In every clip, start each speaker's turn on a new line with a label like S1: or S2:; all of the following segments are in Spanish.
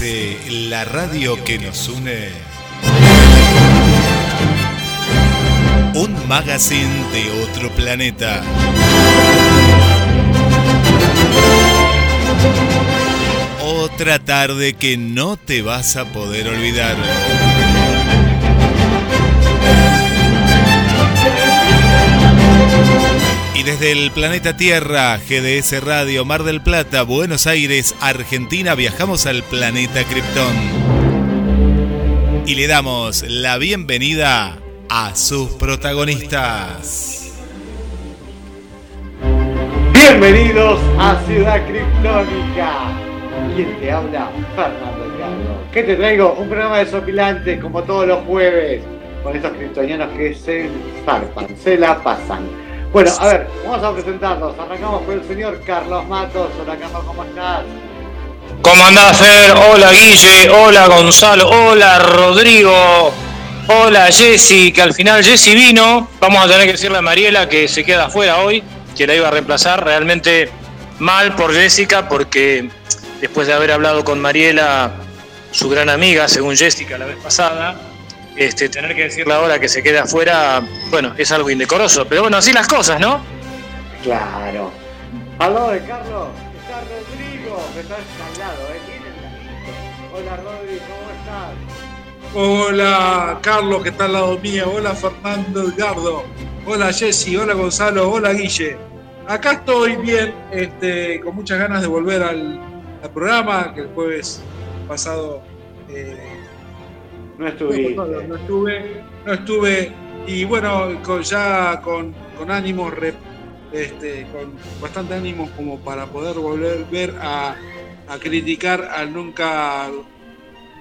S1: la radio que nos une. Un magazine de otro planeta. Otra tarde que no te vas a poder olvidar. Y desde el planeta Tierra, GDS Radio, Mar del Plata, Buenos Aires, Argentina, viajamos al planeta Krypton. Y le damos la bienvenida a sus protagonistas.
S2: Bienvenidos a Ciudad Kryptónica. ¿Quién te habla? Fernando Ricardo. ¿Qué te traigo? Un programa desopilante como todos los jueves. Con estos kryptonianos que se zarpan, se la pasan. Bueno, a ver, vamos a presentarnos. Arrancamos con el señor Carlos Matos. Hola Carlos, ¿cómo estás?
S3: ¿Cómo andás, Fer? Hola Guille, hola Gonzalo, hola Rodrigo, hola Jessy, que al final Jessy vino. Vamos a tener que decirle a Mariela que se queda afuera hoy, que la iba a reemplazar. Realmente mal por Jessica, porque después de haber hablado con Mariela, su gran amiga, según Jessica la vez pasada, este, tener que decirle ahora que se quede afuera, bueno, es algo indecoroso. Pero bueno, así las cosas, ¿no?
S2: Claro. Al lado de Carlos está Rodrigo, que está al lado, ¿eh? Hola Rodrigo, ¿cómo
S4: estás? Hola Carlos, que está al lado mío. Hola Fernando Edgardo. Hola Jessy, hola Gonzalo, hola Guille. Acá estoy bien, este, con muchas ganas de volver al, programa, que el jueves pasado eh,
S2: no estuve.
S4: No, estuve, no estuve. Y bueno, ya con, con ánimos, este, con bastante ánimos como para poder volver a, a criticar al nunca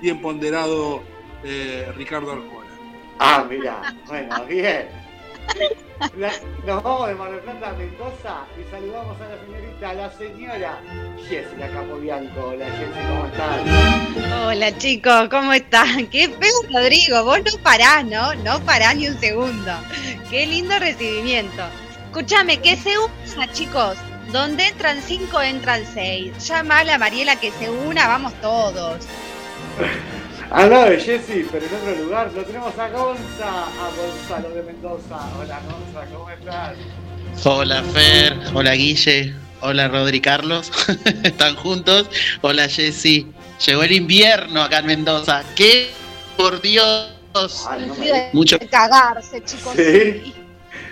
S4: bien ponderado eh, Ricardo Arjona.
S2: Ah, mira, bueno, bien nos vamos de Mar del Plata a Mendoza y saludamos a la señorita, a la señora Jessica Capobianco. Hola Jessica, ¿cómo estás?
S5: Hola chicos, ¿cómo están? Qué feo Rodrigo, vos no parás, ¿no? No parás ni un segundo. Qué lindo recibimiento. Escúchame, que se una, chicos. Donde entran cinco, entran seis. Llama a la Mariela que se una, vamos todos.
S2: Al lado de Jessy, pero en otro lugar, lo tenemos a Gonza, a Gonzalo de Mendoza. Hola Gonza, ¿cómo estás?
S6: Hola Fer, hola Guille, hola Rodri Carlos, están juntos. Hola Jessy, llegó el invierno acá en Mendoza. ¿Qué? Por Dios.
S5: Mucho. Cagarse, chicos.
S2: ¿Sí?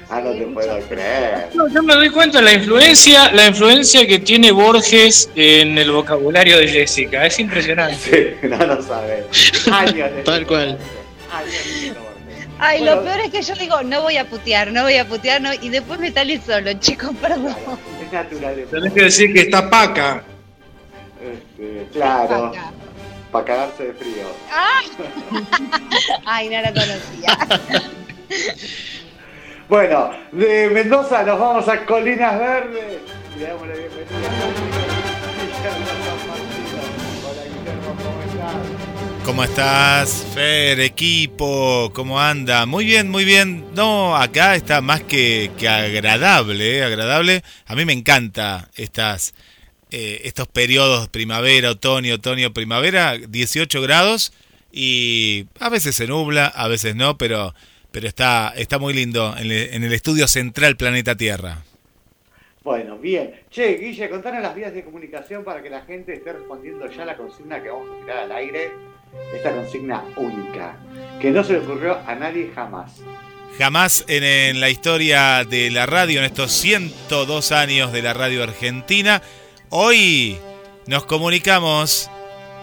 S2: Ah, no te puedo creer.
S3: yo me doy cuenta de la influencia, la influencia que tiene Borges en el vocabulario de Jessica. Es impresionante.
S2: Sí, no lo sabes.
S6: Tal cual.
S5: Ay, lo peor es que yo digo, no voy a putear, no voy a putear, no, y después me sale solo, chicos, perdón.
S4: Es natural. Tenés que decir que está paca.
S2: Este, claro. Para cagarse de frío.
S5: Ah. Ay, no la conocía.
S2: Bueno, de Mendoza nos vamos a Colinas Verdes y le damos la bienvenida a ¿cómo estás?
S1: ¿Cómo estás, Fer, equipo? ¿Cómo anda? Muy bien, muy bien. No, acá está más que, agradable, ¿eh? agradable. A mí me encanta estas, eh, estos periodos primavera, otoño, otoño, primavera, 18 grados y a veces se nubla, a veces no, pero pero está, está muy lindo en el, estudio central Planeta Tierra.
S2: Bueno, bien. Che, Guille, contanos las vías de comunicación para que la gente esté respondiendo ya la consigna que vamos a tirar al aire. Esta consigna única, que no se le ocurrió a nadie jamás.
S1: Jamás en, en la historia de la radio, en estos 102 años de la radio argentina. Hoy nos comunicamos,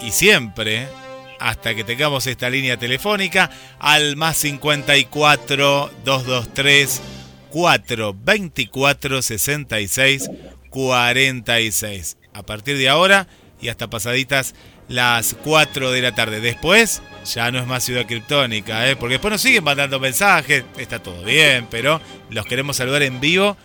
S1: y siempre, hasta que tengamos esta línea telefónica al más 54 223 424 66 46. A partir de ahora y hasta pasaditas las 4 de la tarde. Después ya no es más ciudad criptónica, ¿eh? porque después nos siguen mandando mensajes, está todo bien, pero los queremos saludar en vivo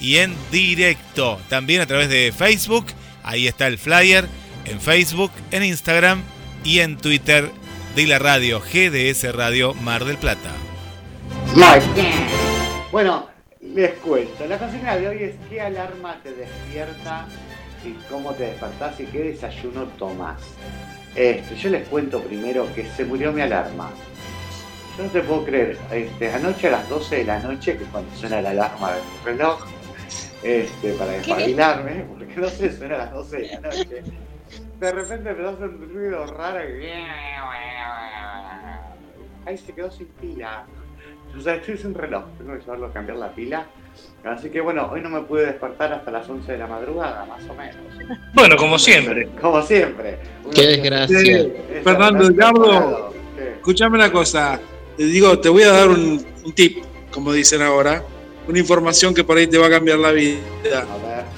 S1: y en directo. También a través de Facebook, ahí está el flyer, en Facebook, en Instagram y en Twitter de la radio GDS Radio Mar del Plata.
S2: Bueno, les cuento. La consigna de hoy es ¿qué alarma te despierta y cómo te despertás y qué desayuno tomás. Este, yo les cuento primero que se murió mi alarma. Yo no te puedo creer, este, anoche a las 12 de la noche, que es cuando suena la alarma de mi reloj, este, para despabilarme, porque no sé, suena a las 12 de la noche. De repente empezó a un ruido raro y... Ahí se quedó sin pila. O sea, estoy sin reloj, tengo que llevarlo a cambiar la pila. Así que bueno, hoy no me pude despertar hasta las 11 de la madrugada, más o menos.
S3: Bueno, como siempre.
S2: Como siempre.
S6: Qué desgracia.
S4: Eh, Fernando Edgardo, escúchame una cosa. Te digo, te voy a dar un, un tip, como dicen ahora. Una información que por ahí te va a cambiar la vida.
S2: A ver.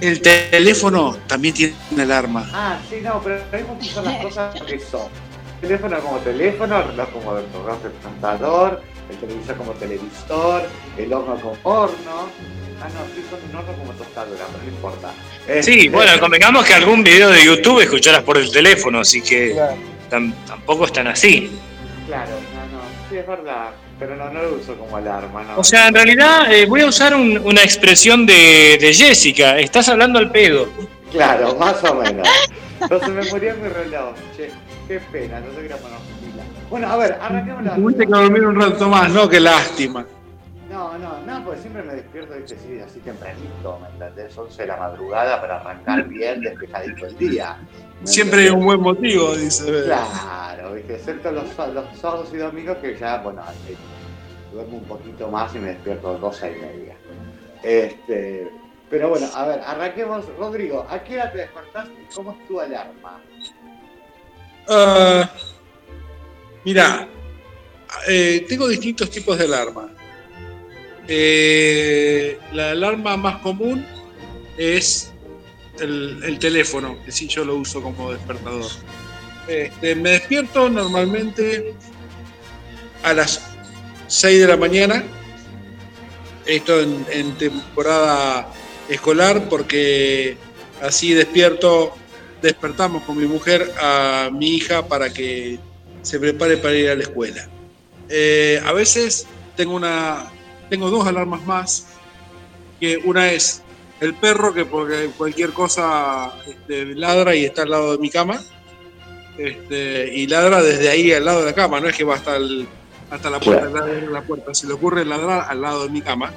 S4: El teléfono también tiene una alarma.
S2: Ah, sí, no, pero tenemos que usar las cosas que son. Teléfono como teléfono, el reloj como contador, el televisor como televisor, el horno como horno. Ah, no, sí, son un horno como tostadora, pero no importa.
S3: Sí,
S2: Este,
S3: bueno, convengamos que algún video de YouTube escucharás por el teléfono, así que tam- tampoco es tan así.
S2: Claro, no, no, sí, es verdad, pero no, no lo uso como alarma, no.
S3: O sea, en realidad eh, voy a usar un- una expresión de, de Jessica. Estás hablando al pedo.
S2: Claro, más o menos. Entonces me murió mi reloj, che, qué pena, no sé qué era poner pila. Bueno, a ver, arranquemos la.
S4: Tuviste que dormir un rato más, ¿no? Qué lástima.
S2: No, no, no, porque siempre me despierto, viste, sí, así tempranito, ¿me entendés? 11 de la madrugada para arrancar bien, despejadito el día. ¿Me
S4: Siempre hay un buen motivo, dice.
S2: Claro, viste, excepto los, los sábados y domingos que ya, bueno, duermo un poquito más y me despierto a 12 y media. Este, pero bueno, a ver, arranquemos. Rodrigo, ¿a qué hora te despertás y cómo es tu alarma?
S4: Ah, mira, eh, tengo distintos tipos de alarma. Eh, la alarma más común es el, el teléfono, que sí yo lo uso como despertador. Este, me despierto normalmente a las 6 de la mañana, esto en, en temporada escolar, porque así despierto despertamos con mi mujer a mi hija para que se prepare para ir a la escuela. Eh, a veces tengo una tengo dos alarmas más, que una es el perro que porque cualquier cosa este, ladra y está al lado de mi cama. Este, y ladra desde ahí al lado de la cama, no es que va hasta, el- hasta la puerta,
S2: Claro.
S4: ladra en la puerta. Se le ocurre ladrar al lado de mi cama.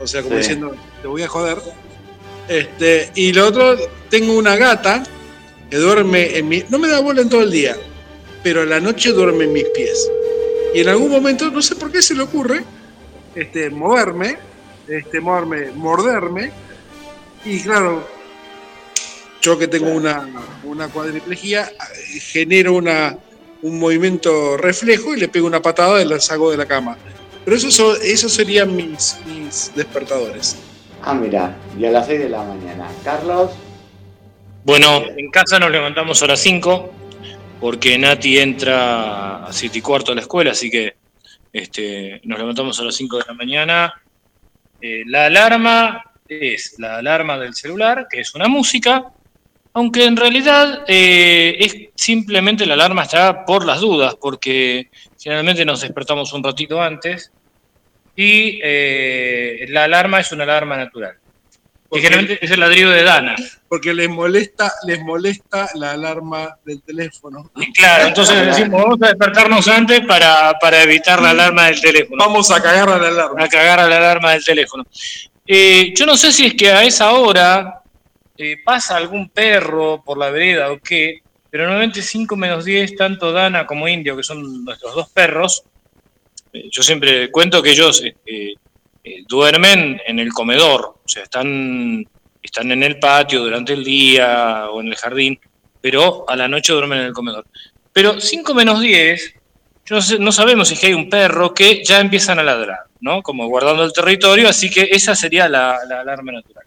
S4: O sea, como
S2: Sí.
S4: diciendo, te voy a joder. Este, y lo otro, tengo una gata que duerme en mi. No me da bola en todo el día, pero a la noche duerme en mis pies. Y en algún momento, no sé por qué se le ocurre, este, moverme, este, moverme, morderme. Y claro, yo que tengo una, una cuadriplejía, eh, genero una, un movimiento reflejo y le pego una patada y la saco de la cama. Pero esos, son- esos serían mis, mis despertadores.
S2: Ah, mira, y a las 6 de la mañana. Carlos,
S3: Bueno, en casa nos levantamos a las 5 porque Nati entra a 7 y cuarto a la escuela, así que este, nos levantamos a las 5 de la mañana. Eh, la alarma es la alarma del celular, que es una música, aunque en realidad eh, es simplemente la alarma está por las dudas, porque generalmente nos despertamos un ratito antes y eh, la alarma es una alarma natural. Que
S4: Porque,
S3: generalmente es el ladrido de Dana.
S4: porque les molesta, les molesta la alarma del teléfono.
S3: Y Claro, entonces decimos, vamos a despertarnos antes para, para evitar la alarma del teléfono,
S4: Vamos a cagar a la alarma.
S3: a cagar a la alarma del teléfono. Eh, yo no sé si es que a esa hora eh, pasa algún perro por la vereda o qué, pero normalmente 5 menos 10, tanto Dana como Indio, que son nuestros dos perros, eh, yo siempre cuento que ellos eh, eh, duermen en el comedor, o sea, están, están en el patio durante el día o en el jardín, pero a la noche duermen en el comedor. Pero 5 menos 10, yo no, sé- no sabemos si es que hay un perro que ya empiezan a ladrar, ¿no? Como guardando el territorio, así que esa sería la, la alarma natural.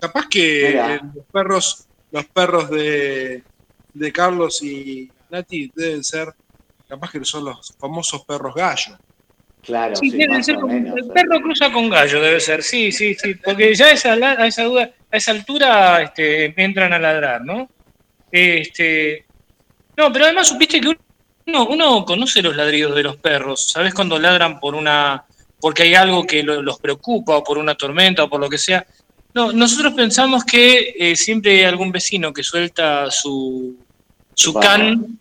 S4: Capaz que
S2: Mira.
S4: eh, los perros, los perros de, de Carlos y Nati deben ser, capaz que son los famosos perros gallo.
S2: claro,
S3: Sí,
S2: sí,
S3: debe ser
S2: o
S3: como-
S2: menos.
S3: el perro cruza con gallo, debe ser, sí, sí, sí, porque ya a esa, a esa, duda- a esa altura este, entran a ladrar, ¿no? Este, no, pero además supiste que uno, uno conoce los ladridos de los perros, ¿sabes cuando ladran por una, porque hay algo que lo- los preocupa o por una tormenta o por lo que sea? No, nosotros pensamos que eh, siempre hay algún vecino que suelta su, su can,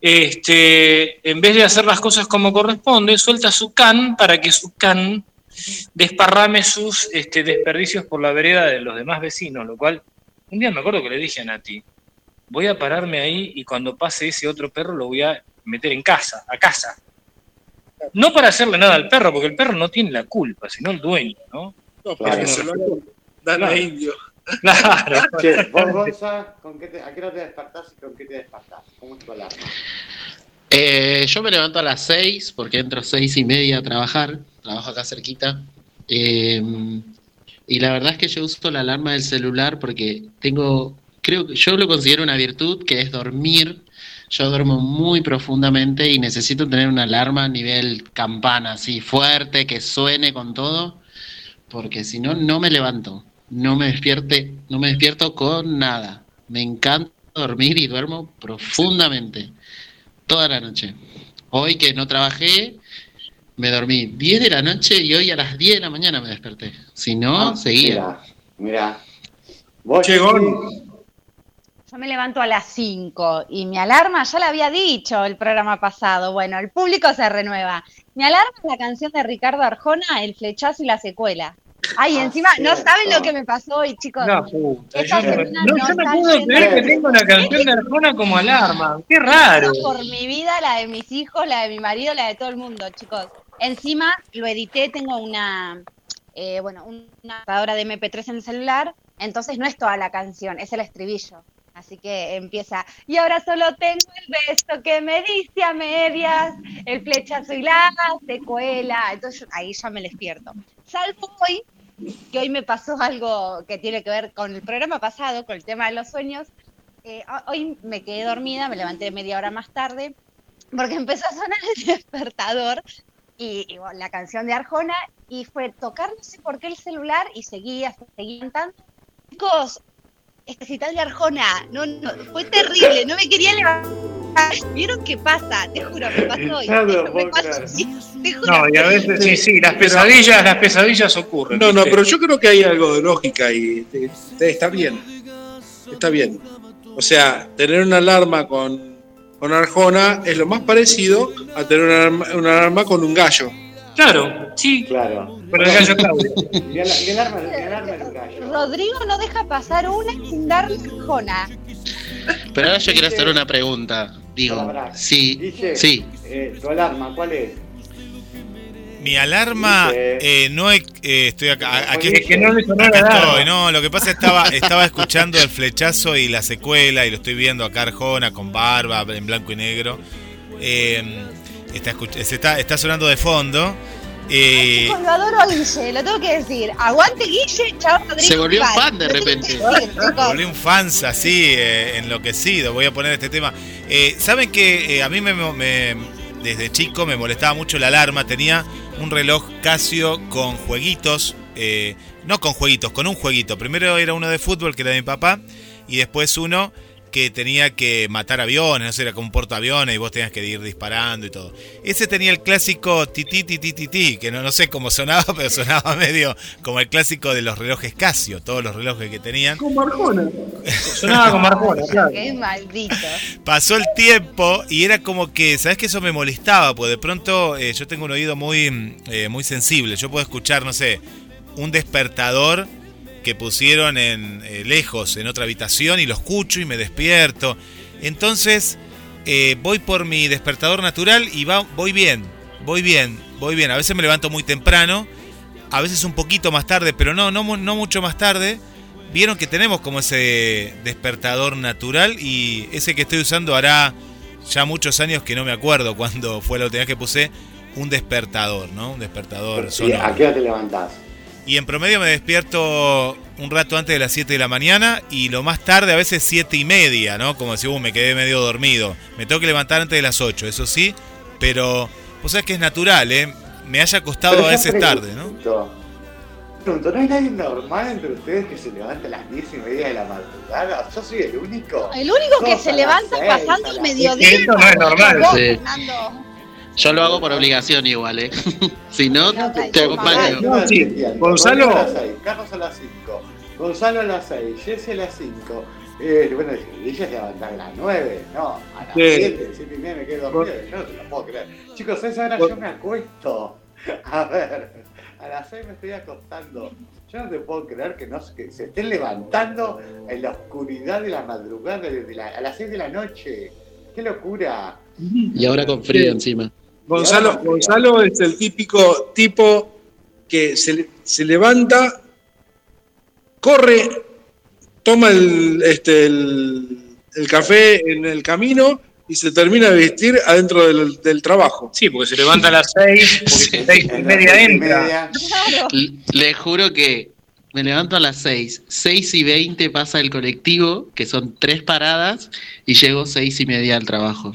S3: este, en vez de hacer las cosas como corresponde, suelta su can para que su can desparrame sus este, desperdicios por la vereda de los demás vecinos, lo cual, un día me acuerdo que le dije a Nati, voy a pararme ahí y cuando pase ese otro perro lo voy a meter en casa, a casa. No para hacerle nada al perro, porque el perro no tiene la culpa, sino el dueño, ¿no?
S4: No,
S7: Claro.
S4: porque se lo dan a indio.
S3: Claro.
S7: Che, vos, Gonza, ¿con qué te, ¿a qué hora te despertás y con qué te despertás? ¿Cómo es tu alarma?
S6: Eh, yo me levanto a las 6 porque entro a seis y media a trabajar. Trabajo acá cerquita. Eh, y la verdad es que yo uso la alarma del celular porque tengo, creo que yo lo considero una virtud que es dormir. Yo duermo muy profundamente y necesito tener una alarma a nivel campana, así fuerte, que suene con todo, porque si no, no me levanto. No me despierte, no me despierto con nada. Me encanta dormir y duermo profundamente toda la noche. Hoy que no trabajé, me dormí 10 de la noche y hoy a las 10 de la mañana me desperté. Si no,
S7: Ah,
S6: seguía.
S7: Mira, mira. Vos,
S4: Gon.
S5: Yo me levanto a las 5 y mi alarma, ya la había dicho el programa pasado, bueno, el público se renueva. Mi alarma es la canción de Ricardo Arjona, El flechazo y la secuela. Ay,
S7: Ah,
S5: encima, no saben lo que me pasó hoy, chicos.
S3: La puta, yo no, no,
S5: no
S3: yo no puedo creer que tengo una canción de Arjona como alarma. Qué raro.
S5: Por mi vida, la de mis hijos, la de mi marido, la de todo el mundo, chicos. Encima lo edité, tengo una, eh, bueno, una grabadora de MP3 en el celular, entonces no es toda la canción, es el estribillo. Así que empieza, y ahora solo tengo el beso que me diste a medias, el flechazo y la secuela. Entonces yo- ahí ya me despierto. Salvo hoy, que hoy me pasó algo que tiene que ver con el programa pasado, con el tema de los sueños. Eh, ho- hoy me quedé dormida, me levanté media hora más tarde, porque empezó a sonar el despertador y, la canción de Arjona, y fue tocar no sé por qué el celular y seguía, seguía cantando. Chicos, este cital de Arjona, no, no, fue terrible, no me quería levantar. ¿Vieron qué pasa? Te juro, me pasó hoy.
S7: No lo
S5: me
S7: puedo
S5: pasó
S7: creer.
S5: hoy. Te juro.
S3: No, y a veces sí, sí, las pesadillas, las pesadillas ocurren.
S4: No, no, pero yo creo que hay algo de lógica y está bien. Está bien. O sea, tener una alarma con, con Arjona es lo más parecido a tener una una alarma con un gallo.
S3: Claro, sí,
S7: Claro.
S3: pero el gallo Claudio.
S5: Rodrigo no deja pasar una sin darle Arjona.
S6: Pero ahora yo quiero hacer una pregunta. Digo, sí, sí.
S7: eh, tu alarma, ¿cuál es?
S1: Mi alarma, eh, no eh, estoy acá, aquí,
S3: Es que no le sonó la
S1: acá
S3: alarma.
S1: estoy, no, lo que pasa estaba, estaba escuchando el flechazo y la secuela y lo estoy viendo acá Arjona con barba en blanco y negro. Eh, está, se está, está sonando de fondo. eh,
S5: Chicos, lo adoro a Guille, lo tengo que decir. Aguante Guille, chao Rodrigo.
S6: Se volvió
S5: Iván.
S6: fan de repente.
S5: decir, chicos.
S1: Volví un fans así, eh, enloquecido. Voy a poner este tema. Eh, Saben que eh, a mí me, me- desde chico me molestaba mucho la alarma. Tenía un reloj Casio con jueguitos. eh, no con jueguitos, con un jueguito. Primero era uno de fútbol que era de mi papá. Y después uno que tenía que matar aviones, no sé, era como un portaaviones y vos tenías que ir disparando y todo. Ese tenía el clásico tití, tití, tití, que no, no sé cómo sonaba, pero sonaba medio como el clásico de los relojes Casio, todos los relojes que tenían.
S4: Como Arjona.
S3: Sonaba como Arjona, claro.
S5: Qué maldito.
S1: Pasó el tiempo y era como que, ¿sabes que Eso me molestaba, pues de pronto eh, yo tengo un oído muy, mm, eh, muy sensible. Yo puedo escuchar, no sé, un despertador que pusieron en eh, lejos, en otra habitación, y lo escucho y me despierto. Entonces eh, voy por mi despertador natural y va, voy bien, voy bien, voy bien. A veces me levanto muy temprano, a veces un poquito más tarde, pero no, no, mu- no mucho más tarde. Vieron que tenemos como ese despertador natural y ese que estoy usando hará ya muchos años que no me acuerdo cuando fue la última vez que puse un despertador, ¿no? Un despertador
S7: ¿Y
S1: sonoro.
S7: ¿A qué hora te levantás?
S1: Y en promedio me despierto un rato antes de las 7 de la mañana y lo más tarde a veces 7 y media, ¿no? Como si uh, me quedé medio dormido. Me tengo que levantar antes de las 8, eso sí, pero vos sabés que es natural, ¿eh? Me haya costado
S7: Pero
S1: a veces tarde, ¿no?
S7: pregunto, ¿no hay nadie normal entre ustedes que se levanta a las 10 y media de la madrugada? ¿Yo soy el único?
S5: El único que se levanta
S7: seis,
S5: pasando el mediodía.
S3: Esto no es normal,
S6: sí.
S5: Fernando.
S6: Yo lo hago por obligación igual, ¿eh? si no, te acompaño.
S4: No, sí. Gonzalo-
S2: a las 6, Carlos a las 5, Gonzalo a las 6, Jesse a las 5. Eh, bueno, ella se levantar a las 9, no, a las
S4: Sí.
S2: 7, 7 y media me quedo dormido, yo no te lo puedo creer. Chicos, a esa hora yo me acuesto. A ver, a las 6 me estoy acostando. Yo no te puedo creer que, no, que se estén levantando en la oscuridad de la madrugada, desde la- a las 6 de la noche. ¡Qué locura!
S6: Y ahora con frío encima.
S4: Gonzalo, Gonzalo es el típico tipo que se, le- se levanta, corre, toma el, este, el, el café en el camino y se termina de vestir adentro del, del trabajo.
S3: Sí, porque se levanta a las seis, porque
S6: Sí.
S3: seis y media
S2: seis
S3: entra.
S6: Le juro que me levanto a las 6. 6 y 20 pasa el colectivo, que son tres paradas, y llego 6 y media al trabajo.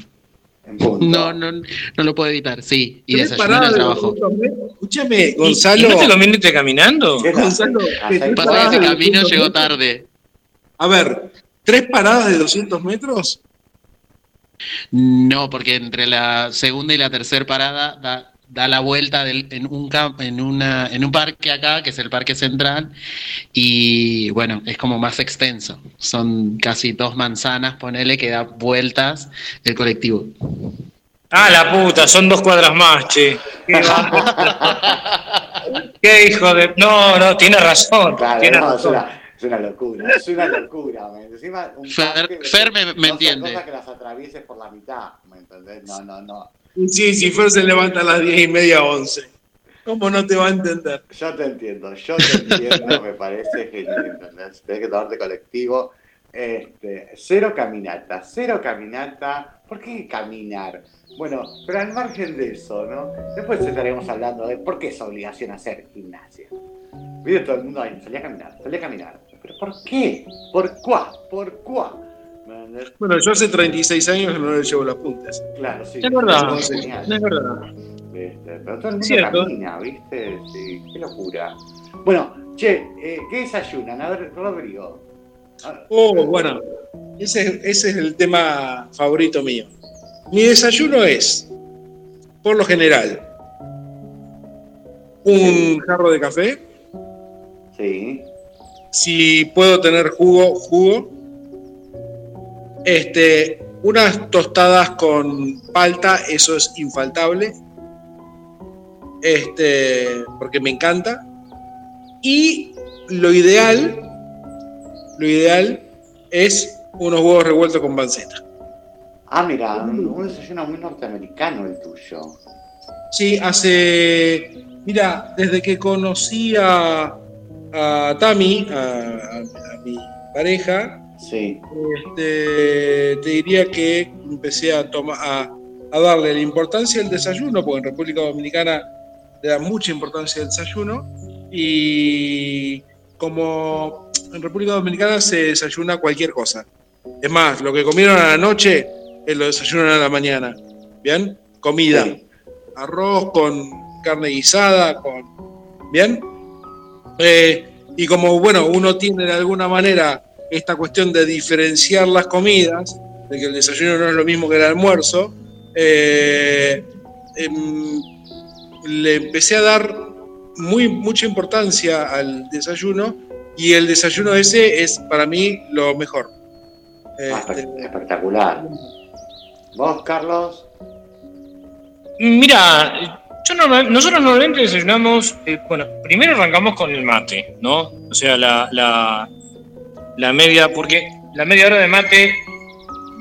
S2: En punto.
S6: No, no, no lo puedo evitar, sí. Y
S4: ¿Tenés
S6: desayuno en
S4: parada
S6: el
S4: de
S6: trabajo.
S4: 200 metros? Escúchame,
S3: ¿Y-
S4: Gonzalo.
S3: ¿Y no te conviene caminando?
S4: Gonzalo,
S6: Pasa que
S4: de
S6: ese camino
S4: 200
S6: llegó tarde.
S4: A ver, ¿tres paradas de 200 metros?
S6: No, porque entre la segunda y la tercera parada da, da la vuelta del- en, un cam- en, una, en un parque acá, que es el Parque Central, y bueno, es como más extenso. Son casi dos manzanas, ponele, que da vueltas el colectivo.
S3: Ah, la puta, son dos cuadras más, che. Qué, Qué hijo de. No, no, tiene razón.
S2: Claro,
S3: tiene
S2: no, es,
S3: razón.
S2: una, es una locura, es una locura. ¿me? Encima, un
S6: Fer-
S2: parque,
S6: Fer me- me entiende.
S2: cosas que las atravieses por la mitad, ¿me entendés? No, no, no.
S4: Sí, si Fer se levanta a las 10 y media, 11. ¿Cómo no te va a entender?
S2: Yo te entiendo, yo te entiendo, me parece genial. Tenés que tomarte colectivo. Este, cero caminata, cero caminata. ¿Por qué caminar? Bueno, pero al margen de eso, ¿no? Después estaremos hablando de por qué es obligación hacer gimnasia. Viste todo el mundo ahí, salí a caminar, salí a caminar. ¿Pero por qué? ¿Por cuá? ¿Por cuá?
S4: Bueno, yo hace 36 años que no le llevo las puntas.
S2: Claro, sí.
S3: Es verdad,
S2: es
S3: es verdad.
S2: Este, pero todo el mundo
S3: Cierto.
S2: camina, ¿viste? Sí, qué locura. Bueno, che, eh, ¿qué desayunan? A ver, Rodrigo.
S4: Oh, bueno, ese, ese es el tema favorito mío. Mi desayuno es, por lo general, un jarro de café.
S2: Sí,
S4: Si puedo tener jugo, jugo. Este, unas tostadas con palta, eso es infaltable. Este, porque me encanta. Y lo ideal, lo ideal es unos huevos revueltos con panceta.
S2: Ah, mira, un, un desayuno muy norteamericano el tuyo.
S4: Sí, hace. Mira, desde que conocí a, a Tami, a, a- a mi pareja,
S2: Sí,
S4: este, te diría que empecé a, toma- a, a darle la importancia al desayuno, porque en República Dominicana le da mucha importancia al desayuno. Y como en República Dominicana se desayuna cualquier cosa. Es más, lo que comieron a la noche, eh, lo desayunan a la mañana. ¿Bien? Comida
S2: Sí.
S4: arroz con carne guisada, con. ¿Bien? Eh, y como, bueno, uno tiene de alguna manera esta cuestión de diferenciar las comidas, de que el desayuno no es lo mismo que el almuerzo, eh, em, le empecé a dar muy, mucha importancia al desayuno y el desayuno ese es para mí lo mejor.
S2: Ah,
S4: Este,
S2: espe- espectacular. ¿Vos, Carlos?
S3: Mira, yo normal- nosotros normalmente desayunamos, eh, bueno, primero arrancamos con el mate, ¿no? O sea, la, la, la media, porque la media hora de mate,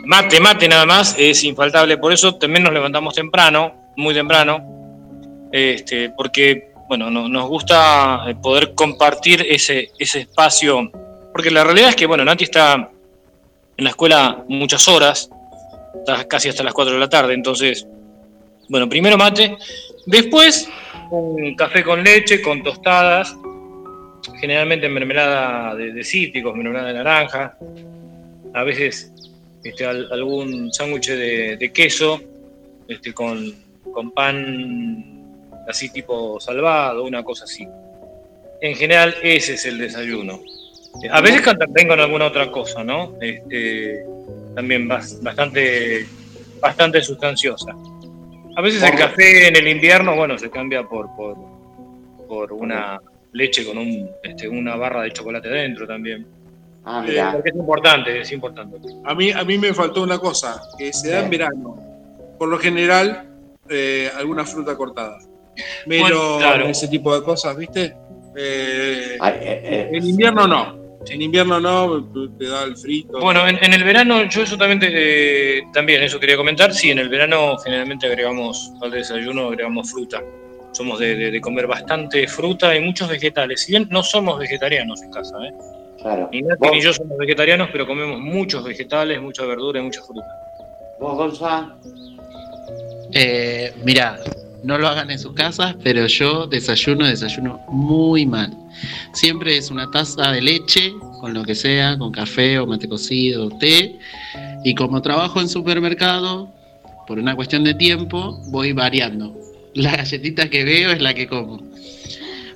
S3: mate, mate nada más, es infaltable, por eso también nos levantamos temprano, muy temprano, este, porque, bueno, no- nos gusta eh, poder compartir ese, ese espacio, porque la realidad es que, bueno, Nati está en la escuela muchas horas, casi hasta las 4 de la tarde, entonces bueno, primero mate, después un café con leche, con tostadas, generalmente mermelada de, de cítricos, mermelada de naranja, a veces este, al- algún sándwich de, de queso este, con, con pan así tipo salvado, una cosa así. En general ese es el desayuno. A veces también con alguna otra cosa, ¿no? Este, también bas- bastante, bastante sustanciosa. A veces el café en el invierno, bueno, se cambia por, por, por una leche con un, este, una barra de chocolate dentro también.
S7: Ah,
S3: Eh, porque es importante, es importante.
S4: A mí, a mí me faltó una cosa, que se da en verano. Por lo general, eh, alguna fruta cortada.
S3: Bueno, claro.
S4: ese tipo de cosas, ¿viste? Eh,
S7: Ay, eh, eh,
S4: en invierno no. En invierno no, te da el frito.
S3: Bueno, en, en el verano, yo eso también, te- eh, también eso quería comentar. Sí, en el verano generalmente agregamos al desayuno, agregamos fruta. Somos de, de- de comer bastante fruta y muchos vegetales. Si bien no somos vegetarianos en casa, ¿eh?
S7: claro.
S3: ni Nati
S7: ¿Vos,
S3: ni yo somos vegetarianos, pero comemos muchos vegetales, mucha verdura y mucha fruta.
S7: vos, Gonza?
S6: Eh, mira, no lo hagan en sus casas, pero yo desayuno, desayuno muy mal. Siempre es una taza de leche, con lo que sea, con café o mate cocido, té. Y como trabajo en supermercado, por una cuestión de tiempo, voy variando. La galletita que veo es la que como.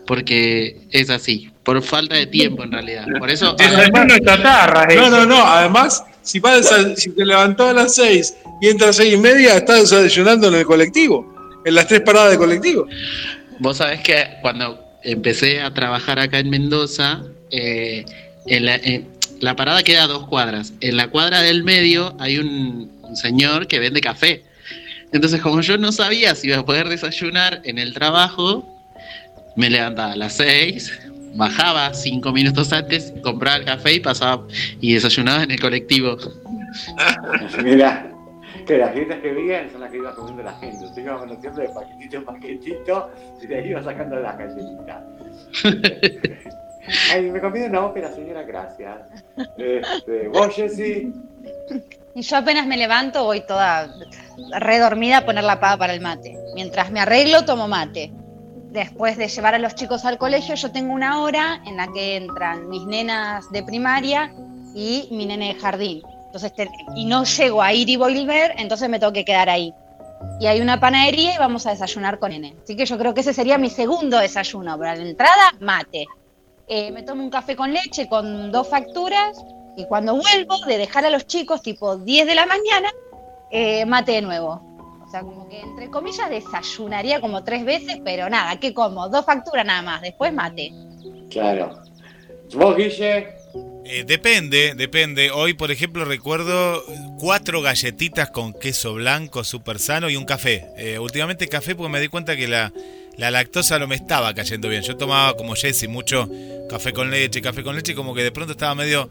S6: Porque es así, por falta de tiempo en realidad. Por eso,
S3: chatarra,
S4: No,
S3: ese.
S4: no, no. Además, si, vas a- si te levantó a las 6 y entras a las 6 y media, estás desayunando en el colectivo. En las tres paradas de colectivo.
S6: Vos sabés que cuando empecé a trabajar acá en Mendoza, eh, en la, en- la parada queda a dos cuadras. En la cuadra del medio hay un, un señor que vende café. Entonces, como yo no sabía si iba a poder desayunar en el trabajo, me levantaba a las seis, bajaba cinco minutos antes, compraba el café y pasaba y desayunaba en el colectivo.
S7: Mira, que las galletas que veían son las que iba comiendo la gente. Usted iba conociendo de paquetito en paquetito y de ahí iba sacando las galletitas. Ay, me comí una ópera, señora, gracias. Este, vos, Jessy,
S5: Y yo apenas me levanto voy toda redormida a poner la pava para el mate. Mientras me arreglo, tomo mate. Después de llevar a los chicos al colegio, yo tengo una hora en la que entran mis nenas de primaria y mi nene de jardín. Entonces, y no llego a ir y volver, entonces me tengo que quedar ahí. Y hay una panadería y vamos a desayunar con nene. Así que yo creo que ese sería mi segundo desayuno. Para la entrada, mate. Eh, me tomo un café con leche con dos facturas y cuando vuelvo de dejar a los chicos, tipo 10 de la mañana, eh, mate de nuevo. O sea, como que entre comillas desayunaría como tres veces, pero nada, ¿qué como? Dos facturas nada más, después mate.
S7: claro. Vos, Guille,
S1: Eh, depende, depende. Hoy, por ejemplo, recuerdo cuatro galletitas con queso blanco súper sano y un café. Eh, últimamente café porque me di cuenta que la, la lactosa no me estaba cayendo bien. Yo tomaba como Jesse mucho café con leche, café con leche, y como que de pronto estaba medio,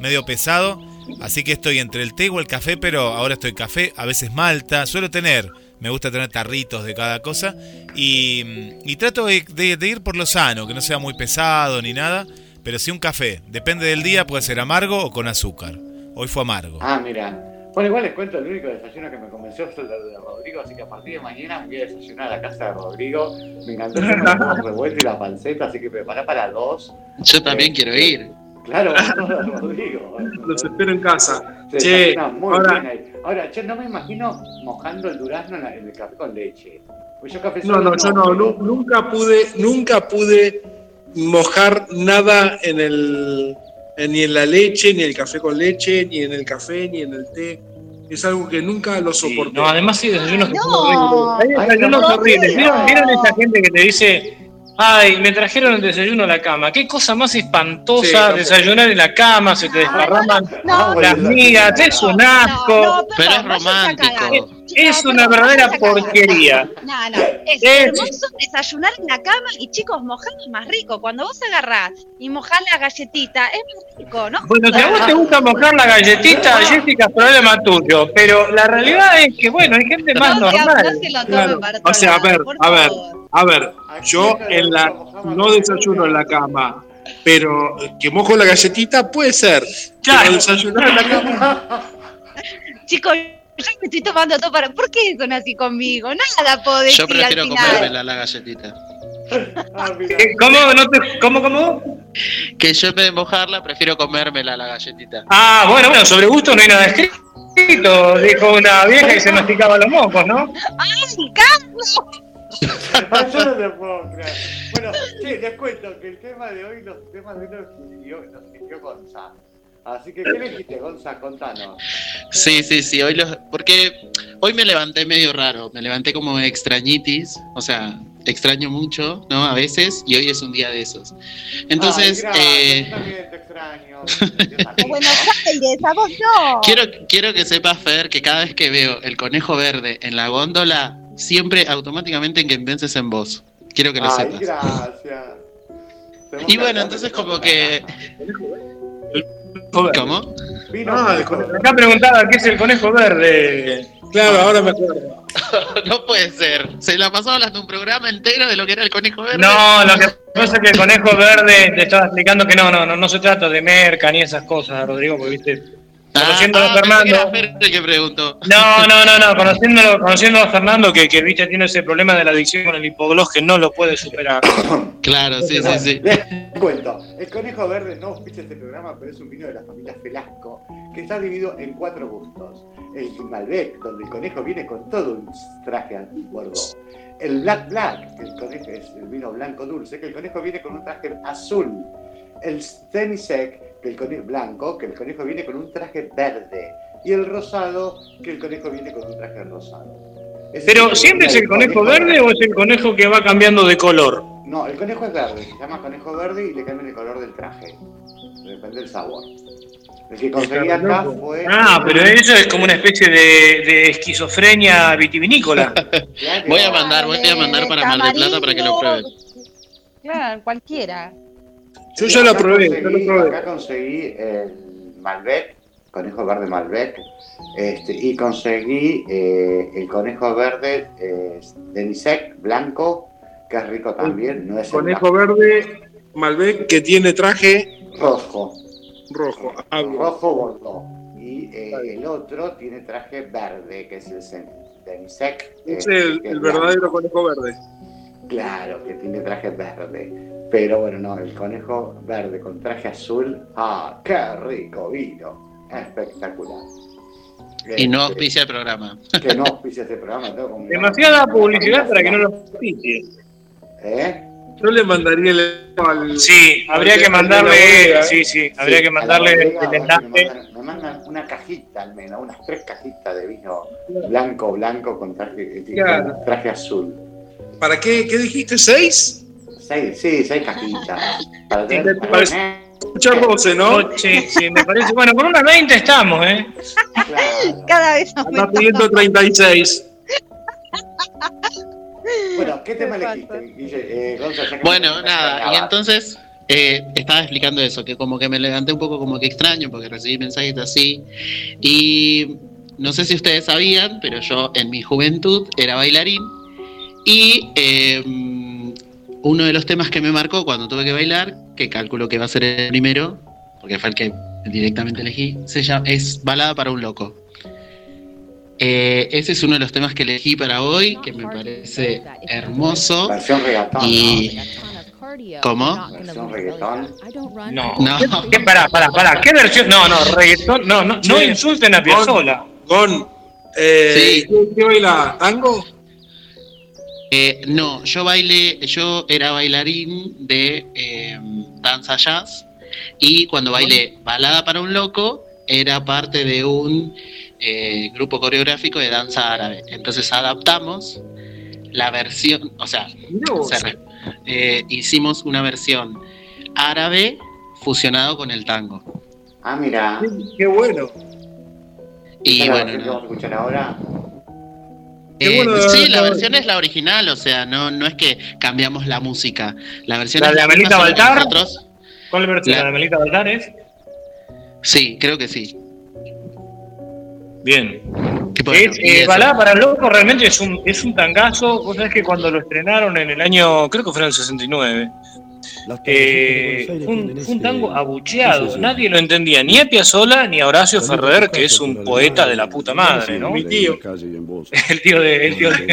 S1: medio pesado. Así que estoy entre el té o el café, pero ahora estoy café, a veces malta. Suelo tener, me gusta tener tarritos de cada cosa. Y, y trato de, de- de ir por lo sano, que no sea muy pesado ni nada. Pero sí un café. Depende del día, puede ser amargo o con azúcar. Hoy fue amargo.
S7: Ah, mira. Bueno, igual les cuento, el único desayuno que me convenció fue el de Rodrigo, así que a partir de mañana me voy a desayunar a la casa de Rodrigo. Me encantó el huevo revuelto y la panceta, así que prepará para dos.
S6: Yo también quiero ir.
S7: Claro, Rodrigo.
S4: Los espero en casa.
S7: Se
S4: Che,
S7: desayuna muy
S4: ahora-
S7: bien ahí. Ahora, yo no me imagino mojando el durazno en, la- en el café con leche. Pues yo café
S4: No,
S7: solo
S4: no, yo no,
S7: pero-
S4: nunca pude, nunca pude mojar nada en el, ni en la leche, ni en el café con leche, ni en el café, ni en el té. Es algo que nunca lo soporté.
S3: No, además sí, desayunos que son
S5: No.
S3: horribles. Hay
S7: Ay,
S3: desayunos
S7: no,
S3: horribles. ¿Vieron,
S7: no.
S3: vieron esa gente que te dice, ay, me trajeron el desayuno a la cama? Qué cosa más espantosa
S4: Sí,
S3: desayunar en la cama, se te desparraman
S5: No,
S3: las migas, es un asco.
S6: Pero es romántico.
S3: Es una verdadera porquería.
S5: No, no, es
S3: Es-
S5: hermoso desayunar en la cama y chicos, mojar es más rico. Cuando vos agarrás y mojás la galletita, es más rico, ¿no?
S3: Bueno, si a vos te gusta mojar la galletita, Jessica, es problema tuyo. Pero la realidad es que, bueno, hay gente más
S5: no, no
S3: normal.
S5: se lo tome
S4: Claro.
S5: para otro
S4: O sea, a ver, a ver, a ver, yo en la no desayuno en la cama, pero que mojo la galletita puede ser.
S3: Claro.
S4: Desayunar en la cama.
S5: Chicos, yo me estoy tomando todo para. ¿Por qué son así conmigo? Nada puedo decir
S6: Yo prefiero
S5: al final.
S6: comérmela la galletita.
S7: Ah.
S3: Eh, ¿Cómo? No te- ¿Cómo, cómo?
S6: Que yo en vez de mojarla, prefiero comérmela la galletita.
S3: Ah, bueno, bueno, sobre gusto no hay nada escrito, dijo una vieja y se masticaba los mocos, ¿no?
S5: ¡Ay, Carlos!
S7: Yo no te puedo creer. Bueno, sí, les cuento que el tema de hoy, los temas de hoy los eligió Gonzalo.
S2: Así que, ¿qué elegiste, Gonza? Contanos.
S6: Sí, sí, sí, hoy los, porque hoy me levanté medio raro, me levanté como extrañitis, o sea, extraño mucho, ¿no? A veces, y hoy es un día de esos. Entonces,
S2: Ay, gracias,
S6: eh,
S2: yo también te extraño.
S5: Buenos Aires, a vos no.
S6: quiero, quiero que sepas, Fer, que cada vez que veo el conejo verde en la góndola, siempre automáticamente en que pienses en vos. Quiero que lo
S2: Ay,
S6: sepas.
S2: gracias.
S6: Y bueno, entonces como que... ¿Cómo?
S2: Vino
S4: Ah,
S2: conejo.
S4: el
S3: Acá preguntaba qué es el conejo verde.
S4: Claro, ahora me acuerdo.
S6: no puede ser. Se la pasó hablando un programa entero de lo que era el conejo verde.
S3: No, lo que pasa es que el conejo verde te estaba explicando que no, no, no, no se trata de merca ni esas cosas, Rodrigo, porque viste.
S6: Ah,
S3: Conociéndolo a
S6: ah, era
S3: Fernando.
S6: Que preguntó.
S3: No, no, no, no, conociéndolo, conociéndolo a Fernando, que, que viste, tiene ese problema de la adicción con el hipoglós que no lo puede superar.
S6: Claro, sí, sí, sí.
S2: Les cuento, el conejo verde no auspicia este programa, pero es un vino de la familia Felasco, que está dividido en cuatro gustos. El Malbec, donde el conejo viene con todo un traje bordeaux. El Black Black, que el conejo es el vino blanco dulce, que el conejo viene con un traje azul. El Sec, que el conejo blanco, que el conejo viene con un traje verde. Y el rosado, que el conejo viene con un traje rosado.
S3: Pero, ¿siempre es el conejo verde o es el conejo que va cambiando de color?
S2: no, el conejo es verde, se llama conejo verde y le cambian el color del traje. Depende del sabor. El que conseguí acá fue.
S3: Ah, pero eso es como una especie de, de esquizofrenia vitivinícola.
S6: Voy a mandar, voy a mandar para Mar del Plata para que lo prueben.
S5: Claro, cualquiera.
S4: Yo ya lo probé, lo.
S2: Acá conseguí el Malbec, conejo verde Malbec, este, y conseguí eh, el conejo verde eh, Denisec blanco, que es rico también, no es el
S4: Conejo verde, Malbec, que tiene traje
S2: rojo,
S4: rojo. Hablo.
S2: rojo bordeaux. Y eh, el otro tiene traje verde, que es el Denisec.
S4: Es
S2: eh,
S4: el, el
S2: es blanco.
S4: verdadero conejo verde.
S2: Claro, que tiene traje verde. Pero bueno, no, el conejo verde con traje azul. ¡Ah, qué rico vino! Espectacular.
S6: Y no
S2: Este,
S6: auspicia el programa.
S2: Que no auspicia este programa. tengo como-
S3: Demasiada publicidad para que no lo auspicie.
S2: ¿Eh?
S4: Yo le mandaría el al.
S3: Sí, habría
S4: al-
S3: que mandarle, sí, sí, habría
S2: Sí,
S3: que mandarle el enlace.
S2: Me mandan, una cajita al menos, unas tres cajitas de vino blanco, blanco con traje, traje azul.
S4: ¿Para qué? ¿Qué dijiste? ¿Seis?
S2: Seis, sí, seis cajitas. Para tener,
S4: me parece-
S2: eh,
S4: Mucha roce, ¿no?
S3: Oh, Sí, sí, me parece. Bueno, con unas 20 estamos, ¿eh?
S2: claro.
S5: Cada vez
S4: Anda
S5: aumenta.
S4: pidiendo 36.
S2: Bueno, ¿qué tema elegiste, Guille? Eh,
S6: Bueno, nada, y entonces eh, estaba explicando eso, que como que me levanté un poco como que extraño porque recibí mensajes así. Y no sé si ustedes sabían, pero yo en mi juventud era bailarín. Y eh, uno de los temas que me marcó cuando tuve que bailar, que calculo que va a ser el primero, porque fue el que directamente elegí, se llama, es Balada para un Loco. Eh, ese es uno de los temas que elegí para hoy, que me parece hermoso.
S2: Versión reggaetón,
S6: Y- ¿Cómo?
S2: ¿Versión reggaetón?
S3: No.
S6: No.
S3: ¿Qué, pará, pará, pará. ¿Qué versión? No, no, reggaetón. No, no, no insulten a Piazzolla.
S4: Con. Eh,
S6: Sí.
S4: ¿qué, qué baila? ¿Tango?
S6: Eh, no, yo bailé, yo era bailarín de eh, danza jazz y cuando bailé Balada para un Loco era parte de un eh, grupo coreográfico de danza árabe. Entonces adaptamos la versión, o sea, se eh, hicimos una versión árabe fusionado con el tango.
S2: Ah, mira.
S4: Qué, bueno.
S6: Y
S2: ¿Esa es la
S6: bueno,
S2: que vamos a escuchar ahora?
S6: Eh,
S4: bueno,
S6: sí,
S4: la-
S6: la versión es la original, o sea, no, no es que cambiamos la música. La versión
S3: ¿La
S6: es
S3: de Amelita Baltar?
S6: nosotros-
S3: ¿Cuál versión?
S6: La-
S3: ¿La de Melita Baltares?
S6: Sí, creo que sí.
S3: Bien.
S6: Bueno,
S3: Es, eh, para el Loco realmente es un, es un tangazo. Vos sabés que cuando lo estrenaron en el año, creo que fue en el 69, eh, fue un, tango abucheado. Nadie lo entendía, ni a Piazzolla ni a Horacio Ferrer, que es un poeta de la puta madre, ¿no?
S4: Mi tío.
S3: El tío de, el tío de,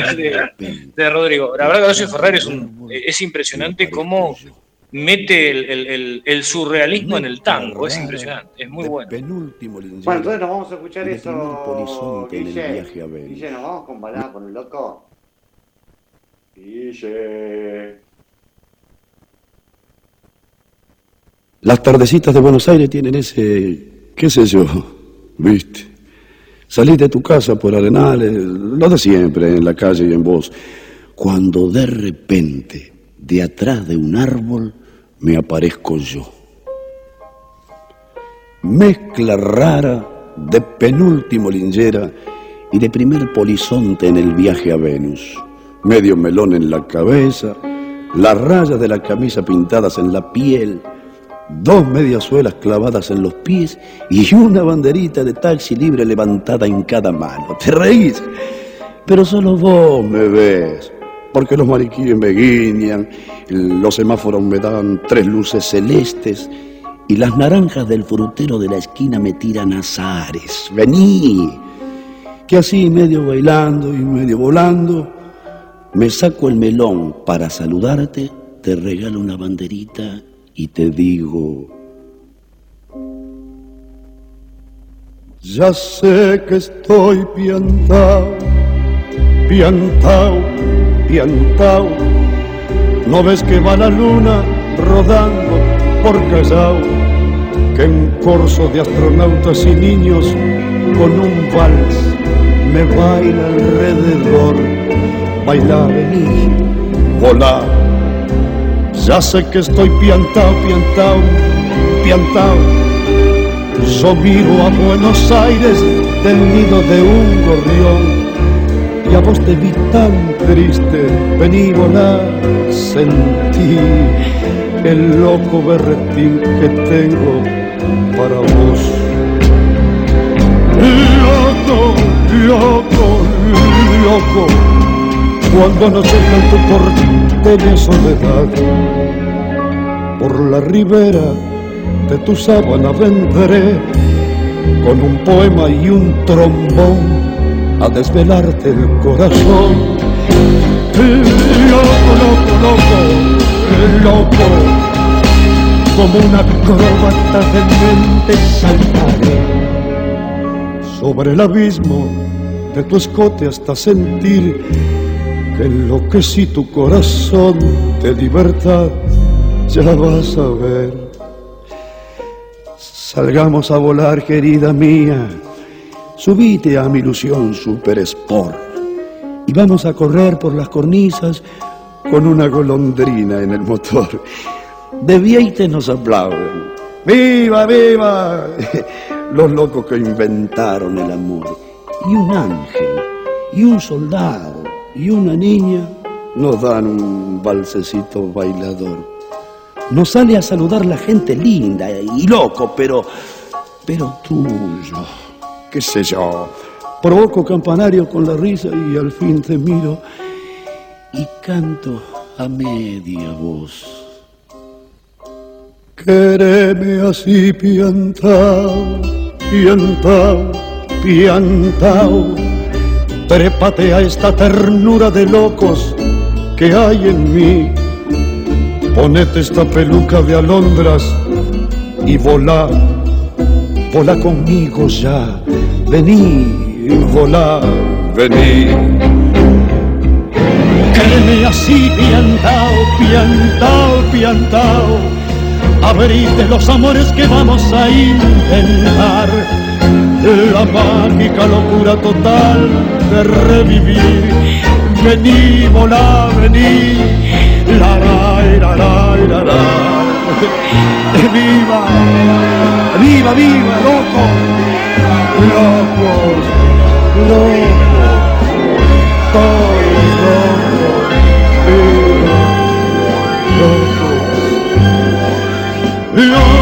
S3: de- de Rodrigo. La verdad que Horacio Ferrer es, un, es impresionante cómo mete el, el- el- el surrealismo en el tango. Es impresionante, es muy bueno.
S7: Penúltimo
S2: Bueno, entonces nos vamos a escuchar eso, Guille.
S7: a.
S2: Guille, ¿nos vamos con balada con el loco? Guille.
S7: Las tardecitas de Buenos Aires tienen ese
S8: qué sé yo, viste. Salí de tu casa por arenales, lo de siempre, en la calle y en vos. Cuando de repente, de atrás de un árbol, me aparezco yo. Mezcla rara de penúltimo lingera y de primer polizonte en el viaje a Venus. Medio melón en la cabeza, las rayas de la camisa pintadas en la piel, dos mediasuelas clavadas en los pies y una banderita de taxi libre levantada en cada mano. ¿Te reís? Pero solo vos me ves, porque los mariquíes me guiñan, los semáforos me dan tres luces celestes y las naranjas del frutero de la esquina me tiran azares. Vení, que así medio bailando y medio volando, me saco el melón para saludarte, te regalo una banderita y te digo, ya sé que estoy piantao, piantao, piantao, no ves que va la luna rodando por Callao, que en corso de astronautas y niños con un vals me baila alrededor, baila, vení, volar. Ya sé que estoy piantao, piantao, piantao. Yo miro a Buenos Aires del nido de un gorrión y a vos te vi tan triste, vení volar, sentí el loco berretín que tengo para vos. Loco, loco, loco, cuando no en tu porteña soledad, por la ribera de tu sábana vendré con un poema y un trombón a desvelarte el corazón. Loco, loco, loco, loco, como una acróbata de mente saltaré sobre el abismo de tu escote hasta sentir que enloquecí tu corazón de libertad. Ya vas a ver. Salgamos a volar, querida mía Subite a mi ilusión Super Sport y vamos a correr por las cornisas con una golondrina en el motor. De Vieite nos aplauden. ¡Viva, viva! Los locos que inventaron el amor. Y un ángel, y un soldado, y una niña nos dan un balsecito bailador. Nos sale a saludar la gente linda y loco, pero, pero tuyo qué sé yo, provoco campanario con la risa y al fin te miro y canto a media voz. Quereme así piantao, piantao, piantao, trépate a esta ternura de locos que hay en mí. Ponete esta peluca de alondras y volá, volá conmigo ya vení, volá, vení. Créeme así, piantao, piantao, piantao, abrite los amores que vamos a intentar. La mágica locura total de revivir. Vení, volá, vení, la la la la la Viva, viva, viva, loco. Locos, locos, todos locos, locos, loca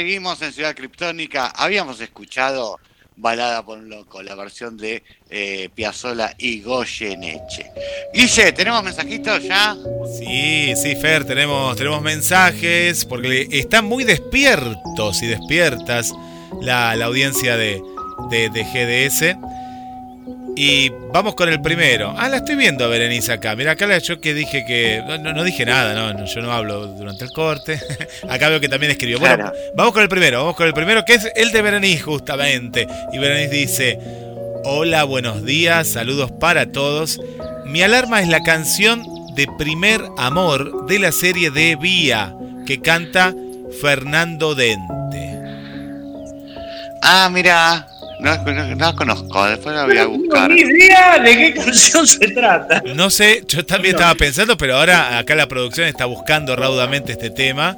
S7: seguimos en Ciudad Criptónica. Habíamos escuchado Balada por un Loco, la versión de eh, Piazzola y Goyeneche. Guille, ¿tenemos mensajitos ya?
S1: Sí, sí, Fer, tenemos, tenemos mensajes, porque están muy despiertos y despiertas la, audiencia de, de, de GDS. Y vamos con el primero. Ah, la estoy viendo a Berenice acá. Mira, acá yo que dije que. No, dije nada, no, yo no hablo durante el corte. acá veo que también escribió. Bueno, vamos con el primero, vamos con el primero, que es el de Berenice, justamente. Y Berenice dice: Hola, buenos días, saludos para todos. Mi alarma es la canción de Primer Amor de la serie de Vía, que canta Fernando Dente.
S7: Ah, mira, no, no, no la conozco, después la voy a
S3: No tengo
S7: buscar.
S3: ni idea de qué canción se trata.
S1: No sé, yo también estaba pensando, pero ahora acá la producción está buscando raudamente este tema.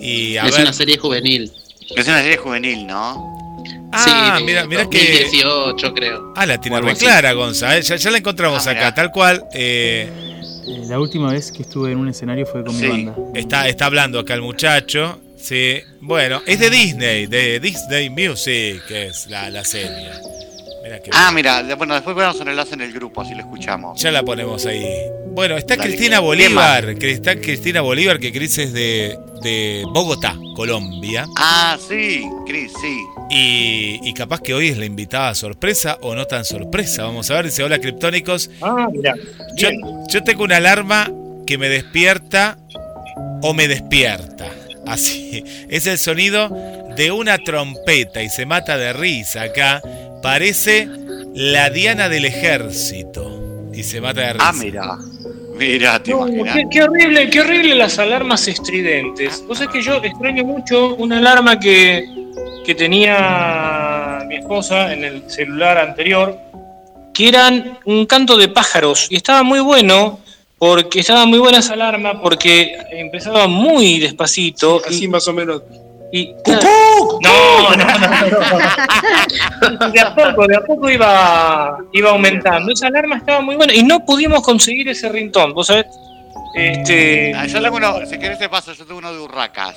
S1: Y a
S6: es
S1: ver.
S6: una serie juvenil.
S7: Es una serie juvenil, ¿no?
S1: Ah,
S6: sí,
S1: mira, mira que.
S6: 2018, creo.
S1: Ah, la tiene
S6: así.
S1: clara, Gonza. ¿eh? Ya, ya la encontramos
S7: Ah,
S1: acá,
S7: mirá.
S1: tal cual. eh,
S9: Eh, La última vez que estuve en un escenario fue con
S7: Sí.
S9: mi banda.
S1: está, está hablando acá el muchacho. Sí, bueno, es de Disney, de Disney Music, que es la, la serie. Que
S7: Ah, mira, bueno, después ponemos un enlace en el grupo, así lo escuchamos.
S1: Ya la ponemos ahí. Bueno, está
S7: Dale,
S1: Cristina
S7: ¿qué
S1: Bolívar, que está Cristina Bolívar, que Cris es de, de Bogotá, Colombia.
S7: Ah, sí, Cris, sí.
S1: Y, y capaz que hoy es la invitada sorpresa o no tan sorpresa. Vamos a ver, dice, hola Criptónicos.
S3: Ah, mira.
S1: Yo, yo tengo una alarma que me despierta o me despierta. Así. Es el sonido de una trompeta y se mata de risa acá. Parece la Diana del ejército. Y se mata de risa.
S7: Ah, mira. Mira, te
S3: No,
S7: imaginas.
S3: qué, qué horrible, qué horrible las alarmas estridentes. Vos sabés que yo extraño mucho una alarma que, que tenía mi esposa en el celular anterior, que eran un canto de pájaros. Y estaba muy bueno, porque estaba muy buena esa alarma, porque empezaba muy despacito. y-
S4: Así más o menos.
S3: Y, No, no, no, no. De a poco, de a poco iba, iba aumentando. Esa alarma estaba muy buena y no pudimos conseguir ese rintón. ¿Vos sabés? Este,
S7: Ah, yo tengo uno, si querés te paso, yo tengo uno de Urracas.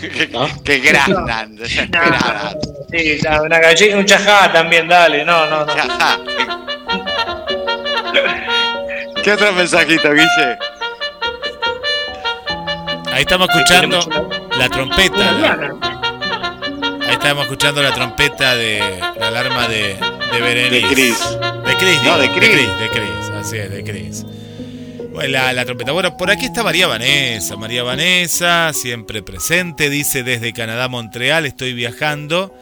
S7: que,
S6: ¿No?
S7: que grandan, desesperadas.
S3: sí, una gallina, un chajá también, dale. No, no, no.
S7: Ya. ¿Qué otro mensajito, Guille?
S1: Ahí estamos escuchando la trompeta. la- ahí estamos escuchando la trompeta de la alarma de, de Berenice.
S7: De Cris.
S1: De Cris,
S7: No,
S1: digo,
S7: de Cris.
S1: de Cris, así es, de Cris. Bueno, la, la trompeta. Bueno, por aquí está María Vanessa. María Vanessa, siempre presente, dice desde Canadá, Montreal, estoy viajando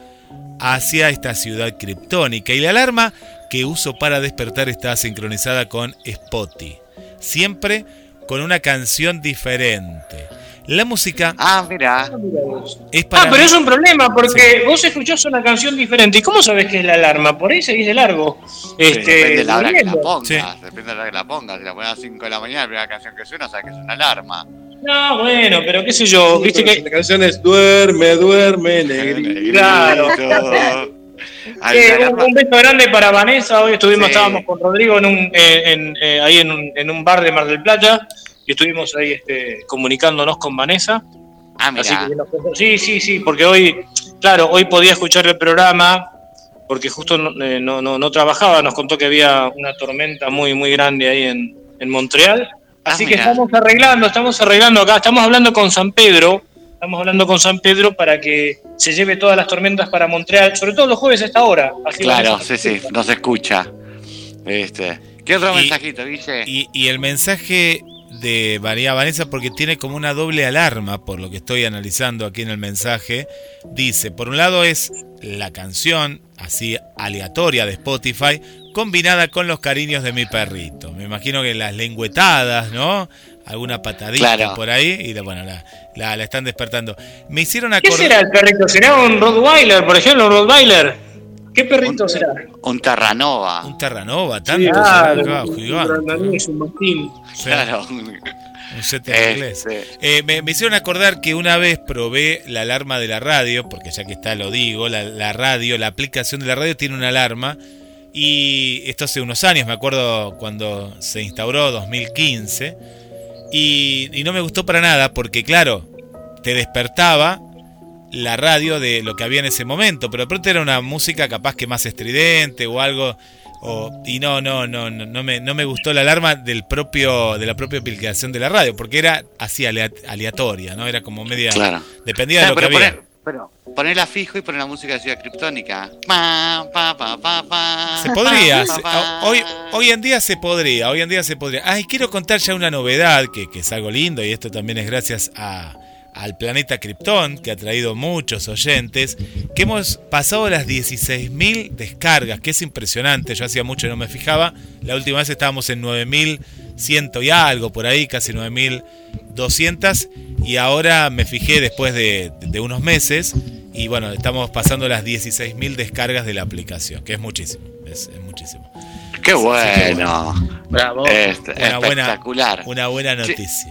S1: hacia esta ciudad criptónica. Y la alarma que uso para despertar está sincronizada con Spotify. Siempre con una canción diferente. La música
S7: Ah, mira.
S1: es para
S3: Ah, pero
S1: mí-
S3: es un problema porque vos escuchás una canción diferente. ¿Y cómo sabés que es la alarma? Por ahí seguís de largo. Este,
S7: depende de la hora que la pongas.
S1: Sí.
S7: Depende de la hora que la pongas. Si la pones a las 5 de la mañana, la primera canción que suena, sabes que es una alarma.
S3: No, bueno, pero qué sé yo. Viste que
S4: La canción es Duerme, duerme, negrito.
S3: Claro. Un, un beso grande para Vanessa. Hoy estuvimos,
S7: Sí.
S3: estábamos con Rodrigo en un, eh, en, eh, ahí en un, en un bar de Mar del Plata y estuvimos ahí este, comunicándonos con Vanessa.
S7: Ah,
S3: Así
S7: mira.
S3: que sí, sí, sí, porque hoy, claro, hoy podía escuchar el programa porque justo no, eh, no, no- no trabajaba. Nos contó que había una tormenta muy, muy grande ahí en, Montreal.
S7: Ah,
S3: Así que estamos arreglando, estamos arreglando acá, estamos hablando con San Pedro, estamos hablando con San Pedro para que se lleve todas las tormentas para Montreal, sobre todo los jueves a esta hora. Así
S7: Claro, sí, sí, no se escucha. Este. ¿Qué otro
S1: Y-
S7: mensajito, Guille?
S1: Y, y el mensaje de María Vanessa, porque tiene como una doble alarma, por lo que estoy analizando aquí en el mensaje, dice, por un lado es la canción, así aleatoria de Spotify, combinada con los cariños de mi perrito. Me imagino que las lengüetadas, ¿no? Alguna patadita
S7: Claro.
S1: por ahí, y la- bueno, la, la, la están despertando. Me hicieron
S3: ¿Qué
S1: acordar...
S3: será el perrito? ¿Será un Rottweiler, por ejemplo, un Rottweiler? ¿Qué perrito
S7: Un-
S3: será?
S7: Un Terranova.
S1: Un Terranova, tanto,
S3: Claro,
S1: será,
S3: un danés, un.
S1: Sí,
S7: Claro.
S1: un set en inglés.
S7: Este,
S1: Eh, me, me hicieron acordar que una vez probé la alarma de la radio, porque ya que está lo digo, la, la radio, la aplicación de la radio tiene una alarma. Y esto hace unos años, me acuerdo cuando se instauró, 2015. Y, y no me gustó para nada, porque claro, te despertaba la radio de lo que había en ese momento, pero de pronto era una música capaz que más estridente o algo. O, y no, no, no, no, no me, no me gustó la alarma del propio, de la propia aplicación de la radio, porque era así alea- aleatoria, ¿no? Era como media.
S7: Claro.
S1: Dependía de lo que había.
S7: Poner, pero ponerla fijo y poner la música de Ciudad Criptónica. Pa, pa, pa, pa, pa,
S1: Se podría,
S7: pa,
S1: se-
S7: pa.
S1: hoy, hoy en día se podría, hoy en día se podría. Ay, quiero contar ya una novedad, que, que es algo lindo, y esto también es gracias a, al planeta Krypton, que ha traído muchos oyentes, que hemos pasado las 16.000 descargas, que es impresionante, yo hacía mucho y no me fijaba, la última vez estábamos en 9.100 y algo, por ahí, casi 9.200, y ahora me fijé después de, de unos meses, y bueno, estamos pasando las 16.000 descargas de la aplicación, que es muchísimo, es, es muchísimo.
S2: Qué bueno.
S6: Bravo.
S2: Este,
S1: Una buena,
S2: espectacular.
S1: una buena noticia.
S2: Sí,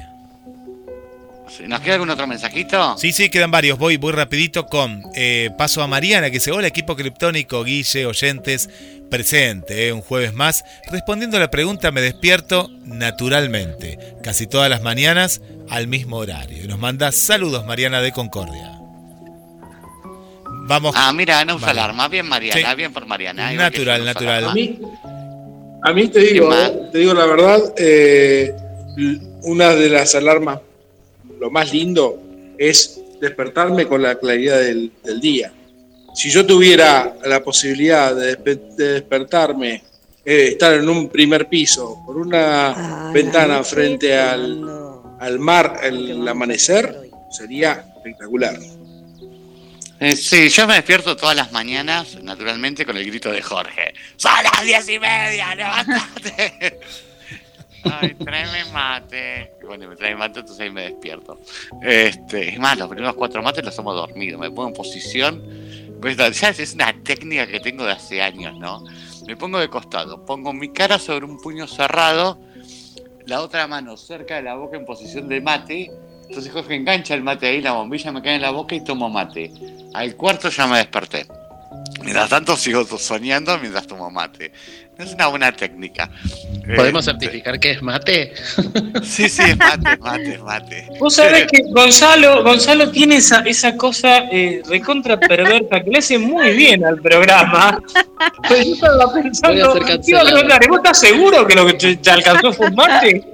S2: ¿Nos queda algún otro mensajito?
S1: Sí, sí, quedan varios. Voy, voy rapidito con eh, paso a Mariana, que se hola equipo criptónico, Guille, oyentes, presente, eh, un jueves más. Respondiendo a la pregunta, me despierto naturalmente, casi todas las mañanas al mismo horario. Y nos manda saludos, Mariana de Concordia. Vamos.
S2: Ah, mira, no usa
S1: Vale.
S2: alarma. Bien, Mariana,
S1: Sí.
S2: bien por Mariana.
S1: Natural, natural.
S4: A mí, a mí te digo, te digo la verdad, eh, una de las alarmas, lo más lindo es despertarme con la claridad del, del día. Si yo tuviera la posibilidad de, despe- de despertarme, eh, estar en un primer piso, por una ventana frente al, al mar, el amanecer, sería espectacular.
S2: Eh, sí, yo me despierto todas las mañanas, naturalmente, con el grito de Jorge. ¡Son las diez y media! ¡Levántate! Ay, tráeme mate. Y bueno, me trae mate, entonces ahí me despierto. Este, es más, los primeros cuatro mates los hemos dormido. Me pongo en posición. Pues, ya es- es una técnica que tengo de hace años, ¿no? Me pongo de costado, pongo mi cara sobre un puño cerrado, la otra mano cerca de la boca en posición de mate. Entonces Jorge engancha el mate ahí, la bombilla me cae en la boca y tomo mate. Al cuarto ya me desperté. Mientras tanto sigo soñando mientras tomo mate. Es una buena técnica.
S6: ¿Podemos
S2: Eh,
S6: certificar que es mate?
S2: Sí, sí, es mate, es mate, es mate.
S3: Vos sabés que Gonzalo, Gonzalo tiene esa, esa cosa eh, recontra perversa que le hace muy bien al programa. Pero yo estaba
S6: Voy a
S3: pensando, preguntar, ¿vos estás seguro que lo que te, alcanzó fue un mate?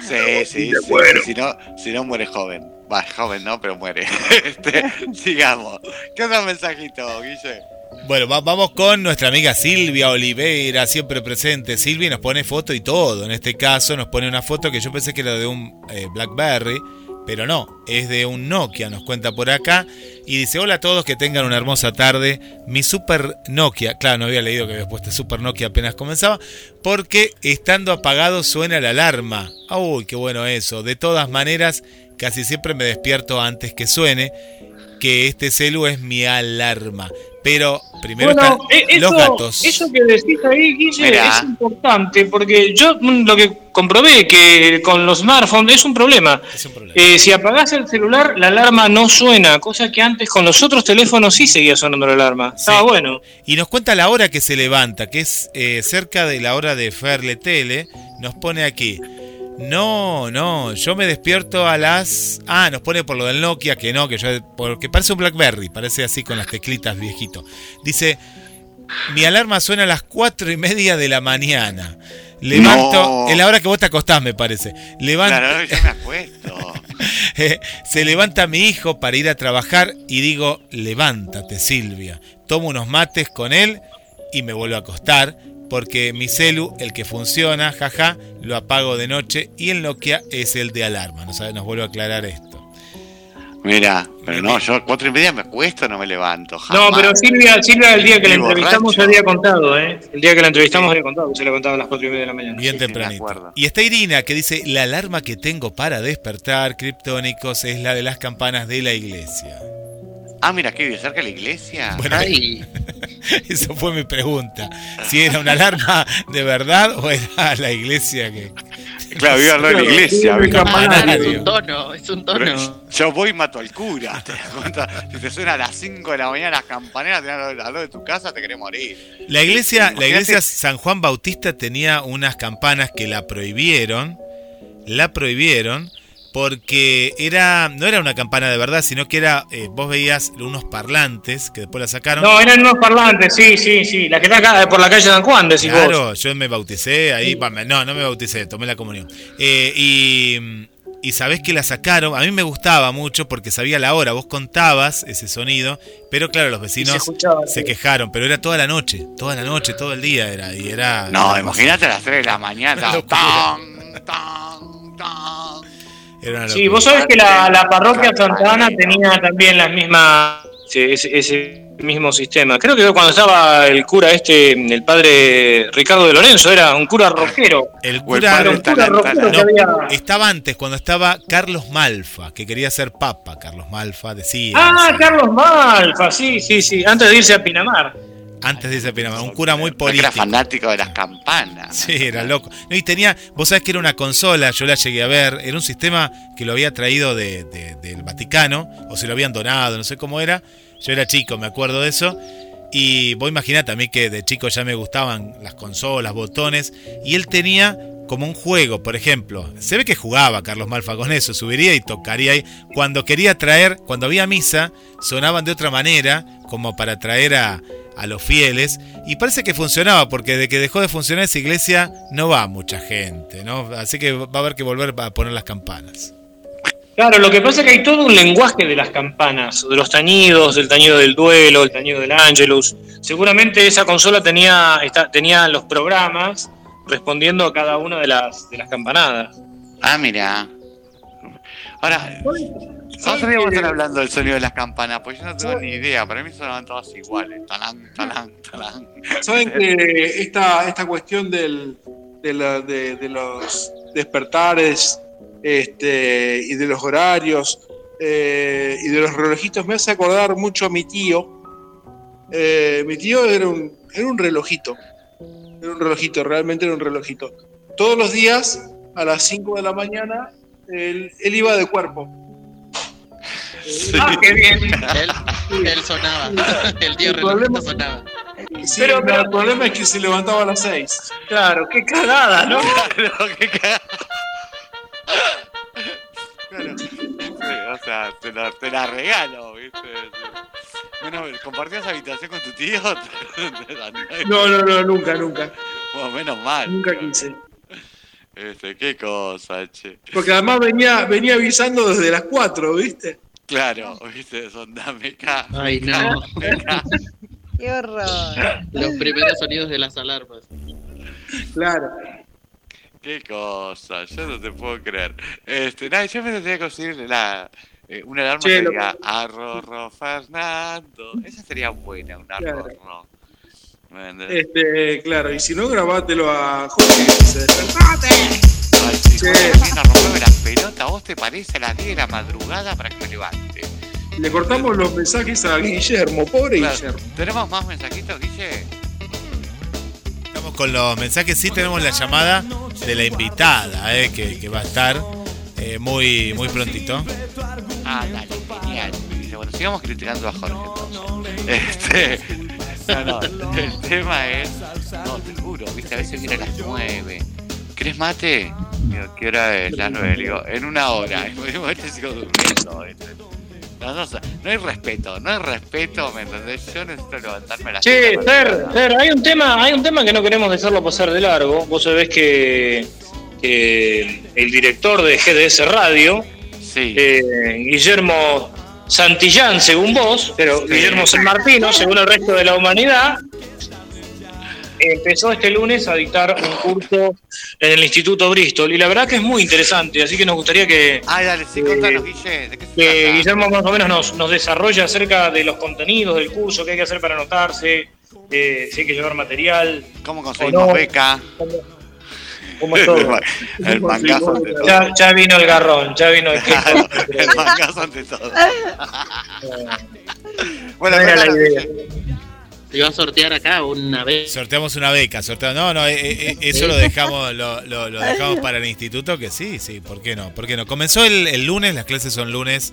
S2: Sí, sí, sí. Si no, si no muere joven. Va, joven no, pero muere. Este, sigamos. ¿Qué otro mensajito, Guille?
S1: Bueno, va- vamos con nuestra amiga Silvia Oliveira, siempre presente. Silvia nos pone foto y todo. En este caso nos pone una foto que yo pensé que era de un eh, BlackBerry, pero no, es de un Nokia, nos cuenta por acá. Y dice, hola a todos, que tengan una hermosa tarde. Mi Super Nokia, claro, no había leído que había puesto Super Nokia apenas comenzaba, porque estando apagado suena la alarma. Uy, qué bueno eso. De todas maneras, casi siempre me despierto antes que suene que este celu es mi alarma. Pero primero
S3: Bueno, eh,
S1: están
S3: eso,
S1: los gatos.
S3: eso que decís ahí, Guille,
S2: Mirá.
S3: es importante, porque yo mm, lo que comprobé que con los smartphones es un problema.
S1: Es un problema.
S3: Eh, si apagás el celular, la alarma no suena, cosa que antes con los otros teléfonos sí seguía sonando la alarma. Estaba bueno.
S1: Y nos cuenta la hora que se levanta, que es eh, cerca de la hora de Ferle Tele. Nos pone aquí. No, no, yo me despierto a las... Ah, nos pone por lo del Nokia, que no, que yo... Porque parece un Blackberry, parece así con las teclitas viejito. Dice, mi alarma suena a las cuatro y media de la mañana. Levanto,
S2: No.
S1: es la hora que vos te acostás, me parece. Levanto,
S2: Claro, yo me acuesto.
S1: Eh, se levanta mi hijo para ir a trabajar y digo, levántate Silvia. Tomo unos mates con él y me vuelvo a acostar porque mi celu, el que funciona, jaja, lo apago de noche y el Nokia es el de alarma. Nos, nos vuelve a aclarar esto.
S2: Mira, pero no, yo a cuatro y media me acuesto, no me levanto.
S3: No, pero Silvia, Silvia el día que la entrevistamos
S2: borracho.
S3: había contado, ¿eh? El día que la entrevistamos había contado, se le contaba a las cuatro y media de la mañana.
S1: Bien
S2: sí,
S1: tempranito. y está Irina que dice, la alarma que tengo para despertar, criptónicos, es la de las campanas de la iglesia.
S2: Ah, mira, que vive cerca de la iglesia.
S1: Bueno,
S6: Ay,
S1: Eso fue mi pregunta. Si era una alarma de verdad o era la iglesia que...
S2: Claro, vive al lado de la iglesia.
S6: Es un tono, es un tono.
S2: yo voy y mato al cura, ¿te das cuenta? Si te suena a las 5 de la mañana las campaneras, te dan al lado de tu casa, te querés morir.
S1: La iglesia, la iglesia San Juan Bautista tenía unas campanas que la prohibieron, la prohibieron porque era no era una campana de verdad, sino que era eh, vos veías unos parlantes que después la sacaron.
S3: No, eran unos parlantes, sí, sí, sí. La que está acá por la calle San Juan, decís vos.
S1: claro, yo me bauticé ahí, no, no me bauticé, tomé la comunión. Eh, y y sabés que la sacaron, a mí me gustaba mucho porque sabía la hora, vos contabas ese sonido, pero claro, los
S3: se
S1: vecinos se quejaron, pero era toda la noche, toda la noche, todo el día era y era
S2: No, imagínate a las 3 de la mañana. Tan, tan, tan.
S1: Era una
S3: Sí, vos sabés que la, la parroquia Santa Ana tenía también las mismas, ese, ese- ese mismo sistema. Creo que cuando estaba el cura este, el padre Ricardo de Lorenzo, era un cura rockero.
S1: El
S2: el
S1: cura
S2: padre
S3: un cura rockero que
S1: No,
S3: había...
S1: estaba antes, cuando estaba Carlos Malfa, que quería ser papa. Carlos Malfa decía.
S3: Ah, Carlos Malfa, sí, sí, sí, antes de irse a Pinamar.
S1: Antes de ese Pinamar, un cura muy político.
S2: era fanático de las campanas.
S1: Sí, era loco. No, y tenía, vos sabés que era una consola, yo la llegué a ver, era un sistema que lo había traído de- de- del Vaticano, o se lo habían donado, no sé cómo era. Yo era chico, me acuerdo de eso. Y vos imaginate a mí que de chico ya me gustaban las consolas, botones, y él tenía como un juego, por ejemplo. Se ve que jugaba Carlos Malfa con eso, subiría y tocaría ahí. Cuando quería traer, cuando había misa, sonaban de otra manera, como para traer a, los fieles. Y parece que funcionaba, porque de que dejó de funcionar esa iglesia no va mucha gente, ¿no? Así que va a haber que volver a poner las campanas.
S3: Claro, lo que pasa es que hay todo un lenguaje de las campanas, de los tañidos, del tañido del duelo, el tañido del ángelus. Seguramente esa consola tenía, tenía los programas respondiendo a cada una de las, de las campanadas.
S2: Ah, mira. Ahora, nosotros íbamos a estar hablando del sonido de las campanas, pues yo no tengo ni idea. Para mí sonaban todas iguales. Talán, talán, talán.
S4: Saben que esta, esta cuestión del, de, la- de- de los despertares este, y de los horarios eh, y de los relojitos me hace acordar mucho a mi tío. Eh, mi tío era un, era un relojito. Era un relojito, realmente era un relojito. Todos los días, a las 5 de la mañana, él, él iba de cuerpo.
S3: Ah, qué bien.
S6: Él, él sonaba. El tío
S4: El
S6: relojito sonaba.
S4: Sí,
S3: Pero-
S4: pero, el problema es que se levantaba a las 6.
S3: Claro, qué cagada, ¿no?
S2: Claro, qué cagada. Claro. Sí, o sea, te la, te la regalo, ¿viste? Bueno, ¿compartías habitación con tu tío?
S4: No, no, no, nunca, nunca.
S2: Bueno, menos mal.
S4: Nunca quise.
S2: Este, qué cosa, che.
S4: Porque además venía, venía avisando desde las 4, ¿viste?
S2: Claro, viste, son dame acá.
S6: Ay, no.
S5: Qué horror.
S6: Los primeros sonidos de las alarmas.
S4: Claro.
S2: Qué cosa, yo no te puedo creer. Este, nada, yo me tendría que conseguir la, eh, una alarma
S4: Che,
S2: que
S4: lo-
S2: Arrorro Fernando. Esa sería buena, un
S4: Claro. Este, claro, y si no, grabátelo a Jorge que dice, ¡Despertate!
S2: Ay, sí,
S4: che.
S2: viene a romperme la pelota, ¿a vos te parece a las 10 de la madrugada para que me levante?
S4: Le cortamos los mensajes a Guillermo, pobre
S2: Claro.
S4: Guillermo.
S2: ¿Tenemos más mensajitos, Guille?
S1: Estamos con los mensajes, sí tenemos la llamada de la invitada, eh, que, que va a estar eh, muy, muy prontito.
S2: Ah, dale, genial. Dice, bueno, sigamos criticando a Jorge entonces. Este. No, no, el tema es. No, te juro, viste, a veces viene a las 9. ¿Querés mate? Digo, ¿qué hora es? Las 9. Digo, en una hora. Y me digo, este sigo durmiendo. ¿viste? No, no, no hay respeto, no hay respeto, ¿me entendés? Yo necesito levantarme a las
S3: Che, Fer. Fer, hay un tema, hay un tema que no queremos dejarlo pasar de largo. Vos sabés que, el director de GDS Radio,
S2: Sí.
S3: eh, Guillermo Santillán, según vos, pero
S2: Sí.
S3: Guillermo San Martino, según el resto de la humanidad, empezó este lunes a dictar un curso en el Instituto Bristol. Y la verdad que es muy interesante, así que nos gustaría que,
S2: Ay, dale, sí,
S3: Eh,
S2: contanos, Guille, ¿de qué se
S3: que
S2: trata?
S3: Guillermo más o menos nos, nos desarrolle acerca de los contenidos del curso, qué hay que hacer para anotarse, eh, si hay que llevar material,
S2: ¿Cómo conseguimos
S3: no.
S2: beca?
S3: cómo, cómo es todo.
S2: El mangazo ante todo.
S3: Ya, ya vino el garrón, ya vino el
S2: el mangazo ante todo. Bueno,
S3: No era la idea.
S6: Se iba a sortear acá una vez.
S1: Sorteamos una beca, sorteamos. No, no, eh, eh, eso lo dejamos, lo, lo- lo dejamos para el instituto, que sí, sí, ¿por qué no? ¿Por qué no? Comenzó el, el lunes, las clases son lunes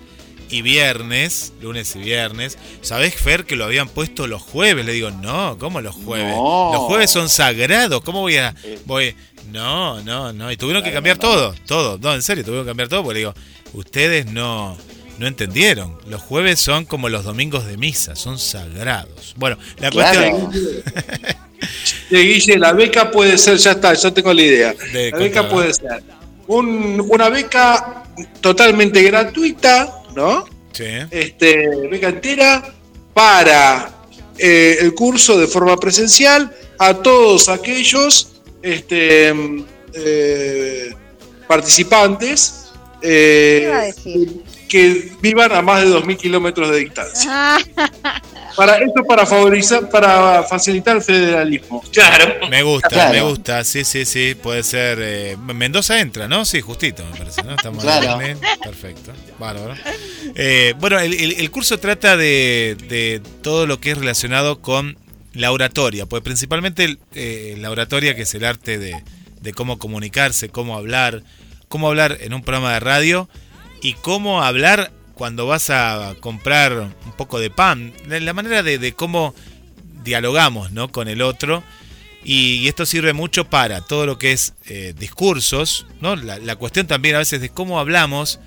S1: y viernes, lunes y viernes. ¿Sabés, Fer, que lo habían puesto los jueves? Le digo, no, ¿cómo los jueves?
S2: No.
S1: Los jueves son sagrados, ¿cómo voy a...? Voy... No, no, no, y tuvieron que cambiar todo, todo, no, en serio, tuvieron que cambiar todo, porque digo, ustedes no... No entendieron. Los jueves son como los domingos de misa, son sagrados. Bueno, la cuestión.
S4: De Guille, la beca puede ser, ya está, yo tengo la idea.
S1: De
S4: La beca
S1: contra-
S4: puede ser un- una beca totalmente gratuita, ¿no?
S1: Sí.
S4: Este, beca entera para eh, el curso de forma presencial a todos aquellos este, eh, participantes eh, que vivan a más de 2.000 kilómetros de distancia.
S5: Ah,
S4: Para esto para favorizar, para facilitar el federalismo.
S3: Claro.
S1: Me gusta,
S6: Claro.
S1: me gusta, sí, sí, sí, puede ser. eh, Mendoza entra, ¿no? Sí, justito, me parece, ¿no? Estamos
S6: Claro.
S1: bien, perfecto, bárbaro. Eh, bueno, el, el- el curso trata de, de todo lo que es relacionado con la oratoria, pues principalmente eh, la oratoria, que es el arte de, cómo comunicarse, cómo hablar, cómo hablar en un programa de radio y cómo hablar cuando vas a comprar un poco de pan, la la manera de, cómo dialogamos ¿no? con el otro. Y, y esto sirve mucho para todo lo que es eh, discursos, ¿no? La, la cuestión también a veces de cómo hablamos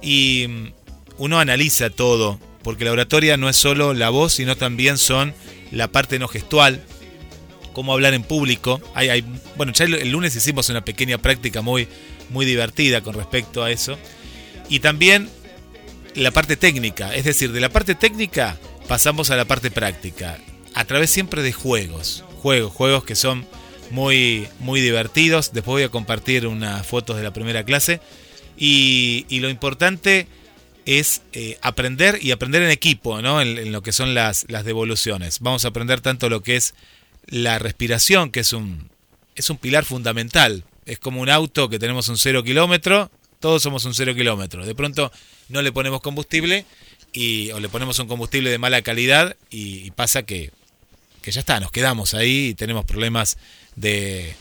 S1: y mm, uno analiza todo, porque la oratoria no es solo la voz, sino también son la parte no gestual, cómo hablar en público. Hay, bueno, ya el, el lunes hicimos una pequeña práctica muy, muy divertida con respecto a eso. Y también la parte técnica, es decir, de la parte técnica pasamos a la parte práctica, a través siempre de juegos, juegos, juegos que son muy, muy divertidos. Después voy a compartir unas fotos de la primera clase. Y, y lo importante es eh, aprender y aprender en equipo, ¿no? En, lo que son las, las devoluciones. Vamos a aprender tanto lo que es la respiración, que es un, es un pilar fundamental. Es como un auto que tenemos un cero kilómetro, todos somos un cero kilómetro. De pronto no le ponemos combustible y, o le ponemos un combustible de mala calidad y, pasa que, que ya está, nos quedamos ahí y tenemos problemas de,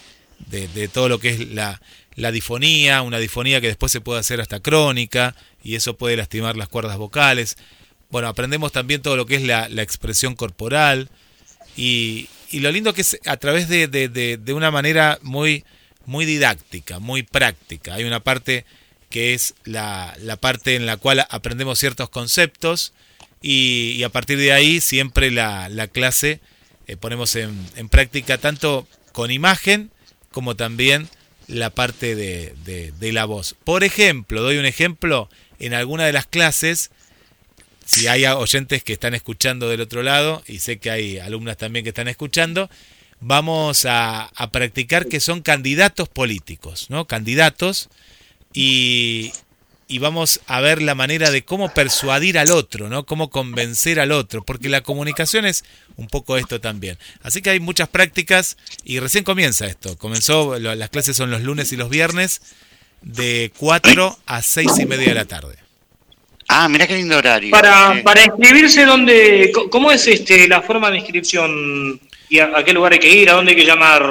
S1: de todo lo que es la, la difonía, una difonía que después se puede hacer hasta crónica y eso puede lastimar las cuerdas vocales. Bueno, aprendemos también todo lo que es la, la expresión corporal y, y lo lindo que es a través de, de, de, de una manera muy, muy didáctica, muy práctica. Hay una parte que es la, la parte en la cual aprendemos ciertos conceptos y, a partir de ahí siempre la, la clase eh, ponemos en, en práctica tanto con imagen como también la parte de, de, la voz. Por ejemplo, doy un ejemplo, en alguna de las clases, si hay oyentes que están escuchando del otro lado, y sé que hay alumnas también que están escuchando, vamos a, a practicar que son candidatos políticos, ¿no? Candidatos, y, y vamos a ver la manera de cómo persuadir al otro, ¿no? Cómo convencer al otro, porque la comunicación es un poco esto también. Así que hay muchas prácticas y recién comienza esto. Comenzó, las clases son los lunes y los viernes de 4 a 6 y media de la tarde.
S2: Ah, mira qué lindo horario.
S3: Para, para inscribirse, ¿dónde, ¿cómo es este la forma de inscripción? ¿Y a, qué lugar hay que ir? ¿A dónde hay que llamar?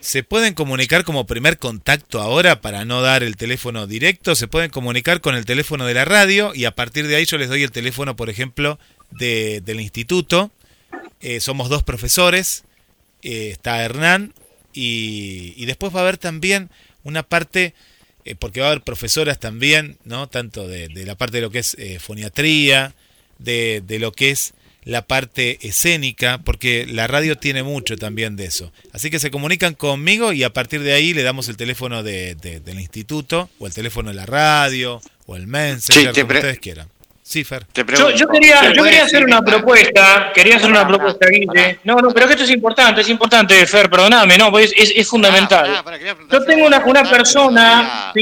S1: Se pueden comunicar como primer contacto ahora para no dar el teléfono directo, se pueden comunicar con el teléfono de la radio y a partir de ahí yo les doy el teléfono, por ejemplo, de- del instituto. Eh, somos dos profesores, eh, está Hernán y, después va a haber también una parte, eh, porque va a haber profesoras también, ¿no? Tanto de, de la parte de lo que es foniatría, de, de lo que es la parte escénica, porque la radio tiene mucho también de eso. Así que se comunican conmigo y a partir de ahí le damos el teléfono de, de- del instituto, o el teléfono de la radio, o el Messenger,
S2: Sí,
S1: como ustedes quieran. Sí, Fer.
S2: Te
S3: Yo,
S2: pregunto,
S3: yo quería,
S2: ¿se
S3: yo quería hacer una propuesta, quería hacer una propuesta, Guille. No, no, pero que esto es importante, es importante, Fer, perdóname, no, pues es, es fundamental.
S2: Ah,
S3: Yo tengo una, una persona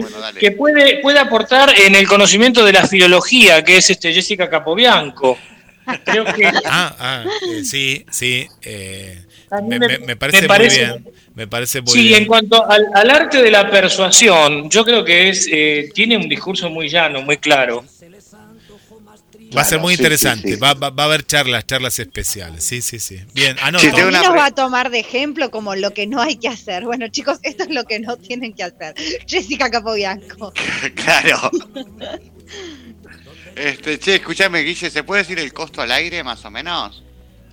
S3: que puede, puede aportar en el conocimiento de la filología, que es este Jessica Capobianco. Creo que
S1: Ah, ah, eh, sí, sí. eh, me,
S3: me-
S1: me- parece
S3: me parece-
S1: muy bien. Me parece muy
S3: sí,
S1: bien.
S3: en cuanto al, al arte de la persuasión, yo creo que es eh, tiene un discurso muy llano, muy claro.
S1: Va a ser muy
S2: sí,
S1: interesante.
S2: sí, sí.
S1: Va, va- va a haber charlas, charlas especiales. Sí, sí, sí. Bien, anoto.
S2: Sí,
S5: ¿Quién
S2: una
S5: nos va a tomar de ejemplo como lo que no hay que hacer? Bueno, chicos, esto es lo que no tienen que hacer. Jessica Capobianco.
S2: claro. Este, che, escúchame, Guille, ¿se puede decir el costo al aire más o menos?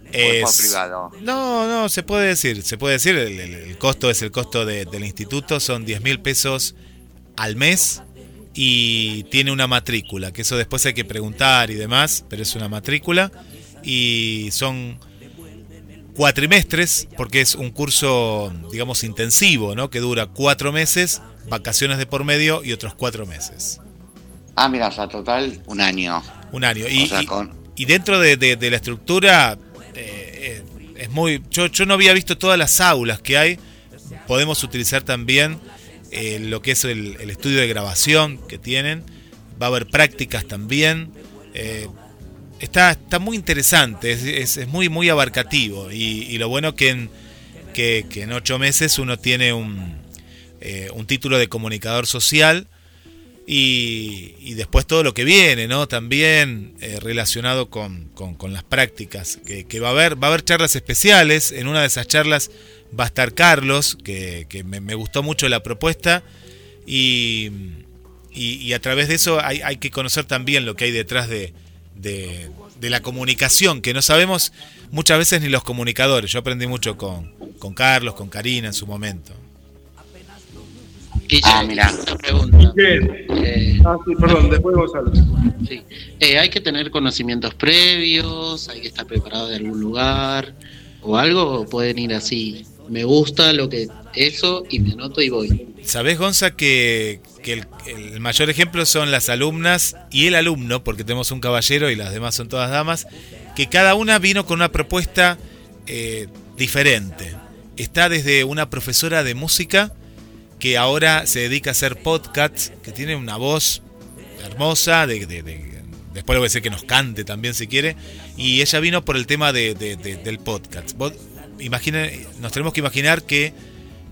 S2: ¿O es por privado?
S1: No, no, se puede decir. Se puede decir. El, el- el costo es el costo de- del instituto. Son 10 mil pesos al mes. Y tiene una matrícula. Que eso después hay que preguntar y demás. Pero es una matrícula. Y son cuatrimestres. Porque es un curso, digamos, intensivo, ¿no? Que dura cuatro meses. Vacaciones de por medio y otros cuatro meses.
S2: Ah, mira, o sea, total, un año.
S1: Un año. Y,
S2: o sea,
S1: y-
S2: con...
S1: y dentro de, de- de la estructura eh, eh, es muy yo, yo no había visto todas las aulas que hay podemos utilizar también eh, lo que es el, el estudio de grabación que tienen. Va a haber prácticas también. Está, está muy interesante, es, es- es muy, muy abarcativo. Y, y lo bueno que en, que, que en ocho meses uno tiene un, eh, un título de comunicador social y, y después todo lo que viene, ¿no? También eh, relacionado con, con- las prácticas que, que va a haber. Va a haber charlas especiales. En una de esas charlas va a estar Carlos, que, que me, gustó mucho la propuesta. Y, y- y a través de eso hay, hay que conocer también lo que hay detrás de, de- de la comunicación, que no sabemos muchas veces ni los comunicadores. Yo aprendí mucho con, con Carlos, con Karina en su momento.
S6: Guille,
S2: Ah, mirá.
S6: una pregunta. Eh,
S4: Ah, sí, perdón, después Gonzalo.
S6: sí. Eh, ¿Hay que tener conocimientos previos? ¿Hay que estar preparado de algún lugar? ¿O algo? ¿O pueden ir así? Me gusta lo que eso y me anoto y voy.
S1: ¿Sabés, Gonza, que, que el, el mayor ejemplo son las alumnas y el alumno, porque tenemos un caballero y las demás son todas damas, que cada una vino con una propuesta eh, diferente. Está desde una profesora de música que ahora se dedica a hacer podcasts, que tiene una voz hermosa, de, de- de- después le voy a decir que nos cante también si quiere, y ella vino por el tema de- de- de- del podcast. Vos nos tenemos que imaginar que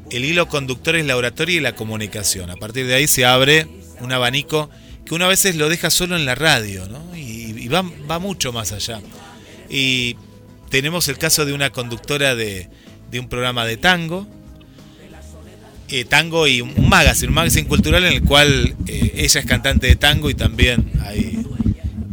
S1: el hilo conductor es la oratoria y la comunicación. A partir de ahí se abre un abanico que uno a veces lo deja solo en la radio, ¿no? Y, y va, va mucho más allá. Y tenemos el caso de una conductora de, de un programa de tango, eh, tango y un, magazine, un magazine cultural en el cual eh, ella es cantante de tango y también hay...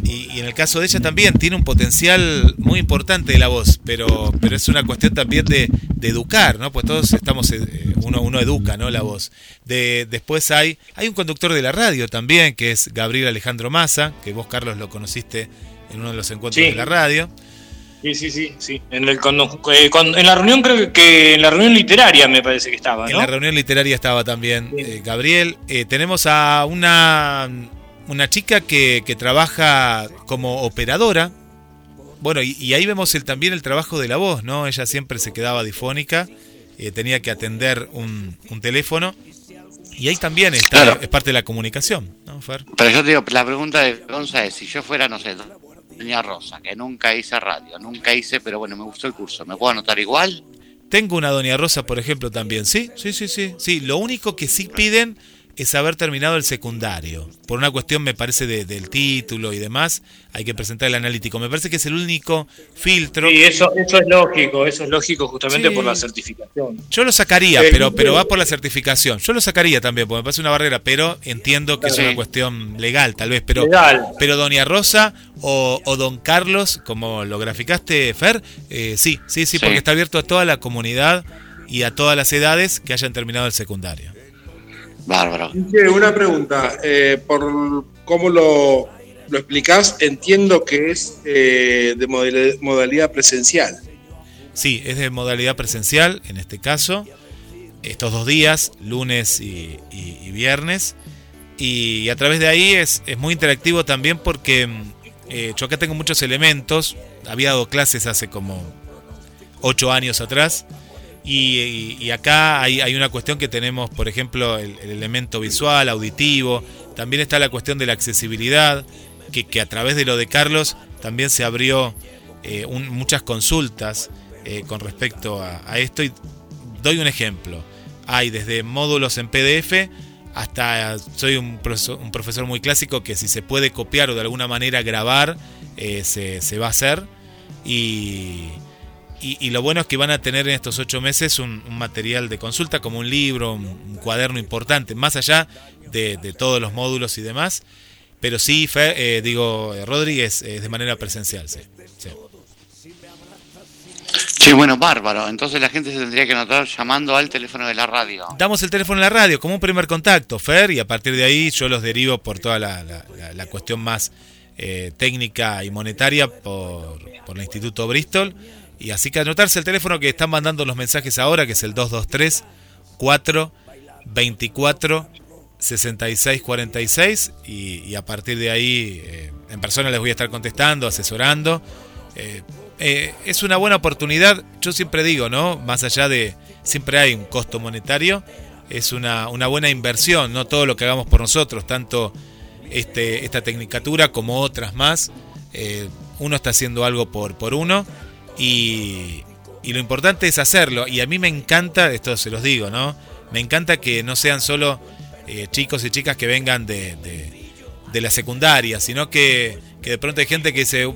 S1: Y, y en el caso de ella también tiene un potencial muy importante de la voz, pero, pero es una cuestión también de, de educar, ¿no? Pues todos estamos, eh, uno, uno educa, ¿no? La voz. De, después hay, hay un conductor de la radio también, que es Gabriel Alejandro Massa, que vos, Carlos, lo conociste en uno de los encuentros
S3: Sí.
S1: de la radio.
S3: Sí, sí, sí, sí. En, el, cuando- eh, cuando- en la reunión, creo que, que en la reunión literaria me parece que estaba,
S1: En la reunión literaria estaba también eh, Gabriel. Eh, tenemos a una, una chica que, que trabaja como operadora. Bueno, y, y ahí vemos el, también el trabajo de la voz, ¿no? Ella siempre se quedaba difónica, eh, tenía que atender un, un teléfono. Y ahí también está,
S2: Claro.
S1: es parte de la comunicación, ¿no, Fer?
S2: Pero yo te digo, la pregunta de Gonza es, si yo fuera, no sé, Doña Rosa, que nunca hice radio, nunca hice, pero bueno, me gustó el curso, ¿me puedo anotar igual?
S1: Tengo una Doña Rosa, por ejemplo, también. Sí, sí, sí, sí. Sí, lo único que sí piden es haber terminado el secundario. Por una cuestión, me parece, de- del título y demás, hay que presentar el analítico. Me parece que es el único filtro.
S3: Sí, eso, eso es lógico, eso es lógico justamente
S1: Sí.
S3: por la certificación.
S1: Yo lo sacaría, pero, pero va por la certificación. Yo lo sacaría también, porque me parece una barrera, pero entiendo que es una cuestión legal, tal vez. Pero,
S3: Legal.
S1: pero Doña Rosa o, o Don Carlos, como lo graficaste, Fer, eh, sí, sí, sí,
S2: Sí.
S1: porque está abierto a toda la comunidad y a todas las edades que hayan terminado el secundario.
S2: Bárbaro.
S4: Una pregunta. eh, por cómo lo, lo explicás, entiendo que es eh, de modalidad presencial.
S1: Sí, es de modalidad presencial, en este caso, estos dos días, lunes y, y- y viernes. Y a través de ahí es, es muy interactivo también porque mm, eh, yo acá tengo muchos elementos. Había dado clases hace como ocho años atrás. Y, acá hay, una cuestión que tenemos, por ejemplo, el, el elemento visual, auditivo. También está la cuestión de la accesibilidad, que, a través de lo de Carlos también se abrió eh, muchas consultas eh, con respecto a, esto. Y doy un ejemplo. Hay desde módulos en PDF hasta soy un profesor, un profesor muy clásico que si se puede copiar o de alguna manera grabar, eh, se, se va a hacer. Y, y, y lo bueno es que van a tener en estos ocho meses un, un material de consulta como un libro, un, un cuaderno importante, más allá de, de todos los módulos y demás. Pero sí, Fe- eh, digo, eh, Rodríguez es de manera presencial, sí. sí.
S2: Sí, bueno, bárbaro. Entonces la gente se tendría que anotar llamando al teléfono de la radio.
S1: Damos el teléfono en la radio como un primer contacto, Fer, y a partir de ahí yo los derivo por toda la, la- la- la cuestión más eh, técnica y monetaria por, por el Instituto Bristol. Y así que anotarse el teléfono que están mandando los mensajes ahora, que es el 223 4 24 66 46 y, a partir de ahí eh, en persona les voy a estar contestando, asesorando. Eh, eh, es una buena oportunidad, yo siempre digo, ¿no? Más allá de, siempre hay un costo monetario, es una, una buena inversión, no todo lo que hagamos por nosotros, tanto este, esta tecnicatura como otras más. Uno está haciendo algo por, por uno y, y lo importante es hacerlo. Y a mí me encanta, esto se los digo, ¿no? Me encanta que no sean solo eh, chicos y chicas que vengan de, de, la secundaria, sino que, que, de pronto hay gente que dice,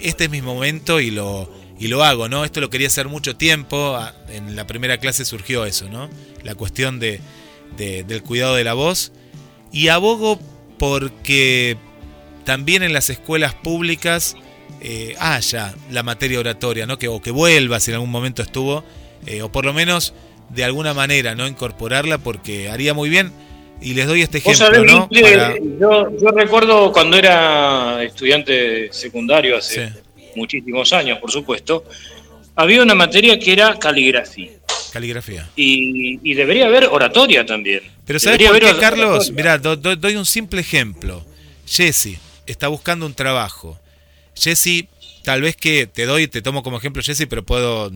S1: este es mi momento y lo, y lo hago, ¿no? Esto lo quería hacer mucho tiempo, en la primera clase surgió eso, ¿no? La cuestión de, del cuidado de la voz. Y abogo porque también en las escuelas públicas eh, haya la materia oratoria, ¿no? Que, o que vuelva si en algún momento estuvo, eh, o por lo menos de alguna manera, ¿no? Incorporarla porque haría muy bien. Y les doy este ejemplo, ¿no?
S3: yo, yo, recuerdo cuando era estudiante secundario hace muchísimos años, por supuesto, había una materia que era caligrafía.
S1: Caligrafía.
S3: Y, debería haber oratoria también.
S1: Pero ¿sabes por qué, Carlos? Mira, doy un simple ejemplo. Jesse está buscando un trabajo. Jesse, tal vez que te doy, te tomo como ejemplo Jesse, pero puedo,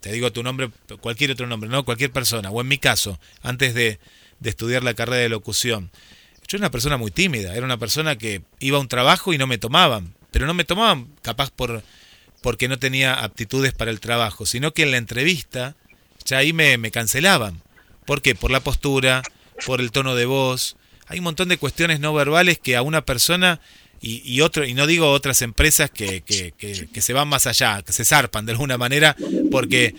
S1: te digo tu nombre, cualquier otro nombre, ¿no? Cualquier persona. O en mi caso, antes de, de estudiar la carrera de locución. Yo era una persona muy tímida, era una persona que iba a un trabajo y no me tomaban, pero no me tomaban capaz por porque no tenía aptitudes para el trabajo, sino que en la entrevista ya ahí me, me cancelaban. ¿Por qué? Por la postura, por el tono de voz. Hay un montón de cuestiones no verbales que a una persona y, y, otro, y no digo otras empresas que, que, que, se van más allá, que se zarpan de alguna manera, porque,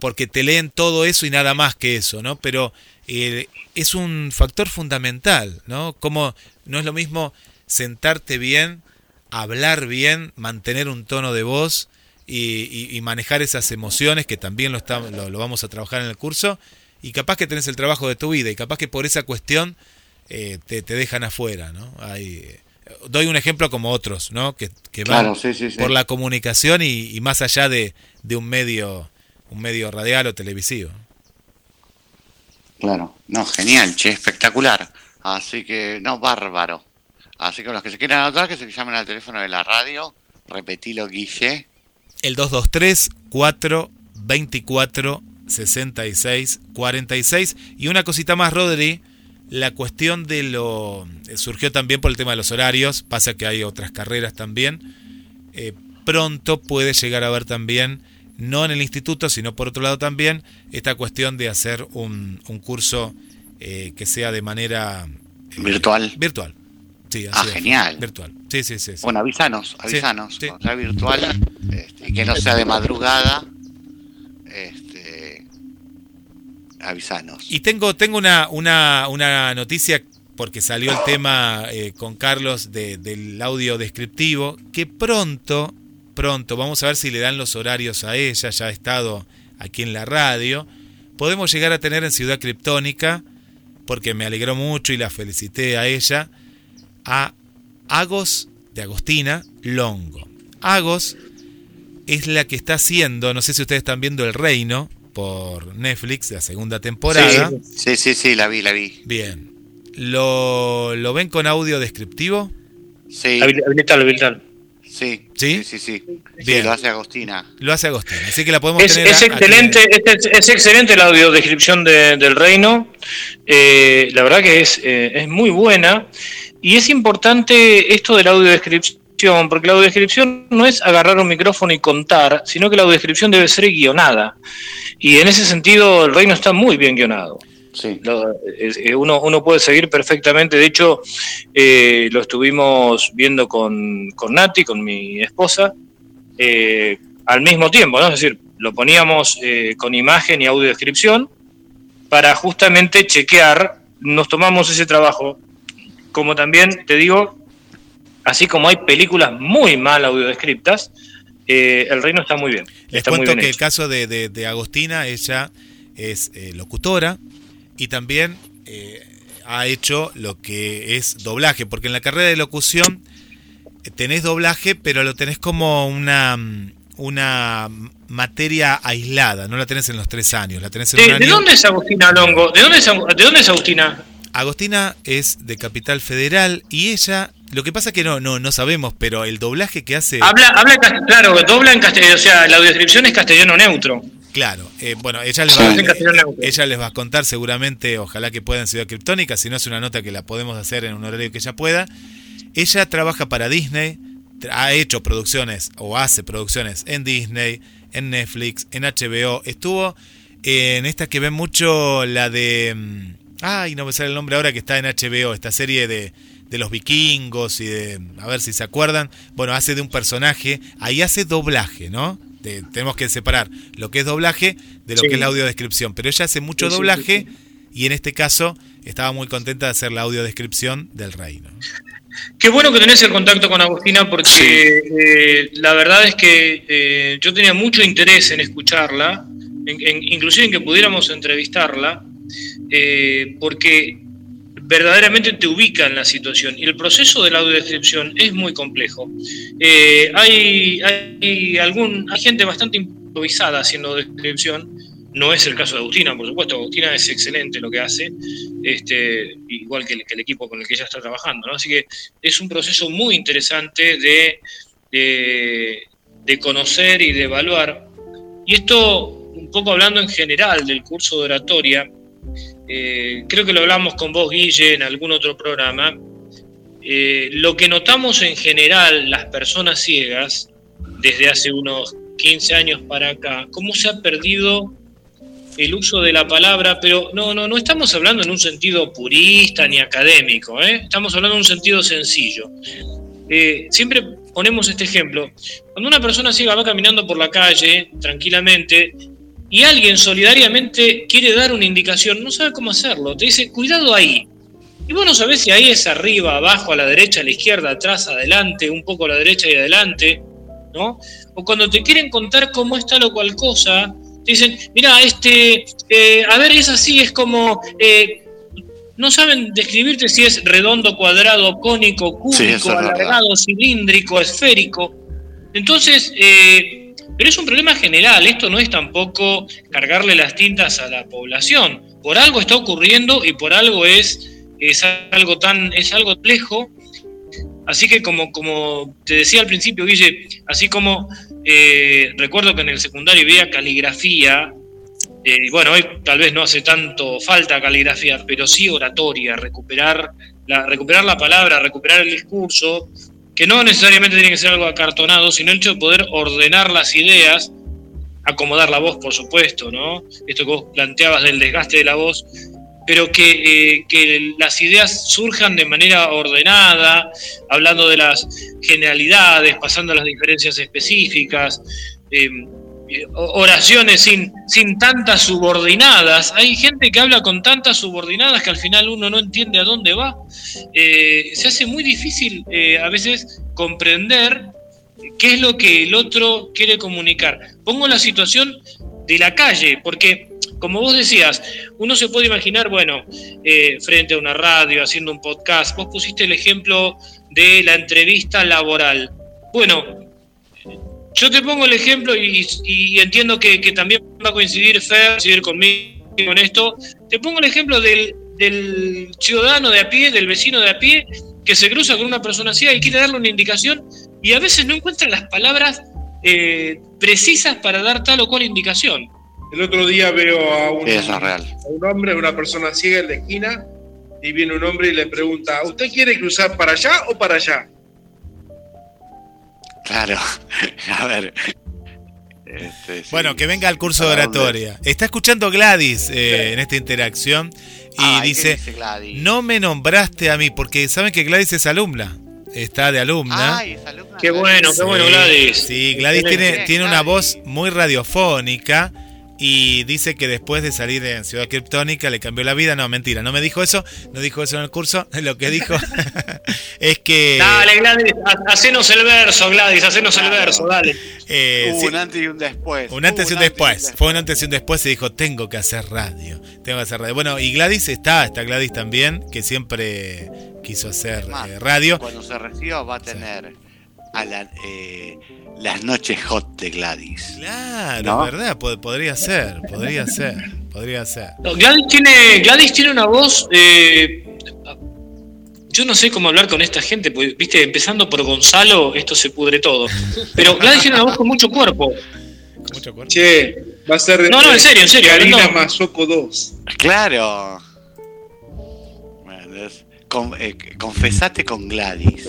S1: porque te leen todo eso y nada más que eso, ¿no? Pero eh, es un factor fundamental, ¿no? Como no es lo mismo sentarte bien, hablar bien, mantener un tono de voz y, manejar esas emociones, que también lo, está, lo, vamos a trabajar en el curso, y capaz que tenés el trabajo de tu vida, y capaz que por esa cuestión eh, te, te, dejan afuera, ¿no? Hay, doy un ejemplo como otros, ¿no? Que, van por la comunicación y, más allá de, un medio un medio radial o televisivo.
S2: Claro, no, genial, che, espectacular. Así que, no, bárbaro. Así que los que se quieran anotar, que se llamen al teléfono de la radio. Repetilo, Guille.
S1: El 223 424 66 46. Y una cosita más, Rodri la cuestión de lo... Eh, surgió también por el tema de los horarios, pasa que hay otras carreras también. Eh, pronto puede llegar a haber también, no en el instituto, sino por otro lado también, esta cuestión de hacer un, un curso eh, que sea de manera...
S2: virtual.
S1: Virtual. Sí,
S2: ah, genial.
S1: Virtual. Sí, sí, sí.
S2: Bueno, avísanos, avísanos. Sí, sea virtual este, y que no sea de madrugada. Este, avisanos.
S1: Y tengo, tengo una, una, una noticia porque salió el tema eh, con Carlos de, del audio descriptivo, que pronto, pronto, vamos a ver si le dan los horarios a ella, ya ha estado aquí en la radio, podemos llegar a tener en Ciudad Criptónica, porque me alegró mucho y la felicité a ella, a Agos de Agostina Longo. Agos es la que está haciendo, no sé si ustedes están viendo El Reino, por Netflix, la segunda temporada.
S2: Sí, sí, sí, la vi, la vi.
S1: Bien. ¿Lo, lo ven con audio descriptivo?
S2: Sí.
S3: Habilitalo, habilitalo.
S2: Sí, sí, sí, sí. Bien. lo hace Agostina.
S1: Lo hace Agostina, así que la podemos
S3: es,
S1: tener.
S3: Es excelente, es, es, excelente la audiodescripción de, del reino. Eh, la verdad que es, eh, es muy buena. Y es importante esto de la audiodescripción porque la audiodescripción no es agarrar un micrófono y contar, sino que la audiodescripción debe ser guionada. Y en ese sentido el reino está muy bien guionado.
S2: Sí.
S3: Eh, uno, uno puede seguir perfectamente, de hecho eh, lo estuvimos viendo con, con Nati, con mi esposa, eh, al mismo tiempo, ¿no? es decir, lo poníamos con imagen y audiodescripción para justamente chequear, nos tomamos ese trabajo, como también te digo, así como hay películas muy mal audiodescriptas, eh, el reino está muy bien.
S1: Les cuento que el caso de, Agostina, ella es eh, locutora y también eh, ha hecho lo que es doblaje, porque en la carrera de locución tenés doblaje, pero lo tenés como una, una materia aislada, no la tenés en los tres años, la tenés en
S3: ¿De, dónde es Agostina Longo? ¿De dónde ¿De dónde es Agostina?
S1: Agostina es de Capital Federal y ella, lo que pasa es que no, no, no sabemos, pero el doblaje que hace.
S3: Habla, habla claro, dobla en castellano, o sea, la audiodescripción es castellano neutro.
S1: Claro, eh, bueno, ella les,
S3: Sí.
S1: va,
S3: neutro.
S1: ella les va a contar seguramente, ojalá que pueda en Ciudad Criptónica, si no es una nota que la podemos hacer en un horario que ella pueda. Ella trabaja para Disney, ha hecho producciones o hace producciones en Disney, en Netflix, en HBO. Estuvo en esta que ven mucho, la de... mm, Ay, no me sale el nombre ahora que está en HBO, esta serie de, de los vikingos y de... A ver si se acuerdan. Bueno, hace de un personaje, ahí hace doblaje, ¿no? De- tenemos que separar lo que es doblaje de lo
S3: Sí.
S1: que es la audiodescripción. Pero ella hace mucho
S3: Sí, sí,
S1: doblaje
S3: sí,
S1: y en este caso estaba muy contenta de hacer la audiodescripción del reino.
S3: Qué bueno que tenés el contacto con Agustina porque eh, la verdad es que eh, yo tenía mucho interés en escucharla, en- en- inclusive en que pudiéramos entrevistarla, eh, porque verdaderamente te ubica en la situación y el proceso de la audiodescripción es muy complejo. Eh, hay, hay, algún, hay gente bastante improvisada haciendo descripción, no es el caso de Agustina, por supuesto, Agustina es excelente lo que hace, este, igual que el, equipo con el que ella está trabajando, ¿no? Así que es un proceso muy interesante de, de, de conocer y de evaluar. Y esto, un poco hablando en general del curso de oratoria, eh, creo que lo hablamos con vos, Guille, en algún otro programa. eh, lo que notamos en general las personas ciegas, desde hace unos 15 años para acá, cómo se ha perdido el uso de la palabra, pero no, no, no estamos hablando en un sentido purista ni académico, ¿eh? estamos hablando en un sentido sencillo. Siempre ponemos este ejemplo. Cuando una persona ciega va caminando por la calle tranquilamente y alguien solidariamente quiere dar una indicación, no sabe cómo hacerlo, te dice, cuidado ahí. Y vos no sabés si ahí es arriba, abajo, a la derecha, a la izquierda, atrás, adelante, un poco a la derecha y adelante, ¿no? O cuando te quieren contar cómo está lo cual cosa, te dicen, mira, este, eh, a ver, es así, es como, eh, no saben describirte si es redondo, cuadrado, cónico, cúbico, alargado, cilíndrico, esférico. Entonces, eh, pero es un problema general, esto no es tampoco cargarle las tintas a la población. Por algo está ocurriendo y por algo es, es algo tan, es algo complejo. Así que como, como te decía al principio, Guille, así como eh, recuerdo que en el secundario veía caligrafía, eh, bueno, hoy tal vez no hace tanto falta caligrafía, pero sí oratoria, recuperar la, recuperar la palabra, recuperar el discurso, que no necesariamente tiene que ser algo acartonado, sino el hecho de poder ordenar las ideas, acomodar la voz, por supuesto, ¿no? Esto que vos planteabas del desgaste de la voz, pero que, eh, que las ideas surjan de manera ordenada, hablando de las generalidades, pasando a las diferencias específicas, eh, oraciones sin, sin tantas subordinadas. Hay gente que habla con tantas subordinadas que al final uno no entiende a dónde va. Eh, se hace muy difícil eh, a veces comprender qué es lo que el otro quiere comunicar. Pongo la situación de la calle, porque como vos decías, uno se puede imaginar, bueno, eh, frente a una radio, haciendo un podcast, vos pusiste el ejemplo de la entrevista laboral. Bueno, yo te pongo el ejemplo y, y entiendo que, que también va a coincidir Fer, coincidir conmigo en esto. Te pongo el ejemplo del, del ciudadano de a pie, del vecino de a pie, que se cruza con una persona ciega y quiere darle una indicación y a veces no encuentra las palabras eh, precisas para dar tal o cual indicación.
S4: El otro día veo a un,
S2: Sí, eso es real.
S4: a un hombre, a una persona ciega en la esquina, y viene un hombre y le pregunta, ¿usted quiere cruzar para allá o para allá?
S2: Claro. A ver. Este, sí.
S1: Bueno, que venga al curso de oratoria. Está escuchando Gladys eh, en esta interacción y
S2: Ay, ¿qué
S1: dice,
S2: dice Gladys?
S1: no me nombraste a mí, porque saben que Gladys es alumna. Está de alumna.
S2: Ay, es alumna
S3: Qué bueno, qué bueno, Gladys.
S1: Sí, Gladys tiene, tiene una voz muy radiofónica y dice que después de salir en Ciudad Criptónica le cambió la vida. No, mentira, no me dijo eso, no dijo eso en el curso. Lo que dijo es que...
S3: Dale, Gladys, ha- hacenos el verso, Gladys, hacenos el verso, dale.
S1: eh,
S2: Hubo
S1: sí,
S2: un antes y un después.
S1: un antes y un después. Fue un antes y un después y dijo, tengo que hacer radio. Tengo que hacer radio. Bueno, y Gladys está, está Gladys también, que siempre quiso hacer eh, radio.
S2: Cuando se reciba va a tener a la, eh, las noches hot de Gladys.
S1: Claro,
S2: ¿No?
S1: ¿verdad? Pod- podría ser, podría ser, podría ser.
S3: No, Gladys tiene, Gladys tiene una voz. eh, yo no sé cómo hablar con esta gente, porque, viste, empezando por Gonzalo, esto se pudre todo. Pero Gladys tiene una voz con mucho cuerpo.
S1: Mucho cuerpo.
S4: Che, Va a ser.
S3: No, no, en serio, en serio,
S4: Karina Mazoco 2.
S2: Claro. Bueno, es- con- eh, confesate con Gladys.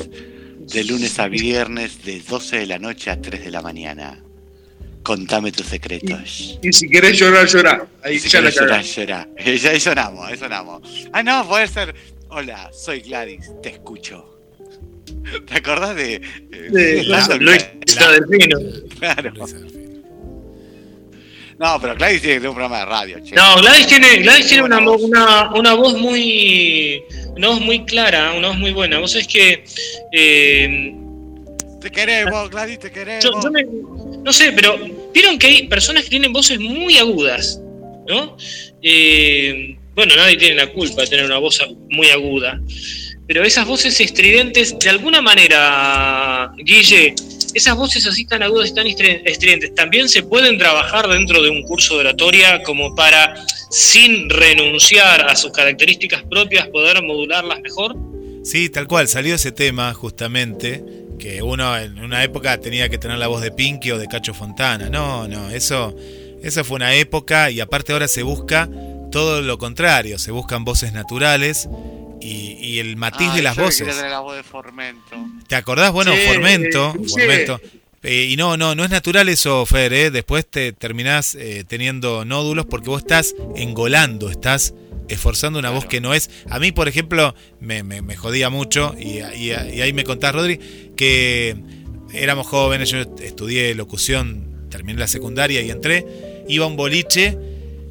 S2: De lunes a viernes, de 12 de la noche a 3 de la mañana. Contame tus secretos.
S4: Y si querés llorar, llorar. Ahí
S2: Si
S4: ya la
S2: querés llorar, llorar. Ya ahí sonamos, ahí sonamos. Ah, no, puede ser. Hola, soy Gladys, te escucho. ¿Te acordás de. eh,
S4: De
S3: Luis? Delfino.
S2: Claro. No, pero Gladys tiene que tener un programa de radio, che.
S3: No, Gladys tiene, Gladys tiene una, una, una voz muy. Una voz muy clara, una voz muy buena. Vos sabés que. eh,
S2: Te queremos, Gladys, te queremos.
S3: yo, yo me- no sé, pero vieron que hay personas que tienen voces muy agudas, ¿no? Eh, bueno, nadie tiene la culpa de tener una voz muy aguda, pero esas voces estridentes, de alguna manera, Guille, esas voces así tan agudas y tan estri- estridentes, también se pueden trabajar dentro de un curso de oratoria como para, sin renunciar a sus características propias, poder modularlas mejor.
S1: Sí, tal cual, salió ese tema justamente, que uno en una época tenía que tener la voz de Pinky o de Cacho Fontana. No, no, eso, eso fue una época y aparte ahora se busca todo lo contrario, se buscan voces naturales y, y el matiz
S2: Ay,
S1: de las
S2: yo
S1: voces.
S2: tener la voz de Formento.
S1: ¿Te acordás? Bueno,
S4: Sí,
S1: Formento,
S4: eh, sí.
S1: Formento. Eh, y no, no, no es natural eso, Fer, ¿eh? Después te terminás eh, teniendo nódulos porque vos estás engolando, estás esforzando una voz que no es. A mí, por ejemplo, me, me- me jodía mucho, y, y- y ahí me contás, Rodri, que éramos jóvenes, yo estudié locución, terminé la secundaria y entré, iba a un boliche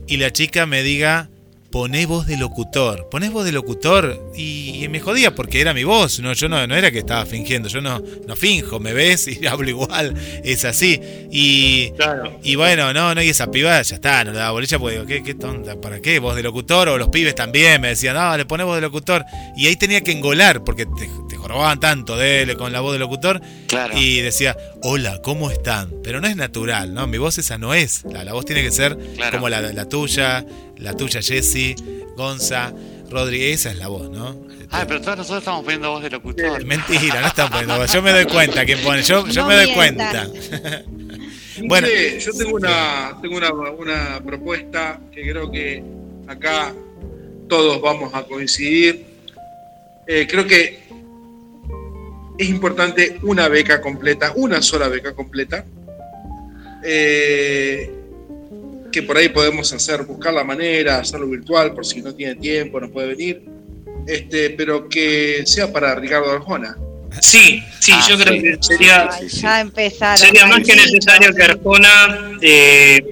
S1: y la chica me diga, poné voz de locutor, ponés voz de locutor y, y me jodía porque era mi voz, no, yo no, no era que estaba fingiendo, yo no, no finjo, me ves y hablo igual, es así. Y,
S3: Claro.
S1: y bueno, no, no, y esa piba ya está, no le daba bolilla porque digo, ¿qué, qué tonta? ¿Para qué? ¿Voz de locutor? O los pibes también me decían, no, le ponés voz de locutor. Y ahí tenía que engolar porque te, te jorobaban tanto de él con la voz de locutor.
S2: Claro.
S1: Y decía, hola, ¿cómo están? Pero no es natural, ¿no? Mi voz esa no es. La, la voz tiene que ser
S2: Claro.
S1: como la, la tuya, la tuya Jessy, Gonza, Rodri, esa es la voz, ¿no?
S2: Ay, pero todos nosotros estamos poniendo voz de locutor.
S1: Mentira, no están poniendo voz. Yo me doy cuenta quién pone, yo, yo
S5: No
S1: me doy cuenta. Bueno.
S4: Yo tengo una, tengo una, una propuesta que creo que acá todos vamos a coincidir. Eh, creo que es importante una beca completa, una sola beca completa, eh, que por ahí podemos hacer, buscar la manera, hacerlo virtual por si no tiene tiempo, no puede venir, este, pero que sea para Ricardo Arjona.
S3: Sí, sí,
S2: Ah,
S3: yo creo que sería,
S5: Ay, ya empezaron.
S3: sería más que necesario que Arjona eh,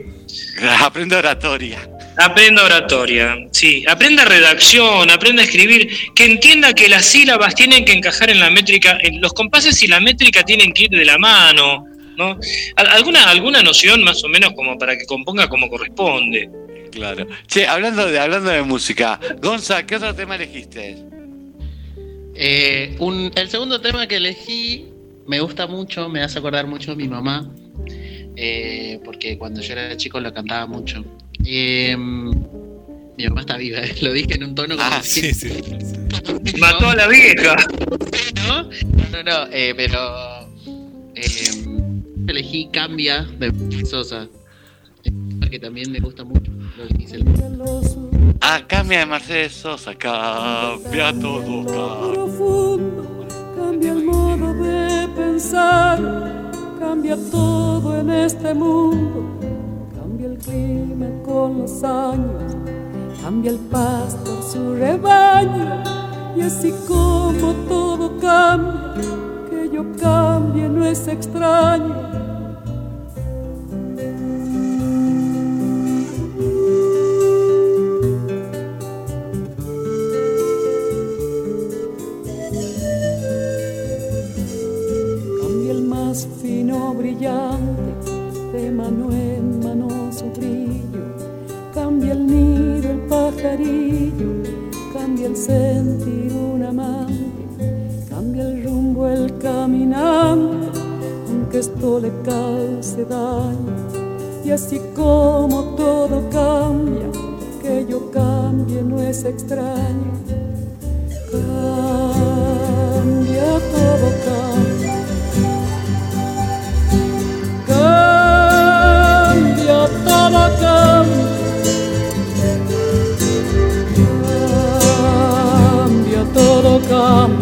S2: Aprende oratoria.
S3: aprenda oratoria, sí, aprenda redacción, aprenda a escribir, que entienda que las sílabas tienen que encajar en la métrica, en los compases y la métrica tienen que ir de la mano, ¿no? Al- ¿Alguna, alguna noción más o menos como para que componga como corresponde?
S2: Claro. Che, hablando de, hablando de música, Gonza, ¿qué otro tema elegiste?
S6: Eh, un- el segundo tema que elegí me gusta mucho, me hace acordar mucho a mi mamá, eh, porque cuando yo era chico lo cantaba mucho. Eh, mi mamá está viva, lo dije en un tono como
S2: Ah,
S1: Sí, sí.
S3: Mató a la vieja.
S6: ¿no? No, no, eh, pero eh, elegí Cambia de Sosa, que también me gusta mucho. Lo elegí el-
S2: Ah, cambia de Mercedes Sosa, cambia todo, cambia.
S10: profundo, cambia el modo de pensar, cambia todo en este mundo, cambia el clima con los años, cambia el pastor su rebaño, y así como todo cambia, yo cambie no es extraño. Cambia el más fino brillante, de mano en mano su brillo. Cambia el nido, el pajarillo, cambia el sentir un amante el caminante, aunque esto le cause daño. Y así como todo cambia, que yo cambie no es extraño. Cambia todo cambia. Cambia todo cambia. Cambia todo cambia.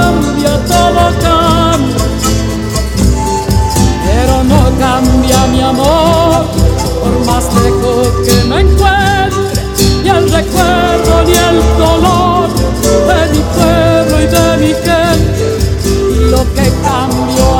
S10: Cambia todo, cambia, pero no cambia mi amor. Por más lejos que me encuentre ni el recuerdo ni el dolor de mi pueblo y de mi querido que cambió.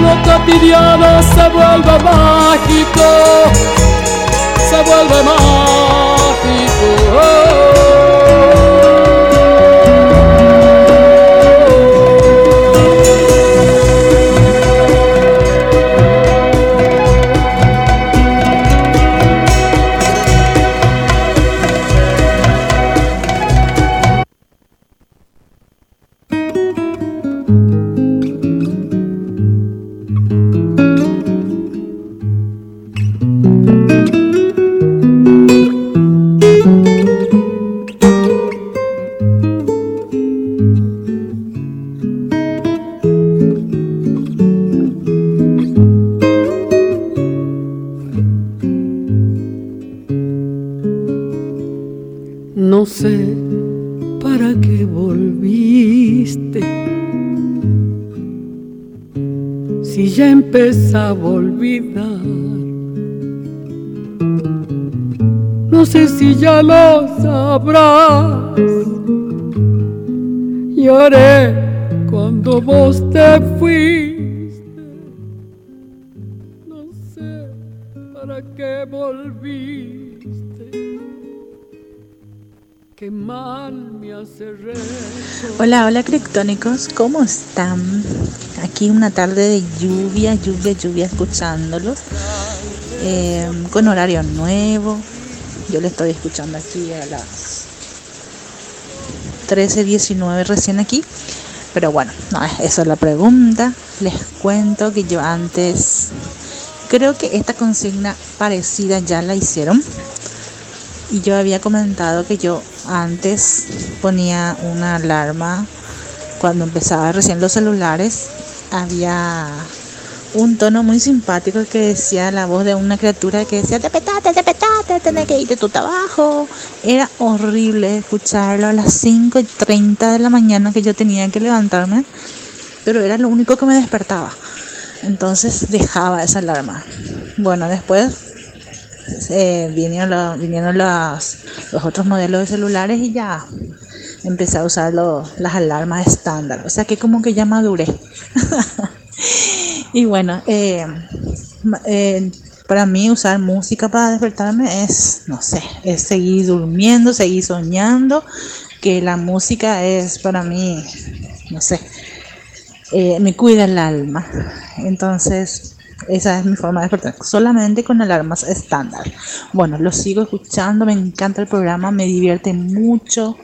S10: lo cotidiano se vuelve mágico, se vuelve No ya lo sabrás. Lloré cuando vos te fuiste. No sé para qué volviste. Qué mal me hace.
S11: Hola, hola criptónicos, ¿cómo están? Aquí una tarde de lluvia, lluvia, lluvia, escuchándolos. eh, con horario nuevo. Yo le estoy escuchando aquí a las 13.19 recién aquí. Pero bueno, no es eso es la pregunta. Les cuento que yo antes, creo que esta consigna parecida ya la hicieron. Y yo había comentado que yo antes ponía una alarma cuando empezaba recién los celulares. Había un tono muy simpático que decía la voz de una criatura que decía, te petate, te petate, tenés que irte tu trabajo. Era horrible escucharlo a las 5 y 30 de la mañana que yo tenía que levantarme, pero era lo único que me despertaba. Entonces dejaba esa alarma. Bueno, después eh, vinieron, vinieron las- los otros modelos de celulares y ya empecé a usar lo- las alarmas estándar. O sea que como que ya maduré. y bueno, eh, eh, para mí usar música para despertarme es, no sé, es seguir durmiendo, seguir soñando que la música es para mí, no sé, eh, me cuida el alma. Entonces, esa es mi forma de despertar, solamente con alarmas estándar. Bueno, lo sigo escuchando, me encanta el programa, me divierte mucho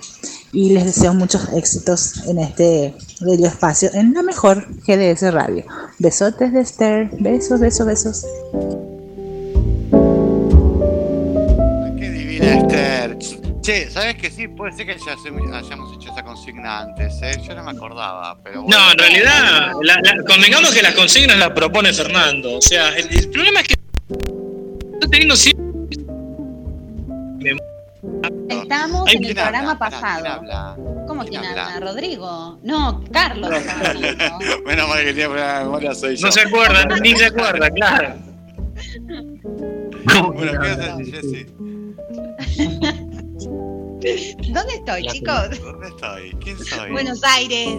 S11: y les deseo muchos éxitos en este bello espacio, en la mejor GDS Radio. Besotes de Esther, besos, besos, besos.
S2: Qué divina Esther. Che, ¿sabes que sí? Puede ser que ya se- hayamos hecho esa consigna antes, ¿eh? Yo no me acordaba, pero bueno.
S3: No, en realidad, la- la- convengamos que las consignas las propone Fernando. O sea, el, el problema es que está teniendo siempre.
S5: Estamos
S3: Ay,
S5: en el
S3: ¿quién
S5: programa
S3: habla?
S5: pasado.
S2: ¿Quién habla?
S5: ¿Cómo
S2: ¿Quién
S5: quién
S2: habla?
S5: habla? ¿Rodrigo? No, Carlos.
S2: Menos mal que tiene problema de memoria, soy yo.
S3: No se acuerda, ni se acuerda, claro.
S2: Bueno, ¿qué haces, Jessy?
S5: ¿Dónde estoy, chicos?
S2: ¿Dónde estoy? ¿Quién soy?
S5: Buenos Aires.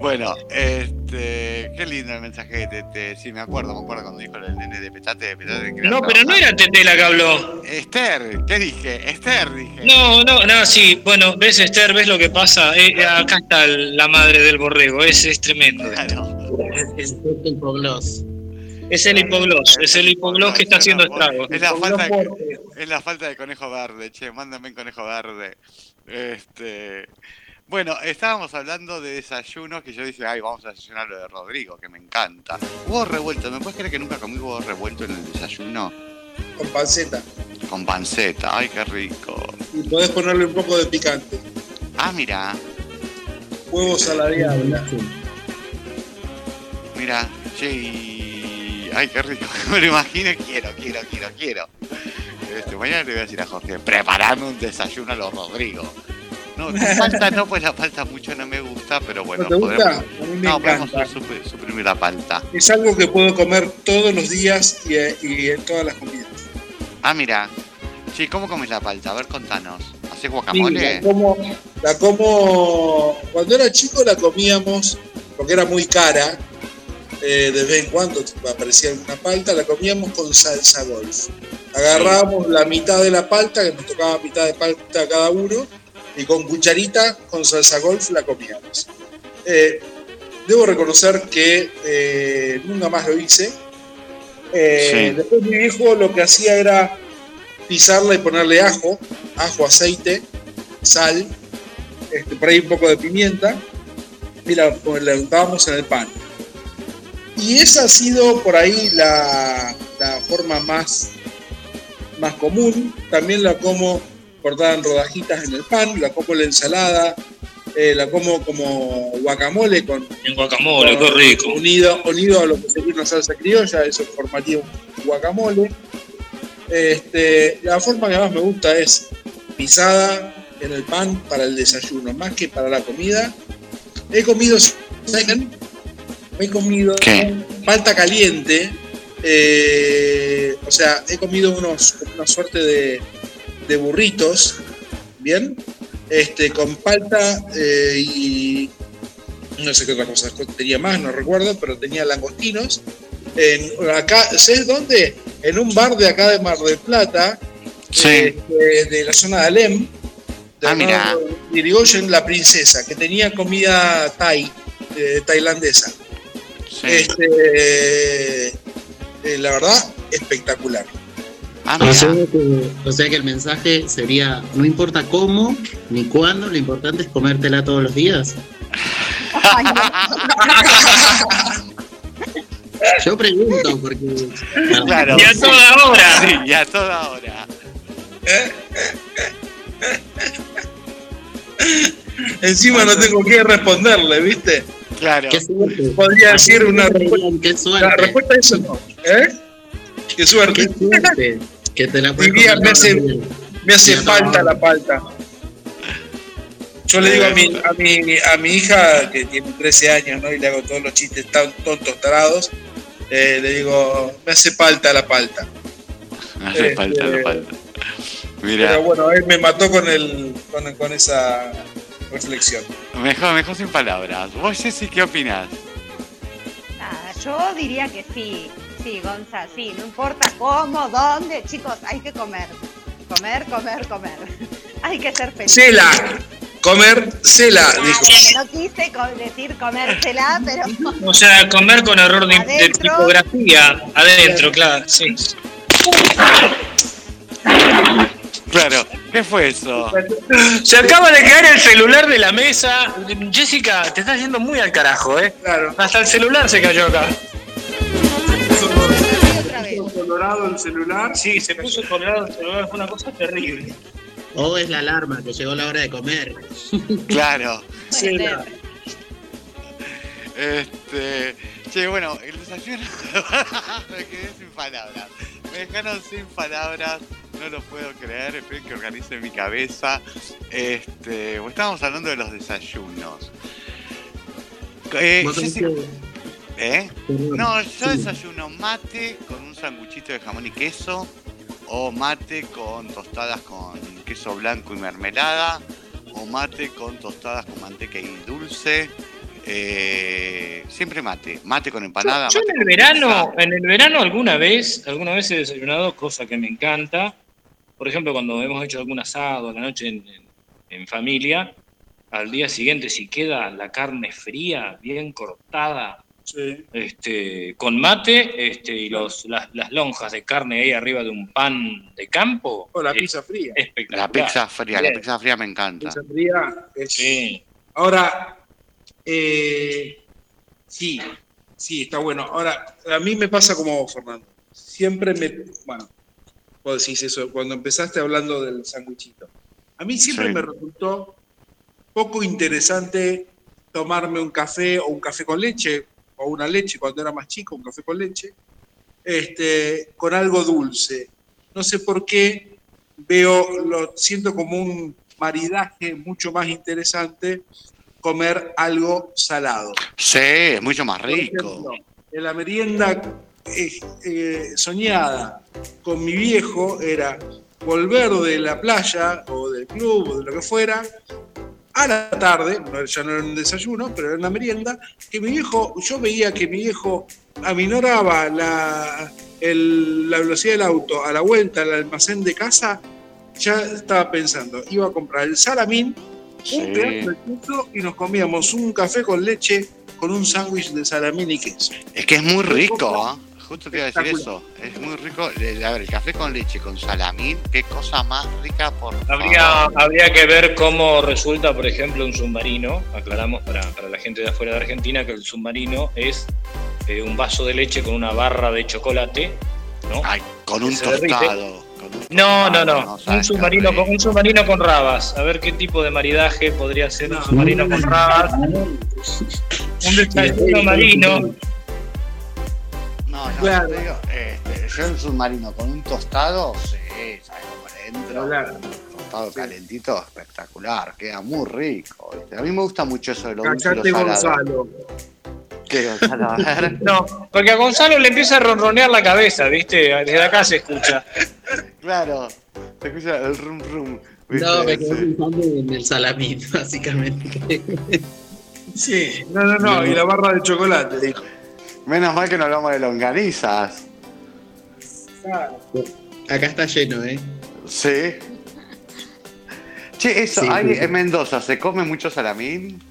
S2: Bueno, este. Qué lindo el mensaje de Tete. Sí, me acuerdo, me acuerdo cuando dijo el nene de petate, de petate.
S3: No, pero no era Tete la que habló.
S2: Esther, ¿qué dije? Esther, dije.
S3: No, no, no, sí. Bueno, ves, Esther, ves lo que pasa. Eh, acá está la madre del borrego. Es, es tremendo.
S6: Es el hipogloss.
S3: Es el hipogloss. Es el hipogloss que está haciendo estragos.
S2: Es la, falta de, es la falta de conejo verde, che, mándame un conejo verde. Este. Bueno, estábamos hablando de desayunos que yo dije, ay, vamos a desayunar lo de Rodrigo, que me encanta. Huevo revuelto, ¿me puedes creer que nunca comí huevo revuelto en el desayuno?
S4: Con panceta.
S2: Con panceta, ay, qué rico.
S4: Y podés ponerle un poco de picante.
S2: Ah, mira,
S4: la diabla.
S2: mira, che, y- ay, qué rico. Me lo imagino, quiero, quiero, quiero, quiero. Este, mañana le voy a decir a Jorge, preparame un desayuno a los Rodrigo. No, palta no, pues la palta mucho no me gusta, pero bueno,
S4: ¿No te gusta?
S2: podemos,
S4: A mí me
S2: no, podemos suprimir la palta.
S4: Es algo que puedo comer todos los días y, y en todas las comidas.
S2: Ah, mira. Sí, ¿cómo comes la palta? A ver, contanos. ¿Haces
S4: Sí,
S2: guacamole?
S4: la como, la como. Cuando era chico la comíamos, porque era muy cara. eh, de vez en cuando aparecía una palta, la comíamos con salsa golf. Agarrábamos la mitad de la palta, que nos tocaba mitad de palta cada uno, y con cucharita, con salsa golf, la comíamos. Eh, debo reconocer que eh, nunca más lo hice. Eh,
S2: Sí.
S4: Después mi hijo lo que hacía era pisarla y ponerle ajo, ajo, aceite, sal, este, por ahí un poco de pimienta, y la, pues, la untábamos en el pan. Y esa ha sido por ahí la, la forma más, más común. También la como cortada en rodajitas en el pan, la como en la ensalada, eh, la como como guacamole con,
S3: En guacamole, qué
S4: con-
S3: rico.
S4: Unido, unido a lo que sería una salsa criolla, eso formaría un guacamole. Este, la forma que más me gusta es pisada en el pan para el desayuno, más que para la comida. He comido, ¿saben? He comido palta caliente, eh, o sea, he comido unos, una suerte de, de burritos, ¿bien? Este, con palta eh, y no sé qué otra cosa tenía más, no recuerdo, pero tenía langostinos. En, acá, ¿sabes dónde? En un bar de acá de Mar del Plata, eh, de, de la zona de Alem, de
S2: Ah, mira.
S4: Irigoyen, la princesa, que tenía comida thai, eh, tailandesa. Este, eh, la verdad, espectacular.
S2: Ah,
S6: o, sea que, o sea que el mensaje sería, no importa cómo ni cuándo, lo importante es comértela todos los días. Yo pregunto porque...
S2: Claro.
S3: Y a toda hora.
S2: Sí, y a toda hora.
S4: Encima no tengo que responderle, ¿viste?
S2: Claro.
S6: Qué suerte.
S4: Podría decir una respuesta.
S6: Qué suerte.
S4: La respuesta es eso no. ¿Eh? Qué suerte.
S6: Qué suerte. Que te la
S4: me hace, me hace falta la palta. Yo le digo a mi, a, mi, a mi hija, que tiene 13 años, ¿no? Y le hago todos los chistes tan tontos, tarados. eh, le digo, me hace falta la palta.
S2: Me hace
S4: Este,
S2: falta la palta. Mira,
S4: Pero bueno, él me mató con, el, con, con esa reflexión.
S2: mejor, mejor sin palabras. ¿Vos, Jessy, qué opinás?
S5: Ah, yo diría que sí, sí, Gonza, sí, no importa cómo, dónde, chicos, hay que comer. Comer, comer, comer. Hay que ser feliz.
S4: Cela. Comer cela, dijo.
S5: No quise decir comérsela, pero
S3: O sea, comer con error de, de tipografía. Adentro, claro, sí.
S2: Claro, ¿qué fue eso?
S3: Se acaba de caer el celular de la mesa. Jessica, te estás yendo muy al carajo, ¿eh?
S4: Claro.
S3: Hasta el celular se cayó acá.
S4: Colorado el celular.
S3: Sí, se puso colorado el celular, fue una cosa terrible.
S6: O es la alarma que llegó la hora de comer.
S2: Claro.
S3: Sí.
S2: Este. Che, bueno, el desayuno. me quedé sin palabras. Me dejaron sin palabras. No lo puedo creer. Esperen que organice mi cabeza. Este. Estábamos hablando de los desayunos. Eh,
S6: Vos
S2: ¿Eh? No, yo desayuno mate con un sanguchito de jamón y queso. O mate con tostadas con queso blanco y mermelada. O mate con tostadas con manteca y dulce. Eh, siempre mate. Mate con empanada.
S3: Yo
S2: mate
S3: en el verano,
S2: pizza.
S3: en el verano alguna vez, alguna vez he desayunado, cosa que me encanta. Por ejemplo, cuando hemos hecho algún asado a la noche en, en- en familia, al día siguiente si queda la carne fría, bien cortada,
S4: Sí.
S3: este, con mate, este, y los, las, las lonjas de carne ahí arriba de un pan de campo,
S4: O la
S3: es
S4: pizza fría.
S3: espectacular.
S2: La pizza fría, la pizza fría me encanta.
S4: Pizza fría es-
S3: Sí.
S4: Ahora, eh, sí, sí, está bueno. Ahora, a mí me pasa como vos, Fernando. Siempre me. Bueno, vos decís eso, cuando empezaste hablando del sándwichito. A mí siempre
S2: Sí.
S4: me resultó poco interesante tomarme un café o un café con leche, o una leche cuando era más chico, un café con leche, este, con algo dulce. No sé por qué veo, lo siento como un maridaje mucho más interesante comer algo salado.
S2: Sí, es mucho más
S4: Por
S2: rico.
S4: ejemplo, en la merienda eh, eh, soñada con mi viejo era volver de la playa o del club o de lo que fuera a la tarde, ya no era un desayuno, pero era una merienda, que mi viejo, yo veía que mi viejo aminoraba la, el- la velocidad del auto a la vuelta al almacén de casa, ya estaba pensando, iba a comprar el salamín,
S2: Sí.
S4: un pedazo de queso y nos comíamos un café con leche con un sándwich de salamín y queso.
S2: Es que es muy rico, ¿ah? Justo te iba a decir eso. Es muy rico. A ver, el café con leche con salamín, qué cosa más rica por
S3: Habría, habría que ver cómo resulta, por ejemplo, un submarino. Aclaramos para, para la gente de afuera de Argentina que el submarino es eh, un vaso de leche con una barra de chocolate. ¿no?
S2: Ay, con un tostado. con un
S3: No, no, no. Un submarino, con, un submarino con rabas. A ver qué tipo de maridaje podría ser un
S4: No.
S3: submarino con rabas. Un desayuno marino.
S2: No, no,
S4: Claro.
S2: te digo, este, yo un submarino con un tostado, sí, sabes por dentro.
S4: Claro.
S2: Tostado calentito, espectacular, queda muy rico. ¿viste? A mí me gusta mucho eso de lo dulce y
S4: Cachate
S2: lo salado.
S4: Gonzalo.
S2: ¿Qué, Gonzalo? A ver.
S3: No, porque a Gonzalo le empieza a ronronear la cabeza, ¿viste? Desde acá se escucha.
S2: Claro, se escucha el rum rum. ¿viste?
S6: No, me quedé pensando en el salamín, básicamente.
S4: Sí, no, no, no, y la barra de chocolate, dijo.
S2: Menos mal que no hablamos de longanizas.
S6: Acá está lleno, ¿eh?
S2: Sí. Che, eso,
S6: Sí,
S2: hay,
S6: sí.
S2: en Mendoza, ¿se come mucho salamín?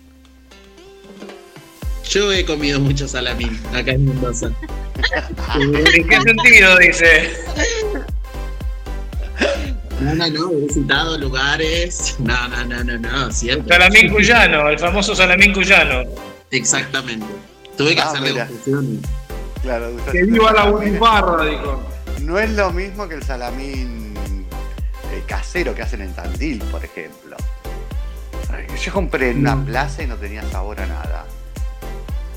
S6: Yo he comido mucho salamín acá en Mendoza.
S3: ¿En qué sentido, dice?
S6: No, no, no, he visitado lugares. No, no, no, no, no, siempre.
S3: Salamín cuyano, el famoso salamín cuyano.
S6: Exactamente. Tuve que
S2: Ah,
S6: hacer
S2: mira.
S6: degustaciones.
S2: Claro,
S4: Que viva la butifarra, dijo.
S2: No es lo mismo que el salamín eh, casero que hacen en Tandil, por ejemplo. Yo compré en una plaza y no tenía sabor a nada.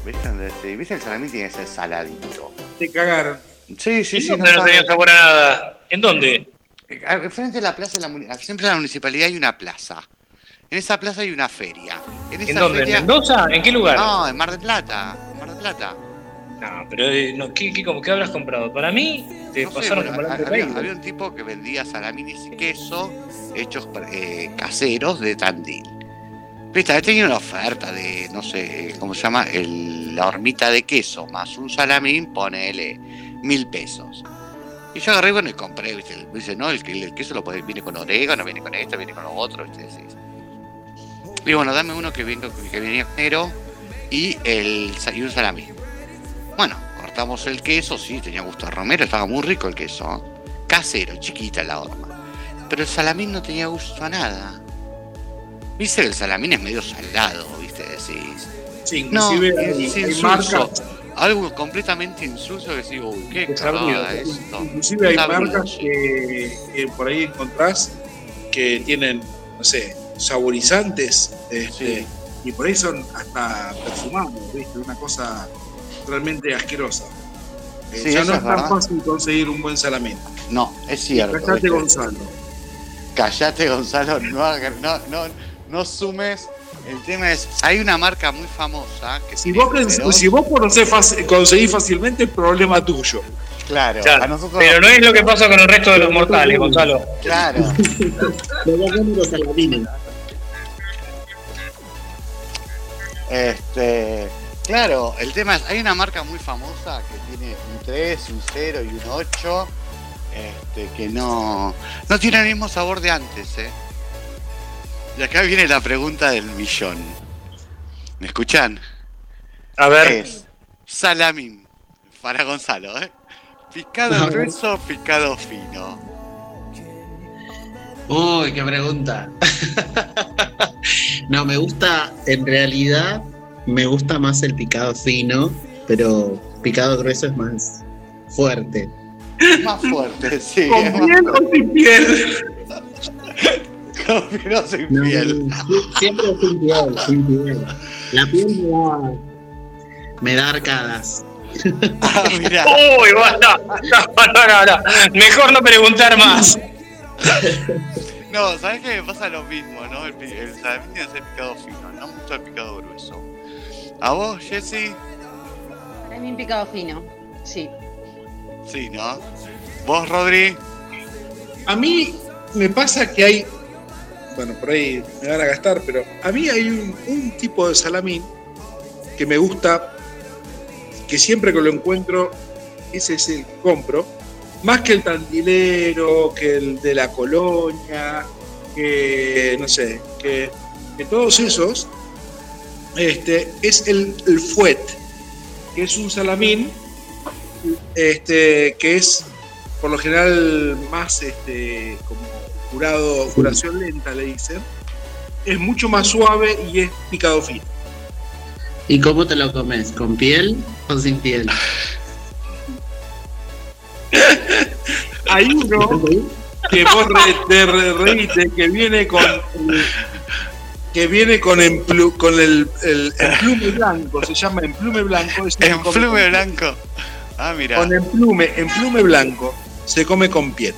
S2: ¿Viste? Donde se- ¿Viste? El salamín tiene que ser saladito.
S4: Te cagaron.
S2: Sí, sí,
S3: ¿En
S2: sí.
S3: no
S2: sabe.
S3: tenía sabor a nada? ¿En dónde?
S2: Eh, Frente a la plaza, de la, muni- siempre en la municipalidad hay una plaza. En esa plaza hay una feria. En, esa
S3: ¿En dónde?
S2: feria-
S3: ¿En Mendoza? ¿En qué lugar?
S2: No, en Mar del Plata. Plata.
S3: No, pero eh, no, ¿qué, qué, cómo, ¿qué habrás comprado? Para mí, te
S2: No sé, bueno, había, un tipo que vendía salamines y queso hechos eh, caseros de Tandil. Viste, tenía una oferta de, no sé, ¿cómo se llama? El- la hormita de queso más un salamín, ponele mil pesos. Y yo agarré bueno, y compré, ¿viste? Me dice, no, el, que- el queso lo puede, viene con orégano, viene con esto, viene con lo otro, ¿viste? Y bueno, dame uno que, venga, que venía con negro y, el, y un salami. Bueno, cortamos el queso, sí, tenía gusto a romero, estaba muy rico el queso. Casero, chiquita la horma. Pero el salamín no tenía gusto a nada. Viste que el salamín es medio salado, viste, decís.
S4: Sí,
S2: No,
S4: inclusive hay-
S2: es insulso. Algo completamente insulso que digo, uy, qué cagada esto.
S4: Inclusive hay marcas que por ahí encontrás que tienen, no sé, saborizantes este, y por ahí son hasta perfumados, ¿viste? Una cosa realmente asquerosa. Eh,
S2: Sí,
S4: ya no
S2: es
S4: tan
S2: verdad.
S4: fácil conseguir un buen salamín.
S2: No, es cierto.
S4: Callate. Gonzalo.
S2: Callate, Gonzalo, no, no, no, no sumes. El tema es, hay una marca muy famosa que
S4: Si vos,
S2: pero-
S4: si vos conocés fácil- conseguís fácilmente, es problema tuyo.
S2: Claro,
S3: Claro,
S2: a nosotros
S3: Pero no es lo que pasa con el resto de los mortales, Gonzalo.
S2: Claro. Este, claro, el tema es, hay una marca muy famosa que tiene un 3, un 0 y un 8, este, que no, no tiene el mismo sabor de antes, ¿eh? Y acá viene la pregunta del millón. ¿Me escuchan?
S3: A ver.
S2: Es salamín, para Gonzalo, ¿eh? Picado grueso, picado fino.
S6: Uy, qué pregunta. no, me gusta, en realidad, me gusta más el picado fino, pero picado grueso es más fuerte.
S2: Más fuerte, sí.
S4: ¿Con piel o sin piel?
S2: Con piel o sin
S6: No,
S2: piel.
S6: siempre sin piel, sin piel. La piel me da, me da arcadas.
S2: Ah, mirá.
S3: Uy, basta. No, no, no, no. Mejor no preguntar más.
S2: No, ¿sabes qué me pasa lo mismo, no? El, pi- el salamín tiene que ser picado fino, no mucho el picado grueso. ¿A vos, Jessy?
S5: Para mí un picado fino. Sí.
S2: Sí, ¿no? ¿Vos, Rodri?
S4: A mí me pasa que hay, bueno, por ahí me van a gastar, pero a mí hay un, un tipo de salamín que me gusta, que siempre que lo encuentro, ese es el que compro, más que el tandilero, que el de la colonia, que no sé, que, que todos esos, este, es el, el fuet, que es un salamín este, que es por lo general más este, como curado, curación lenta le dicen, es mucho más suave y es picado fino.
S6: ¿Y cómo te lo comes? ¿Con piel o sin piel?
S4: Hay uno que vos re- te re- reíste que viene con que viene con, emplu- con el, el emplume blanco, se llama emplume blanco. es
S2: Emplume blanco. Ah, mira.
S4: Con emplume, emplume blanco, se come con piel.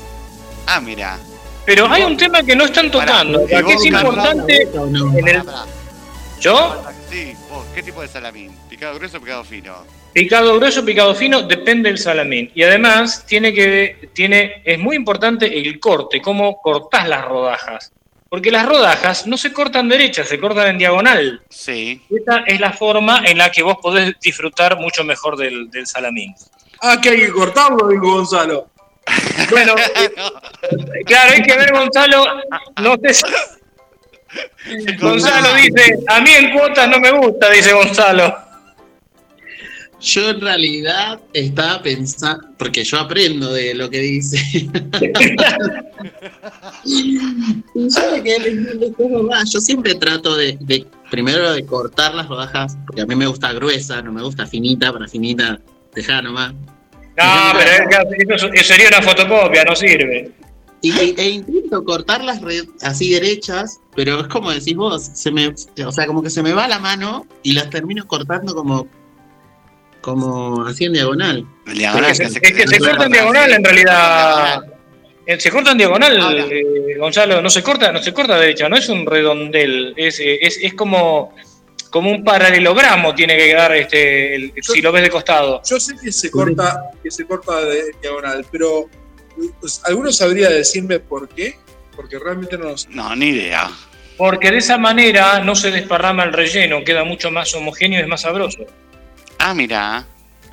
S2: Ah, mira.
S3: Pero hay un tema que no están tocando, que es
S2: ¿y vos,
S3: importante en el... ¿Yo?
S2: Sí, vos, ¿qué tipo de salamín? ¿Picado grueso o picado fino?
S3: Picado grueso, picado fino, depende del salamín. Y además tiene que tiene es muy importante el corte, cómo cortás las rodajas. Porque las rodajas no se cortan derechas, se cortan en diagonal.
S2: Sí.
S3: Esta es la forma en la que vos podés disfrutar mucho mejor del, del salamín.
S4: Ah, que hay que cortarlo, dijo Gonzalo.
S3: Bueno, claro, hay que ver, Gonzalo. No sé si- Gonzalo dice, a mí en cuotas no me gusta, dice Gonzalo.
S6: Yo en realidad estaba pensando, porque yo aprendo de lo que dice. yo me quedé pensando, ¿cómo va? Yo siempre trato de, de, primero de cortar las rodajas, porque a mí me gusta gruesa, no me gusta finita, para finita, dejá nomás.
S3: No, pero es- eso, eso sería una fotocopia, no sirve.
S6: Y, e intento cortarlas así derechas, pero es como decís vos, se me, o sea, como que se me va la mano y las termino cortando como, como así en diagonal.
S3: Es que se, es que se corta en diagonal en realidad. Eh, Se corta en diagonal, eh, Gonzalo, no se corta, no se corta derecha, no es un redondel, es, eh, es, es como, como un paralelogramo tiene que quedar este, el- si lo ves de costado.
S4: Yo sé que se corta, que se corta de diagonal, pero pues, ¿alguno sabría decirme por qué? Porque realmente no lo sé.
S2: No, ni idea.
S3: Porque de esa manera no se desparrama el relleno, queda mucho más homogéneo y es más sabroso.
S2: Ah, mira.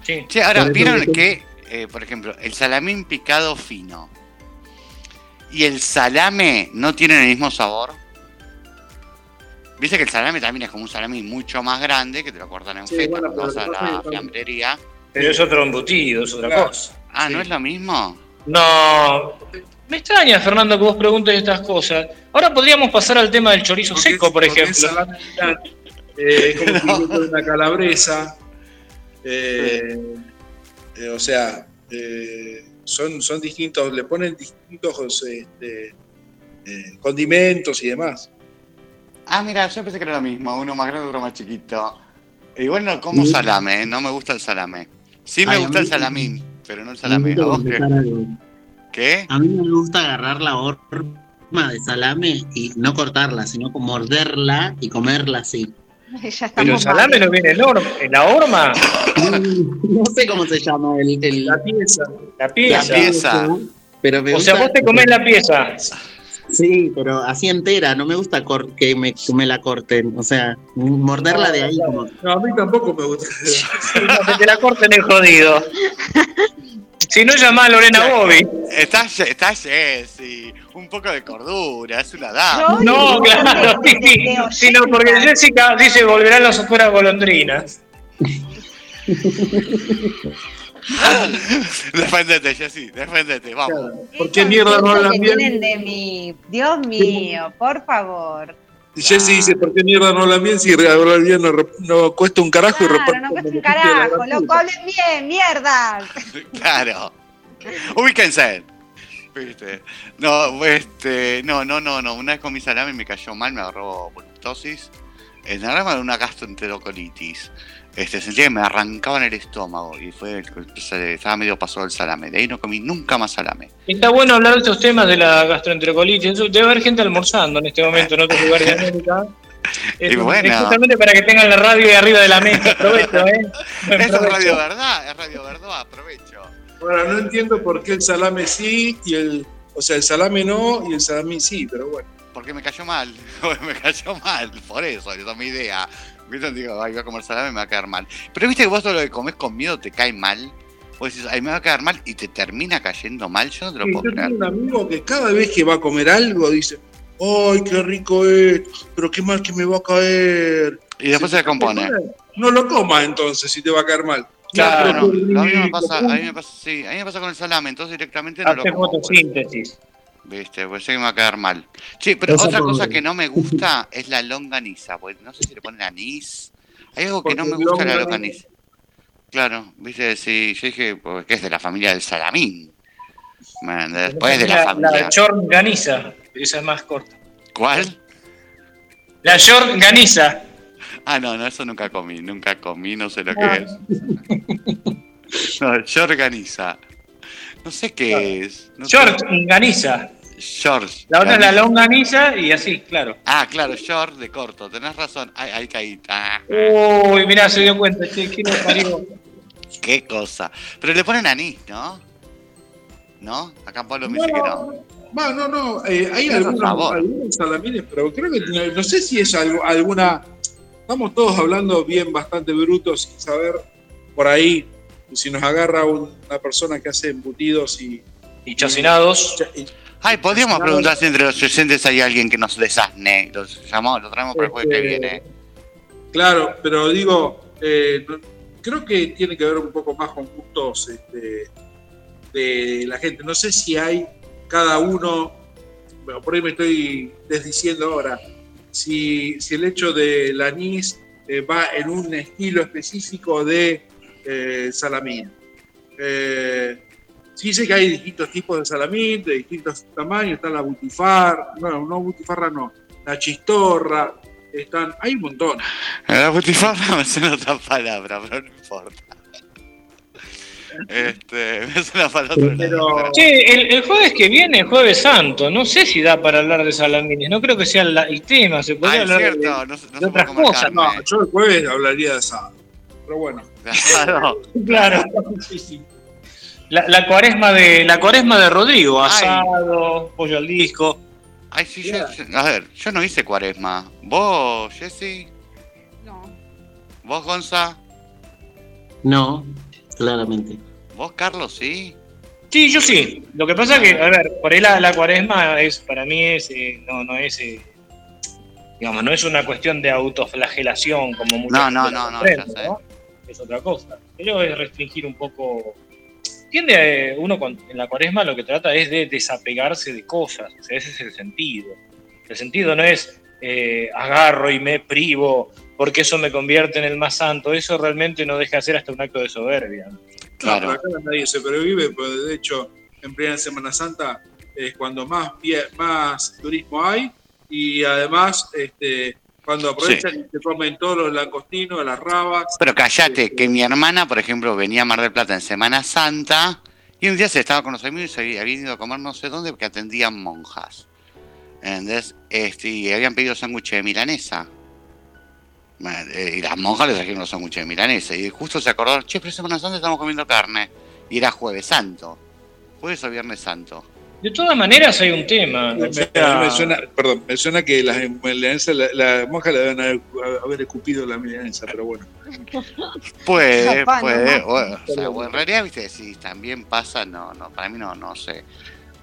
S3: Sí.
S2: Ahora, ¿vieron
S3: que-
S2: eh, por ejemplo, el salamín picado fino y el salame no tienen el mismo sabor. Viste que el salame también es como un salami mucho más grande que te lo cortan en
S4: Sí,
S2: feta
S4: bueno,
S2: cuando vas a la fiambrería.
S3: Pero es otro embutido, es otra
S4: Claro.
S3: cosa.
S2: Ah, ¿no es lo mismo?
S3: No. Me extraña, Fernando, que vos preguntes estas cosas. Ahora podríamos pasar al tema del chorizo
S4: Porque
S3: seco, por
S4: es
S3: ejemplo.
S4: eh, es como si yo fuera una calabresa. Eh, eh, o sea, eh, son, son distintos, le ponen distintos este, eh, condimentos y demás.
S2: Ah, mira, yo pensé que era lo mismo, uno más grande, otro más chiquito. Igual no como salame, no me gusta el salame. Sí me
S6: Ay,
S2: gusta el
S6: mí-
S2: salamín, pero no el
S6: Me
S2: salame.
S6: gusta
S2: ¿A vos qué?
S6: A mí me gusta agarrar la horma de salame y no cortarla, sino como morderla y comerla así.
S5: Ya
S3: Pero el salame
S5: mal.
S3: no viene en, en la horma.
S6: No sé cómo se llama el, el-
S4: La pieza.
S3: La pieza.
S2: La pieza.
S6: Pero me
S3: O sea, vos te comés la pieza.
S6: Sí, pero así entera, no me gusta cor- que, me, que me la corten. O sea, morderla de ahí como.
S4: No, a mí tampoco me gusta.
S3: Que te la corten el jodido. Si no, llama a Lorena Bobby.
S2: Está, está Jessy, un poco de cordura, es una dama.
S3: No, claro, sí, sí.
S5: de
S3: Sí, no, porque. Jessica dice volverán las afueras golondrinas.
S2: Deféndete, Jessy, deféndete, vamos.
S4: ¿Por qué mierda no hablan
S5: que
S4: bien?
S5: de mí. Dios mío, por favor.
S4: Y Jessy dice, ¿por qué mierda no hablan bien si hablan bien no, no cuesta un carajo y
S5: Claro,
S4: reparten
S5: no
S4: como
S5: cuesta un carajo, loco, hablen bien, mierda.
S2: Claro. Ubíquense. ¿Viste? No, este, no, no, no, no. Una vez comí salame y me cayó mal, me agarró voluptosis. En realidad de una gastroenterocolitis. Este, sentía que me arrancaban el estómago y fue, estaba medio pasado el salame. De ahí no comí nunca más salame.
S3: Está bueno hablar de estos temas de la gastroenterocolitis. Debe haber gente almorzando en este momento en otros lugares de América. Es,
S2: Y bueno.
S3: es justamente para que tengan la radio ahí arriba de la mesa. Aprovecho, ¿eh?
S2: Es. Radio Verdad, es Radio Verdad, aprovecho.
S4: Ahora, no entiendo por qué el salame sí y el. O sea, el salame no y el salami sí, pero bueno.
S2: Porque me cayó mal, me cayó mal, por eso, esa es mi idea. ¿Viste? Digo, ay, voy a comer salame, me va a quedar mal. Pero viste que vos todo lo que comes con miedo te cae mal. Vos decís, ay, me va a quedar mal y te termina cayendo mal. Yo no te lo
S4: Sí,
S2: puedo
S4: yo
S2: creer.
S4: tengo un amigo que cada vez que va a comer algo dice, ¡ay, qué rico es! Pero qué mal que me va a caer.
S2: Y después se compone.
S4: No lo comas entonces si te va a caer mal.
S3: Claro,
S2: Claro, lo- a mí me pasa, a mí me pasa, sí, a mí me pasa con el salame, entonces directamente no lo
S3: Hace
S2: como. pues.
S3: fotosíntesis.
S2: Viste, pues sé que me va a quedar mal. Sí, pero
S6: Esa
S2: otra cosa que no me gusta es la longaniza, pues no sé si le ponen anís. Hay algo que no me gusta de la
S4: longaniza-
S2: longaniza. Claro, viste, sí, yo dije pues, que es de la familia del salamín. Man, después de la
S3: La,
S2: familia.
S3: la chorganiza. Esa es más corta.
S2: ¿Cuál?
S3: La chorganiza.
S2: Ah, no, no, eso nunca comí, nunca comí, no sé lo que es. No, yo organiza. No sé qué es. No sé.
S3: Chorganiza.
S2: George.
S3: La otra es la
S2: Ganiza.
S3: longaniza y así, claro.
S2: Ah, claro, short de corto, tenés razón. Ay, ahí caí. Ah,
S3: Uy, mirá, se dio cuenta. Che, ¿qué nos parió?
S2: qué cosa. Pero le ponen anís, ¿no? ¿No? Acá Pablo me dice que no.
S4: Va, no, no, eh, hay algunos, algunos salamines, pero creo que no, no sé si es algo, alguna. Estamos todos hablando bien, bastante brutos, sin saber por ahí si nos agarra un- una persona que hace embutidos y.
S3: Y chacinados.
S4: y-
S2: Ay, podríamos preguntar si entre los oyentes hay alguien que nos desasne. Los llamamos, lo traemos para el jueves que
S4: Este,
S2: viene.
S4: Claro, pero digo, eh, creo que tiene que ver un poco más con gustos este, de la gente. No sé si hay cada uno, bueno, por ahí me estoy desdiciendo ahora, si, si el hecho del anís eh, va en un estilo específico de eh, salamín. Eh, sí sé que hay distintos tipos de salamín, de distintos tamaños, está la butifarra, no, no butifarra no, la chistorra, están, hay un montón.
S2: La butifarra me suena otra palabra, pero no importa. Este, lado.
S4: Pero-
S3: Che, el, el jueves que viene, jueves santo, no sé si da para hablar de salamines, no creo que sea la- el tema, se
S2: Ah,
S3: podría
S2: es
S3: hablar de,
S2: no,
S3: de otras cosas.
S4: No, yo el jueves hablaría de asado. Pero bueno.
S2: Claro.
S3: Claro,
S4: Sí, sí.
S3: la, la cuaresma de la cuaresma de Rodrigo,
S2: Ay.
S3: asado, pollo al disco.
S2: Ay, sí, yo, a ver, yo no hice cuaresma. ¿Vos, Jessy?
S5: No.
S2: ¿Vos, Gonza?
S6: No, claramente.
S2: ¿Vos, Carlos, sí?
S3: Sí, yo sí. Lo que pasa que, a ver, por ahí la, la cuaresma es, para mí es, eh, no, no es, eh, digamos, no es una cuestión de autoflagelación como muchas
S2: No, no, no, no, ya sé.
S3: ¿no? Es otra cosa. Pero es restringir un poco. Tiende eh, uno con- en la cuaresma lo que trata es de desapegarse de cosas. O sea, ese es el sentido. El sentido no es eh, agarro y me privo porque eso me convierte en el más santo. Eso realmente no deja de ser hasta un acto de soberbia.
S4: Claro, pero acá nadie sobrevive, pero de hecho, en plena Semana Santa es cuando más, pie- más turismo hay y además este, cuando aprovechan y se comen todos los langostinos, las rabas.
S2: Pero callate, que mi hermana, por ejemplo, venía a Mar del Plata en Semana Santa y un día se estaba con los amigos y se había ido a comer no sé dónde porque atendían monjas. ¿Entendés? Este, y habían pedido sándwiches de milanesa. Eh, Y las monjas les trajeron los sándwiches de milanesa. Y justo se acordaron, che, pero Semana Santa estamos comiendo carne. Y era Jueves Santo. Jueves o Viernes Santo.
S3: De todas maneras hay un tema.
S4: Me,
S3: o sea,
S4: me suena, perdón, me suena que las milanesas, la, la monja le deben haber, haber escupido la milanesa, pero bueno.
S2: Puede,
S4: Capaz,
S2: puede.
S4: ¿no?
S2: o- o sea, bueno, en realidad, viste, si también pasa, no, no, para mí no, no sé.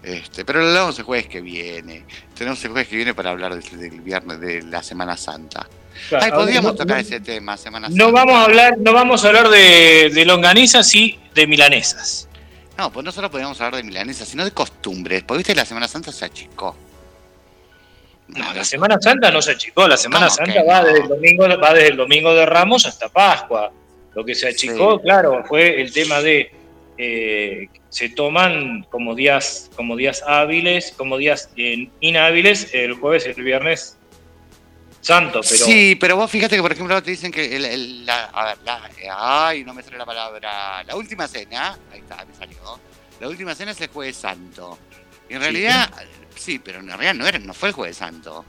S2: Este, pero lo hablamos el jueves que viene. Tenemos el jueves que viene para hablar del, del viernes de la Semana Santa.
S3: Claro,
S2: Ay, podríamos
S3: no-
S2: tocar
S3: no-
S2: ese tema, Semana
S3: No vamos a hablar, no vamos a hablar de, de longanizas y de milanesas.
S2: No, pues no solo podríamos hablar de milanesa, sino de costumbres. Porque viste, la Semana Santa se achicó.
S3: No, la Semana Santa no se achicó, la Semana
S2: ¿Cómo
S3: Santa va
S2: no?
S3: desde el domingo, va desde el domingo de Ramos hasta Pascua. Lo que se achicó,
S2: Sí.
S3: claro, fue el tema de eh, se toman como días, como días hábiles, como días eh, inhábiles el jueves y el viernes santo, pero
S2: Sí, pero vos fíjate que, por ejemplo, te dicen que el- el- la, a ver, la- eh, ay, no me sale la palabra, la última cena, ahí está, me salió, la última cena es el jueves santo. Y en realidad, sí, pero en realidad no era, no fue el jueves santo.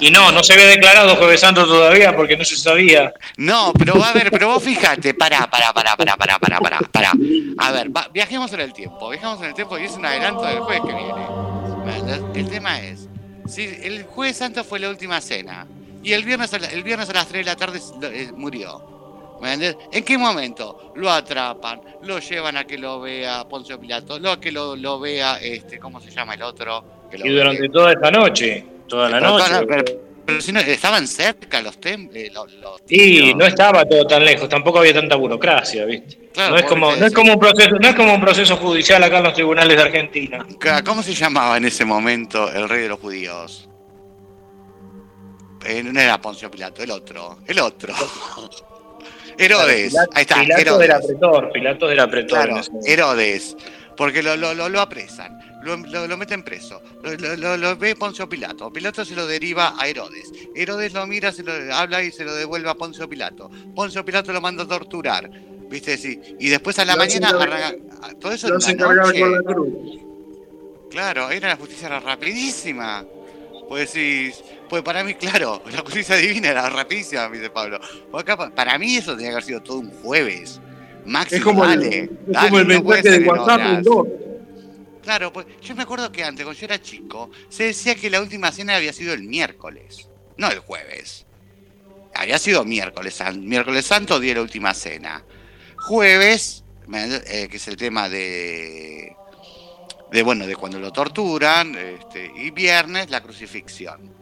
S3: y no, no se había declarado jueves santo todavía porque no se sabía.
S2: No, pero va a ver, pero vos fíjate, pará, pará, pará, pará, pará, pará, pará, pará. A ver, va- viajemos en el tiempo, viajemos en el tiempo y es un adelanto del jueves que viene. El tema es, si el jueves santo fue la última cena y el viernes a, la- el viernes a las 3 de la tarde eh, murió. ¿Me entendés? ¿En qué momento? Lo atrapan, lo llevan a que lo vea Poncio Pilato, lo que lo, lo vea, este, ¿cómo se llama el otro? Que lo
S3: Y durante toda esta noche, toda la noche.
S2: toda la- pero, pero si no, estaban cerca los templos. Los, los
S3: Y no estaba todo tan lejos, tampoco había tanta burocracia, ¿viste?
S2: Claro,
S3: no es como, no es como un proceso, no es como un proceso judicial acá en los tribunales de Argentina.
S2: ¿Cómo se llamaba en ese momento el rey de los judíos? Eh, no era Poncio Pilato, el otro, el otro. Herodes,
S3: Pilato-
S2: ahí está,
S3: Pilatos
S2: Herodes.
S3: era pretor, Pilatos era pretor.
S2: Claro. Herodes, porque lo, lo, lo, lo apresan, lo, lo, lo meten preso, lo, ve Poncio Pilato, Pilato se lo deriva a Herodes, Herodes lo mira, se lo habla y se lo devuelve a Poncio Pilato, Poncio Pilato lo manda a torturar, viste, sí, y después a la mañana arranca- todo eso en la noche.
S4: con la cruz.
S2: Claro, era la justicia era rapidísima. Pues sí, pues para mí, claro, la justicia divina era rapidísima, dice Pablo. Pues acá, para mí eso tenía que haber sido todo un jueves. Máximo,
S4: Es como el,
S2: dale,
S4: es
S2: dale,
S4: como el
S2: no
S4: mensaje de WhatsApp un.
S2: Claro, pues yo me acuerdo que antes, cuando yo era chico, se decía que la última cena había sido el miércoles, no el jueves. Había sido miércoles, miércoles santo, día la última cena. Jueves, eh, que es el tema de, de bueno, de cuando lo torturan, este, y viernes la crucifixión.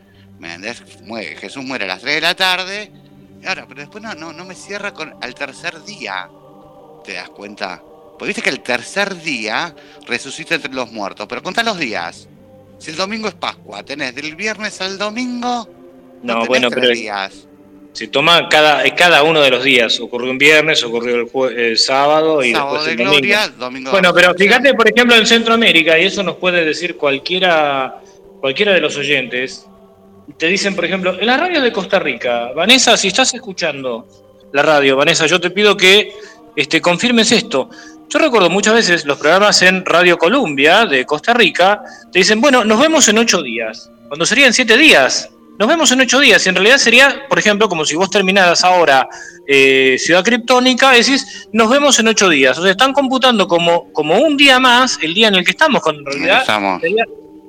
S2: Jesús muere a las 3 de la tarde. Ahora, pero después no, no, no me cierra al tercer día. ¿Te das cuenta? Porque viste que el tercer día resucita entre los muertos. Pero contá los días. Si el domingo es Pascua, tenés del viernes al domingo.
S3: No, bueno, pero
S2: días.
S3: se toma cada, cada uno de los días. Ocurrió un viernes, ocurrió el, jue- el sábado y
S2: Sábado
S3: después
S2: de
S3: el
S2: gloria,
S3: domingo.
S2: domingo
S3: Bueno, pero fíjate, por ejemplo, en Centroamérica, y eso nos puede decir cualquiera, cualquiera de los oyentes, te dicen, por ejemplo, en la radio de Costa Rica, Vanessa, si estás escuchando la radio, Vanessa, yo te pido que este, confirmes esto. Yo recuerdo muchas veces los programas en Radio Columbia de Costa Rica, te dicen, bueno, nos vemos en ocho días, cuando serían siete días. Nos vemos en ocho días, y en realidad sería, por ejemplo, como si vos terminaras ahora eh, Ciudad Criptónica, decís, nos vemos en ocho días. O sea, están computando como, como un día más el día en el que estamos, cuando en realidad
S2: Estamos.
S3: sería,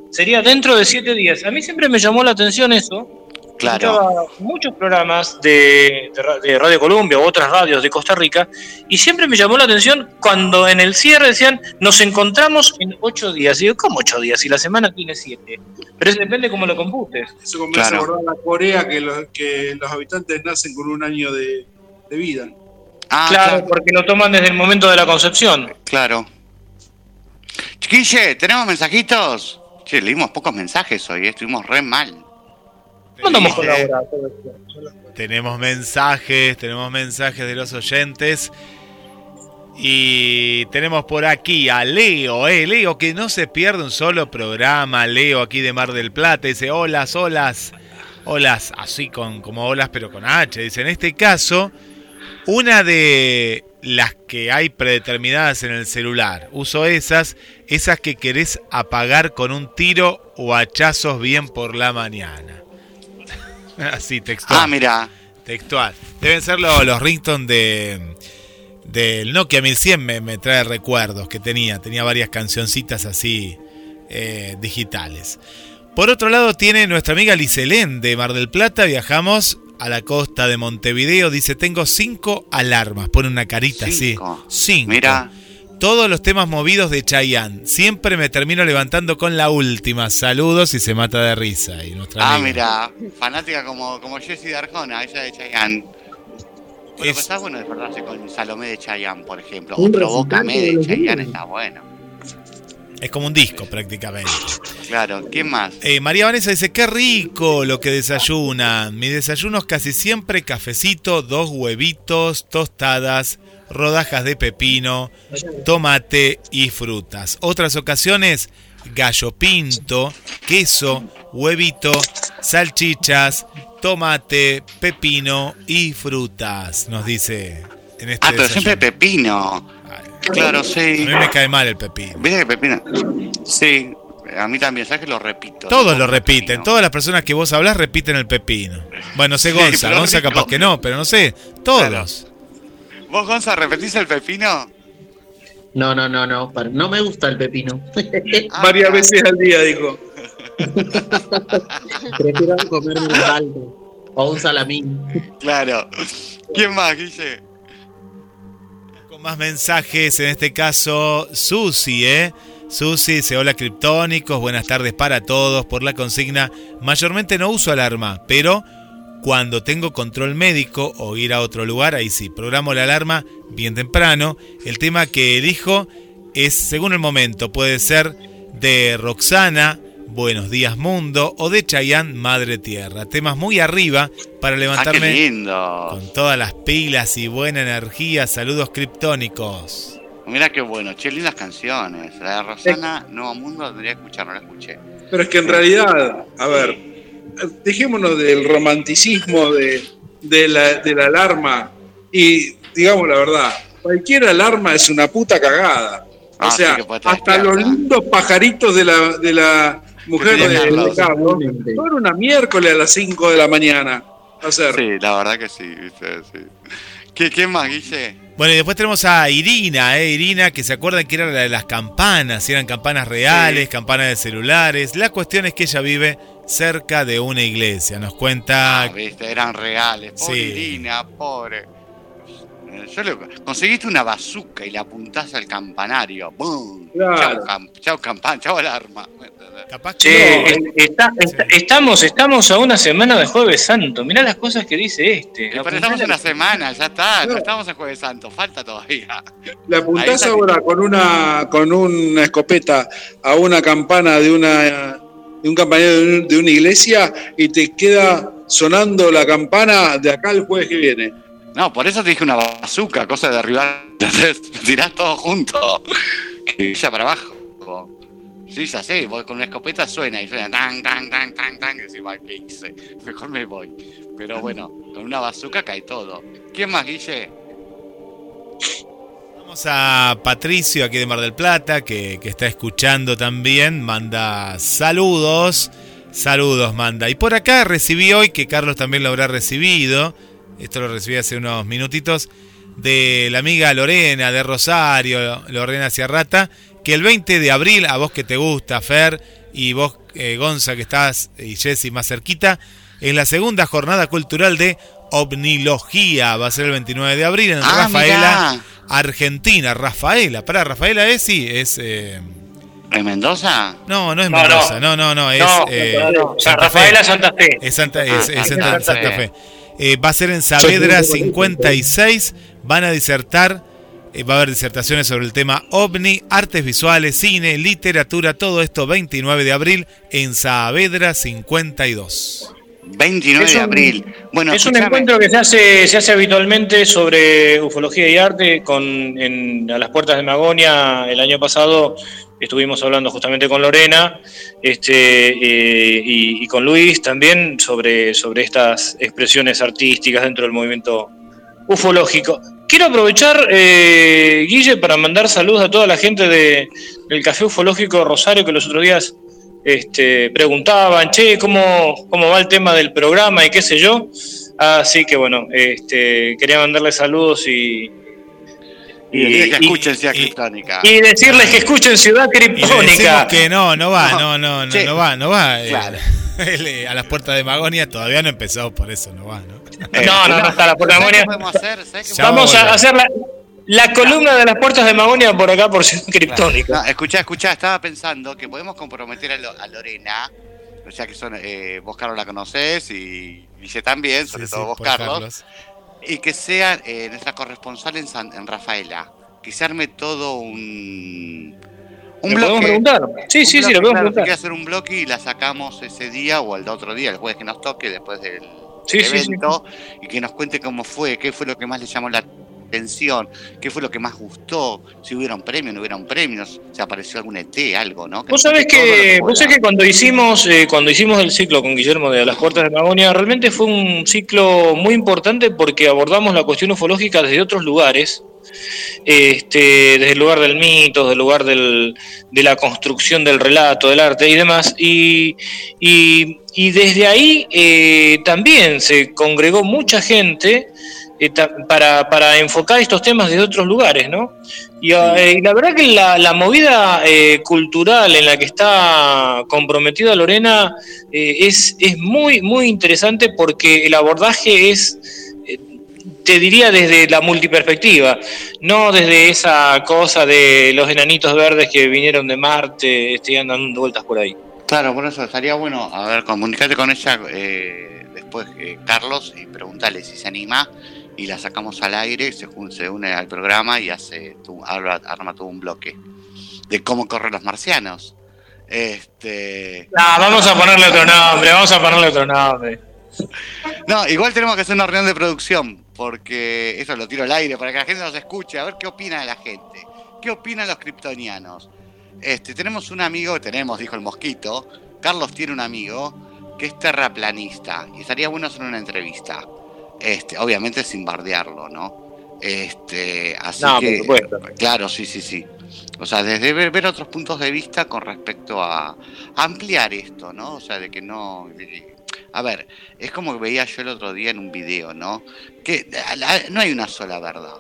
S3: sería dentro de siete días. A mí siempre me llamó la atención eso,
S2: Claro.
S3: muchos programas de, de ra- de Radio Colombia u otras radios de Costa Rica y siempre me llamó la atención cuando en el cierre decían nos encontramos en ocho días. Y digo, ¿cómo ocho días? Si la semana tiene siete. Pero eso depende cómo lo computes.
S4: Eso hace
S2: Claro.
S4: a Corea que los, que los habitantes nacen con un año de, de vida.
S2: Ah,
S3: claro,
S2: claro.
S3: porque lo toman desde el momento de la concepción.
S2: Claro. Chiquille, ¿tenemos mensajitos? Che, leímos pocos mensajes hoy, eh, estuvimos re mal.
S3: Esto.
S1: Tenemos mensajes, tenemos mensajes de los oyentes. Y tenemos por aquí a Leo, eh, Leo, que no se pierde un solo programa. Leo aquí de Mar del Plata dice: Olas, olas, olas, así con, como olas, pero con H. Dice: En este caso, una de las que hay predeterminadas en el celular. Uso esas, esas que querés apagar con un tiro o hachazos bien por la mañana. Así, textual.
S2: Ah, mira.
S1: Textual. Deben ser lo- los ringtone de del Nokia 1100 me, me trae recuerdos que tenía. Tenía varias cancioncitas así eh, digitales. Por otro lado tiene nuestra amiga Liselén de Mar del Plata. Viajamos a la costa de Montevideo. Dice, tengo cinco alarmas. Pone una carita
S2: Cinco.
S1: así. Cinco.
S2: Mira.
S1: Todos los temas movidos de Chayanne. Siempre me termino levantando con la última. Saludos y se mata de risa. Y nuestra
S2: Ah, mira, fanática como, como Jessie de Arjona, ella de Chayanne. Bueno, pues está bueno despertarse con Salomé de Chayanne, por ejemplo. O
S12: Un
S2: Provócame de Chayanne está bueno.
S1: Es como un disco prácticamente.
S2: Claro, ¿quién más?
S1: Eh, María Vanessa dice, qué rico lo que desayunan. Mi desayuno es casi siempre cafecito, dos huevitos, tostadas, rodajas de pepino, tomate y frutas. Otras ocasiones, gallo pinto, queso, huevito, salchichas, tomate, pepino y frutas, nos dice en este
S2: Ah, pero
S1: desayuno.
S2: siempre Pepino. Claro,
S1: A
S2: sí.
S1: mí me cae mal el pepino.
S2: ¿Viste que Pepino? Sí, a mí también, ¿sabes que lo repito?
S1: Todos lo repiten,
S2: Pepino.
S1: todas las personas que vos hablas repiten el pepino. Bueno, no sé
S2: Sí,
S1: Gonza,
S2: pero
S1: Gonza capaz que no, pero no sé, todos.
S2: ¿Vos, Gonza, repetís el Pepino?
S6: No, no, no, no. No me gusta el pepino.
S2: Ah,
S4: Varias veces al día, dijo.
S6: Prefiero comerme un baldo o un salamín.
S2: Claro. ¿Quién más, Guille?
S1: Con más mensajes, en este caso, Susi, ¿eh? Susi dice, hola criptónicos, buenas tardes para todos. Por la consigna, mayormente no uso alarma, pero cuando tengo control médico o ir a otro lugar, ahí sí, programo la alarma bien temprano. El tema que elijo es, según el momento, puede ser de Roxana, Buenos días Mundo, o de Chayanne, Madre Tierra. Temas muy arriba para
S2: Ah, qué
S1: levantarme
S2: lindo.
S1: con todas las pilas y buena energía. Saludos criptónicos.
S2: Mira qué bueno, che, lindas canciones. La de Rosana, Nuevo Mundo, tendría que escuchar, no la escuché.
S4: Pero es que en realidad, a ver, dejémonos del romanticismo de, de la, de la alarma y digamos la verdad, cualquier alarma es una puta cagada.
S2: Ah,
S4: o
S2: sí
S4: sea, hasta los lindos pajaritos de la, de la mujer de, de.
S2: Carlos,
S4: son una miércoles a las 5 de la mañana. Sea,
S2: Sí, la verdad que sí, viste, sí. ¿Qué, ¿Quién más, Guille?
S1: Bueno, y después tenemos a Irina, ¿eh? Irina, que se acuerdan que era la de las campanas, eran campanas reales,
S2: Sí.
S1: campanas de celulares. La cuestión es que ella vive cerca de una iglesia. Nos cuenta.
S2: Ah, viste, eran reales. Pobre
S1: Sí.
S2: Pobre. Yo le, conseguiste una bazuca y la apuntás al campanario. ¡Bum!
S4: Claro.
S2: Chau, cam- chau campana, chau alarma.
S1: capaz que
S3: Che,
S1: no,
S3: es- está- está- estamos, estamos a una semana de Jueves Santo. Mirá las cosas que dice este.
S2: Pero estamos en una semana, ya está. No estamos en Jueves Santo, falta todavía.
S4: Le
S2: Ahí
S4: apuntás ahora con una con una escopeta a una campana de una de un campanero de, un- de una iglesia y te queda sonando la campana de acá el jueves que viene.
S2: No, por eso te dije una bazuca, cosa de derribar. Tirás todo junto. Y ya para abajo. Sí, ya sé, vos con una escopeta suena y suena tan, tan, tan, tan, tan. Y decís, "Ay, ¿qué hice? Mejor me voy. Pero bueno, con una bazuca cae todo. ¿Quién más, Guille?
S1: Vamos a Patricio, aquí de Mar del Plata, que, está escuchando también. Manda saludos. Saludos, manda. Y por acá recibí hoy, que Carlos también lo habrá recibido. Esto lo recibí hace unos minutitos. De la amiga Lorena de Rosario, Lorena Ciarrata, que el 20 de abril, a vos que te gusta, Fer, y vos, eh, Gonza, que estás, y Jessy más cerquita, es la segunda jornada cultural de ovnilogía. Va a ser el 29 de abril en
S2: Ah,
S1: Rafaela,
S2: mirá.
S1: Argentina. Rafaela, para Rafaela es sí, es... eh,
S2: ¿En Mendoza?
S1: no, no es
S3: No,
S1: Mendoza,
S3: no.
S1: no, no, no, es...
S3: No,
S1: eh,
S3: no, no.
S1: Santa
S3: Rafaela
S1: Fe.
S3: Santa Fe.
S1: Es Santa, es,
S2: Ah,
S1: es
S2: Santa
S1: Santa,
S2: Fe.
S1: Santa Fe. Eh, va a ser en Saavedra 56. Van a disertar. va a haber disertaciones sobre el tema ovni, artes visuales, cine, literatura, todo esto 29 de abril en Saavedra 52.
S2: 29
S3: Es
S2: de abril. Bueno,
S3: es un encuentro que se hace, se hace habitualmente sobre ufología y arte con, en, a las puertas de Magonia. El año pasado estuvimos hablando justamente con Lorena este, eh, y, y con Luis también sobre, sobre estas expresiones artísticas dentro del movimiento ufológico. Quiero aprovechar, eh, Guille, para mandar saludos a toda la gente de, del Café Ufológico Rosario que los otros días este, preguntaban, che, ¿cómo, ¿cómo va el tema del programa y qué sé yo? Así que bueno, este, quería mandarles saludos y,
S2: Y decirles que
S3: y-
S2: escuchen Ciudad Criptónica.
S3: y decirles que escuchen Ciudad
S1: Y
S3: Criptónica.
S1: que no, no va,
S2: No,
S1: no, no, va, no va. eh,
S2: claro.
S1: eh, a las puertas de Magonia todavía no empezó, por eso no va, ¿no?
S2: Eh,
S3: No, no, no está la puerta de
S2: ¿sabés qué
S3: Magonia. Vamos a hacer la, la columna de las puertas de Magonia por acá por Ciudad Criptónica.
S2: No, escuchá, escuchá, estaba pensando que podemos comprometer a, Lo- a Lorena, o sea que son, eh, vos Carlos la conocés y Guille también, sobre
S1: Sí,
S2: todo
S1: sí,
S2: vos Carlos, y que sea eh, nuestra corresponsal en, San- en Rafaela, que se arme todo un... Un
S3: ¿Le podemos
S2: bloque.
S3: preguntar? Sí,
S2: Un
S3: sí, sí, lo podemos
S2: claro,
S3: preguntar.
S2: Hacer un bloque y la sacamos ese día o el otro día, el jueves que nos toque, después del
S3: Sí, sí, sí.
S2: evento, y que nos cuente cómo fue, qué fue lo que más le llamó la atención, qué fue lo que más gustó, si hubieron premios, no hubieron premios, si apareció algún ET, algo, ¿no? Que
S3: Vos sabés que,
S2: pueda.
S3: vos sabés que cuando hicimos, eh, cuando hicimos el ciclo con Guillermo de las puertas de Magonia, realmente fue un ciclo muy importante porque abordamos la cuestión ufológica desde otros lugares, este, desde el lugar del mito, desde el lugar del- de la construcción del relato, del arte y demás. Y, y- y desde ahí eh, también se congregó mucha gente para, para enfocar estos temas desde otros lugares, ¿no? Y, eh, y la verdad que la, la movida eh, cultural en la que está comprometida Lorena eh, es, es muy, muy interesante porque el abordaje es, eh, te diría, desde la multiperspectiva, no desde esa cosa de los enanitos verdes que vinieron de Marte este, y andan dando vueltas por ahí.
S2: Claro, por eso estaría bueno, a ver, comunicarte con ella eh, después, eh, Carlos, y preguntarle si se anima y la sacamos al aire, se, se une al programa y hace tu- arma, arma todo un bloque de cómo corren los marcianos. Este,
S3: Ah, vamos a ponerle otro nombre, vamos a ponerle otro nombre.
S2: no, igual tenemos que hacer una reunión de producción, porque eso lo tiro al aire para que la gente nos escuche, a ver qué opina la gente, qué opinan los kryptonianos. Este, tenemos un amigo, tenemos, dijo el mosquito, Carlos tiene un amigo que es terraplanista y estaría bueno hacer una entrevista. Este, obviamente sin bardearlo, ¿no? Este, así
S3: No,
S2: que
S3: supuesto.
S2: claro, sí, sí, sí. O sea, desde ver, ver otros puntos de vista con respecto a, ampliar esto, ¿no? O sea, de que no de a ver, es como que veía yo el otro día en un video, ¿no? Que la- no hay una sola verdad.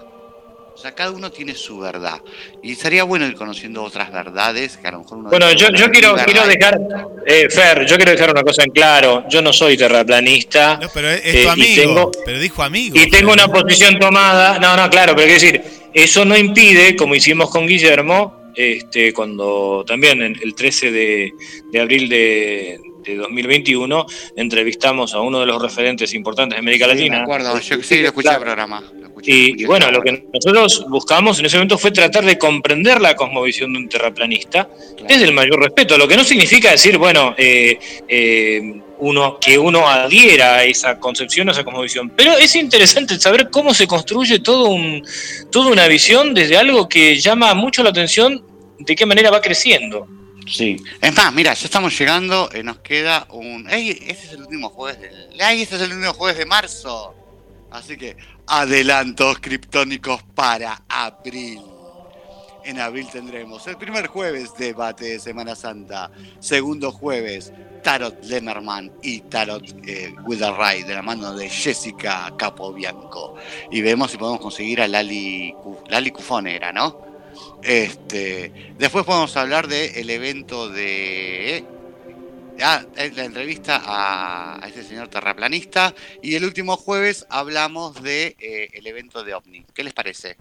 S2: O sea, cada uno tiene su verdad. Y estaría bueno ir conociendo otras verdades que a lo mejor uno
S3: Bueno, yo, yo quiero, quiero dejar, eh, Fer, yo quiero dejar una cosa en claro. Yo no soy terraplanista.
S1: No, pero es, es
S3: eh,
S1: tu amigo.
S3: tengo-
S1: pero dijo amigo.
S3: Y tengo una posición tomada. No, no, claro, pero quiero decir, eso no impide, como hicimos con Guillermo, este, cuando también en el 13 de, de abril de, de 2021 entrevistamos a uno de los referentes importantes de América
S2: Sí,
S3: Latina.
S2: me acuerdo, yo sí lo escuché
S3: Claro.
S2: el programa.
S3: Y, bueno, lo que nosotros buscamos en ese momento fue tratar de comprender la cosmovisión de un terraplanista desde el mayor respeto, lo que no significa decir, bueno, eh, eh, uno que uno adhiera a esa concepción, a esa cosmovisión, pero es interesante saber cómo se construye todo un, toda una visión desde algo que llama mucho la atención de qué manera va creciendo.
S2: Sí. Es más, mira, ya estamos llegando, eh, nos queda un... ¡Ey! Este es el último jueves del... ¡Ey! Este es el último jueves de marzo. Así que adelantos criptónicos para abril. En abril tendremos el primer jueves debate de Semana Santa, segundo jueves Tarot Lemerman y Tarot eh, Ray de la mano de Jessica Capobianco. Y vemos si podemos conseguir a Lali, Lali Cufón era, ¿no? Este, después podemos hablar del evento de ah, la entrevista a, a este señor terraplanista. Y el último jueves hablamos de eh, el evento de OVNI. ¿Qué les parece?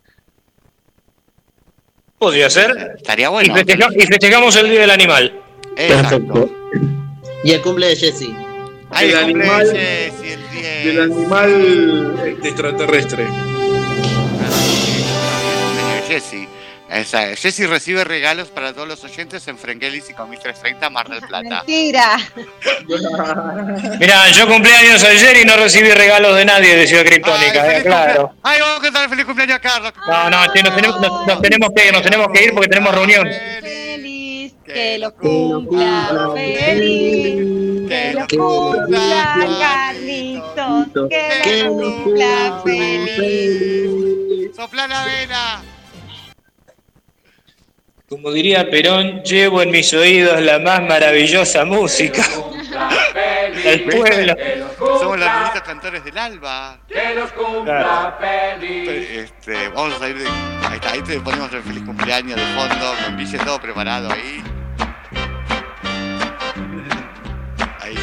S3: Podría ser.
S2: Estaría bueno.
S3: Y, festeja- y festejamos el Día del Animal.
S2: Exacto.
S6: Y el cumple de Jesse.
S2: Ay,
S4: El
S2: el cumple
S4: animal-
S2: de Jessy, el 10.
S4: Del animal extraterrestre.
S2: Señor Esa, Jessy recibe regalos para todos los oyentes en Frengelis y con 1330 Mar del Plata.
S5: Mentira.
S3: Mirá, yo cumpleaños ayer y no recibí regalos de nadie de Ciudad Criptónica, eh, claro.
S2: Ay, vamos a cantar feliz cumpleaños a Carlos.
S3: No, no, che, nos tenemos, nos, nos tenemos que ir, nos tenemos que ir porque tenemos reunión.
S5: Feliz, que lo cumpla feliz, que lo cumpla Carlitos, que lo cumpla feliz.
S2: Sopla la vela.
S3: Como diría Perón, llevo en mis oídos la más maravillosa música. El pueblo.
S2: Somos los niñitos cantores del alba.
S3: Claro.
S2: Este, vamos a salir de. Ahí está, ahí te ponemos el feliz cumpleaños de fondo, con Guille todo preparado ahí. Ahí.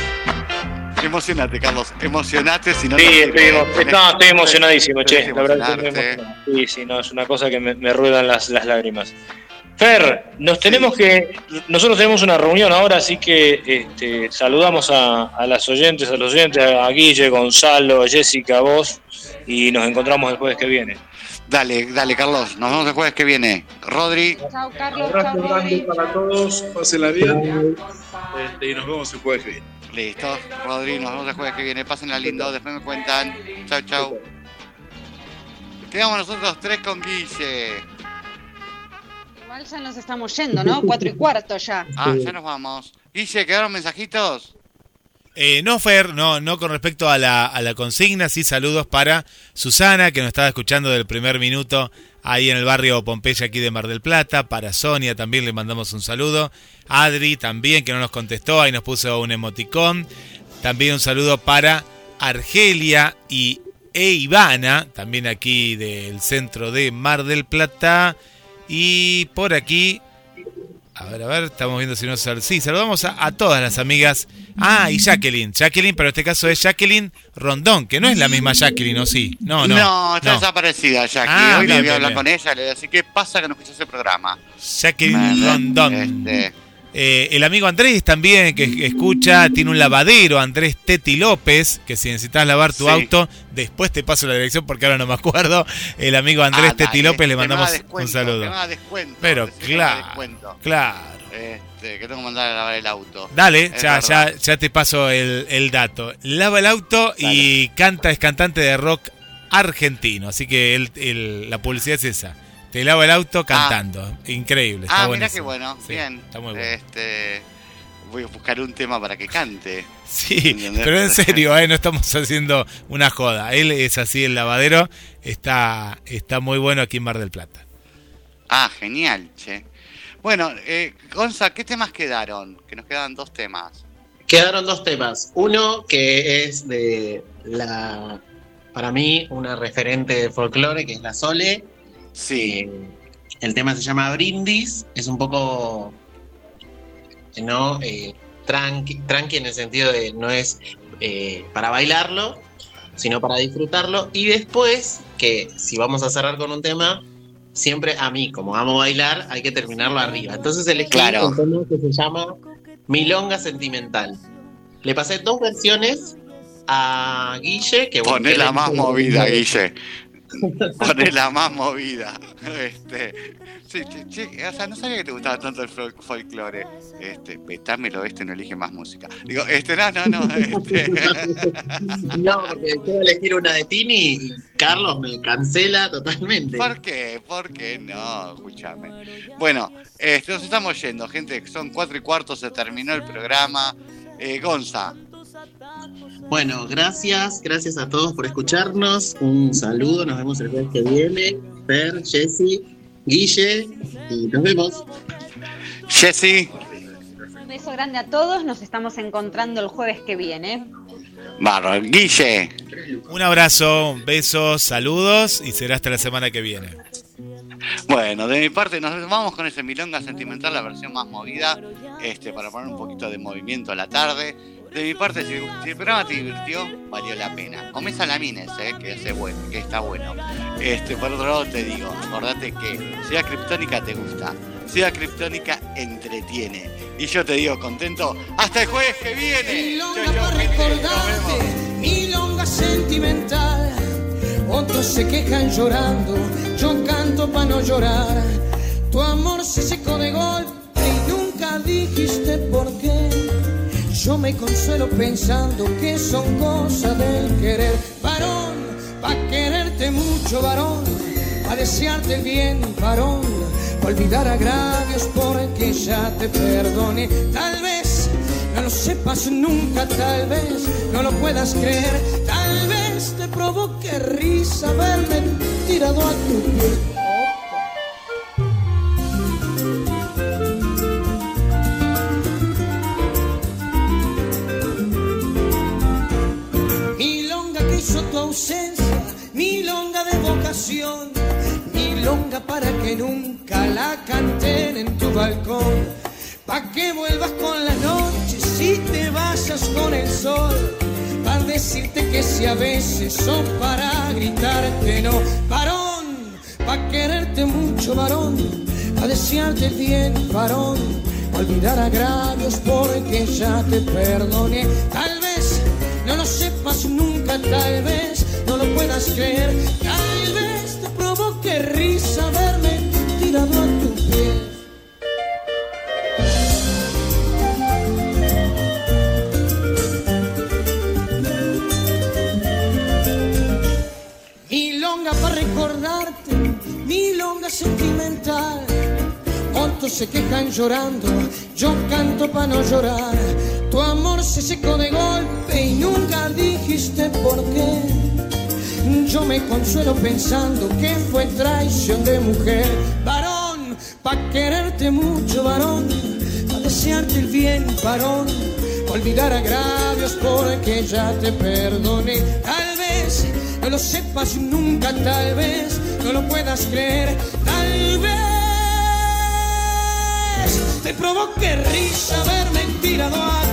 S2: Emocionate, Carlos. Emocionate, si no.
S3: Sí, estoy, no, estoy emocionadísimo, che.
S2: Que
S3: La verdad que estoy emocionado. Sí, sí, no, es una cosa que me, me ruedan las, las lágrimas. Fer, nos tenemos que. Nosotros tenemos una reunión ahora, así que este, saludamos a, a las oyentes, a los oyentes, a Guille, Gonzalo, Jessica, vos, y nos encontramos el jueves que viene.
S2: Dale, dale, Carlos. Nos vemos el jueves que viene. Rodri.
S5: Chao, Carlos.
S4: Abrazo
S5: Chao,
S4: grande para todos, pásenla bien. Este, y nos vemos el jueves que viene.
S2: Listo. Rodri, nos vemos el jueves que viene. Pásenla lindo, después me cuentan. Chau, chau. Quedamos nosotros tres con Guille.
S5: Igual ya nos estamos yendo, ¿no? Cuatro y cuarto ya.
S2: Ah, ya nos vamos. Guille, ¿quedaron mensajitos?
S1: Eh, no, Fer, no, no con respecto a la, a la consigna, sí saludos para Susana, que nos estaba escuchando del primer minuto ahí en el barrio Pompeya, aquí de Mar del Plata. Para Sonia también le mandamos un saludo. Adri también, que no nos contestó, ahí nos puso un emoticón. También un saludo para Argelia y e Ivana, también aquí del centro de Mar del Plata. Y por aquí, a ver, a ver, estamos viendo si nos sal- Sí, saludamos a, a todas las amigas. Ah, y Jacqueline. Jacqueline, pero en este caso es Jacqueline Rondón, que no es la misma Jacqueline, ¿o sí? No, no.
S2: está desaparecida, Jackie.
S1: Ah,
S2: Hoy la
S1: bien,
S2: voy a hablar
S1: bien.
S2: con ella. Le voy a decir, ¿qué pasa que no escuchas el programa?
S1: Jacqueline Rondón.
S2: este,
S1: Eh, el amigo Andrés también, que escucha, tiene un lavadero, Andrés Teti López, que si necesitas lavar tu
S2: Sí.
S1: auto, después te paso la dirección porque ahora no me acuerdo. El amigo Andrés
S2: ah,
S1: Teti López le mandamos un saludo. Pero claro, claro.
S2: Este, que tengo que mandar a lavar el auto.
S1: Dale, ya, ya, ya te paso el, el dato. Lava el auto y canta, es cantante de rock argentino. Así que el- el- la publicidad es esa. Te lava el auto cantando. Increíble. Está
S2: ah, mira qué bueno.
S1: Sí,
S2: Bien.
S1: Está muy bueno.
S2: Este, voy a buscar un tema para que cante.
S1: Sí,
S2: ¿Entendés?
S1: pero en serio, eh, no estamos haciendo una joda. Él es así, el lavadero está, está muy bueno aquí en Mar del Plata.
S2: Ah, genial, che. Bueno, eh, Gonza, ¿qué temas quedaron? Que nos quedan dos temas.
S6: Quedaron dos temas. Uno que es de la, para mí, una referente de folclore, que es la Sole.
S2: Sí.
S6: el tema se llama Brindis. Es un poco, ¿no? Eh, tranqui, tranqui en el sentido de no es eh, para bailarlo, sino para disfrutarlo. Y después, que si vamos a cerrar con un tema, siempre a mí, como amo bailar, hay que terminarlo arriba. Entonces elegí
S2: Claro.
S6: un tema que se llama Milonga Sentimental. Le pasé dos versiones a Guille, que bueno,
S2: Poné
S6: que
S2: la
S6: él-
S2: más movida, Guille. Poné la más movida. Este, sí, che, o sea, no sabía que te gustaba tanto el fol- folclore. Este, petámelo este, no elige más música. Digo, este, no, no, no. Este.
S6: No, porque quiero elegir una de Tini y Carlos me cancela totalmente.
S2: ¿Por qué? ¿Por qué no? Escúchame. Bueno, este, nos estamos yendo, gente. Son cuatro y cuarto, se terminó el programa. Eh, Gonza,
S6: Bueno, gracias, gracias a todos por escucharnos. Un saludo, nos vemos el jueves que viene. Per, Jessy, Guille, y nos vemos.
S2: Jessy,
S5: Un beso grande a todos. Nos estamos encontrando el jueves que viene.
S2: Barro, Guille.
S1: Un abrazo, besos, saludos y será hasta la semana que viene.
S2: Bueno, de mi parte nos vamos con ese milonga sentimental, la versión más movida, este, para poner un poquito de movimiento a la tarde. De mi parte, si, si el programa te divirtió, valió la pena. Come salamines, eh, que, hace bueno, que está bueno. Este, por otro lado te digo, acordate que Ciudad Criptónica te gusta, Ciudad Criptónica entretiene. Y yo te digo contento, hasta el jueves que viene.
S12: Milonga
S2: Chau, chau,
S12: para
S2: gente,
S12: recordarte, milonga sentimental. Otros se quejan llorando, yo canto para no llorar. Tu amor se secó de golpe y nunca dijiste por qué. Yo me consuelo pensando que son cosas del querer. Varón, pa' quererte mucho, varón, pa' desearte bien, varón, pa' olvidar agravios porque ya te perdoné. Tal vez no lo sepas nunca, tal vez no lo puedas creer, tal vez te provoque risa verme tirado a tu pie. Ausencia, milonga de vocación, milonga para que nunca la canten en tu balcón, pa' que vuelvas con la noche si te vayas con el sol, pa' decirte que si a veces son para gritarte no, varón, pa' quererte mucho varón, pa' desearte el bien varón, pa' olvidar agravios porque ya te perdoné, tal vez no lo sepas nunca, tal vez no lo puedas creer, tal vez te provoque risa verme tirado a tu pie. Milonga para recordarte, milonga sentimental. Otros se quejan llorando, yo canto para no llorar. Tu amor se secó de golpe y nunca dijiste por qué. Yo me consuelo pensando que fue traición de mujer. Varón, pa' quererte mucho, varón, pa' desearte el bien, varón. pa' olvidar agravios porque ya te perdoné. Tal vez no lo sepas nunca, tal vez no lo puedas creer, tal vez te provoque risa verme tirado a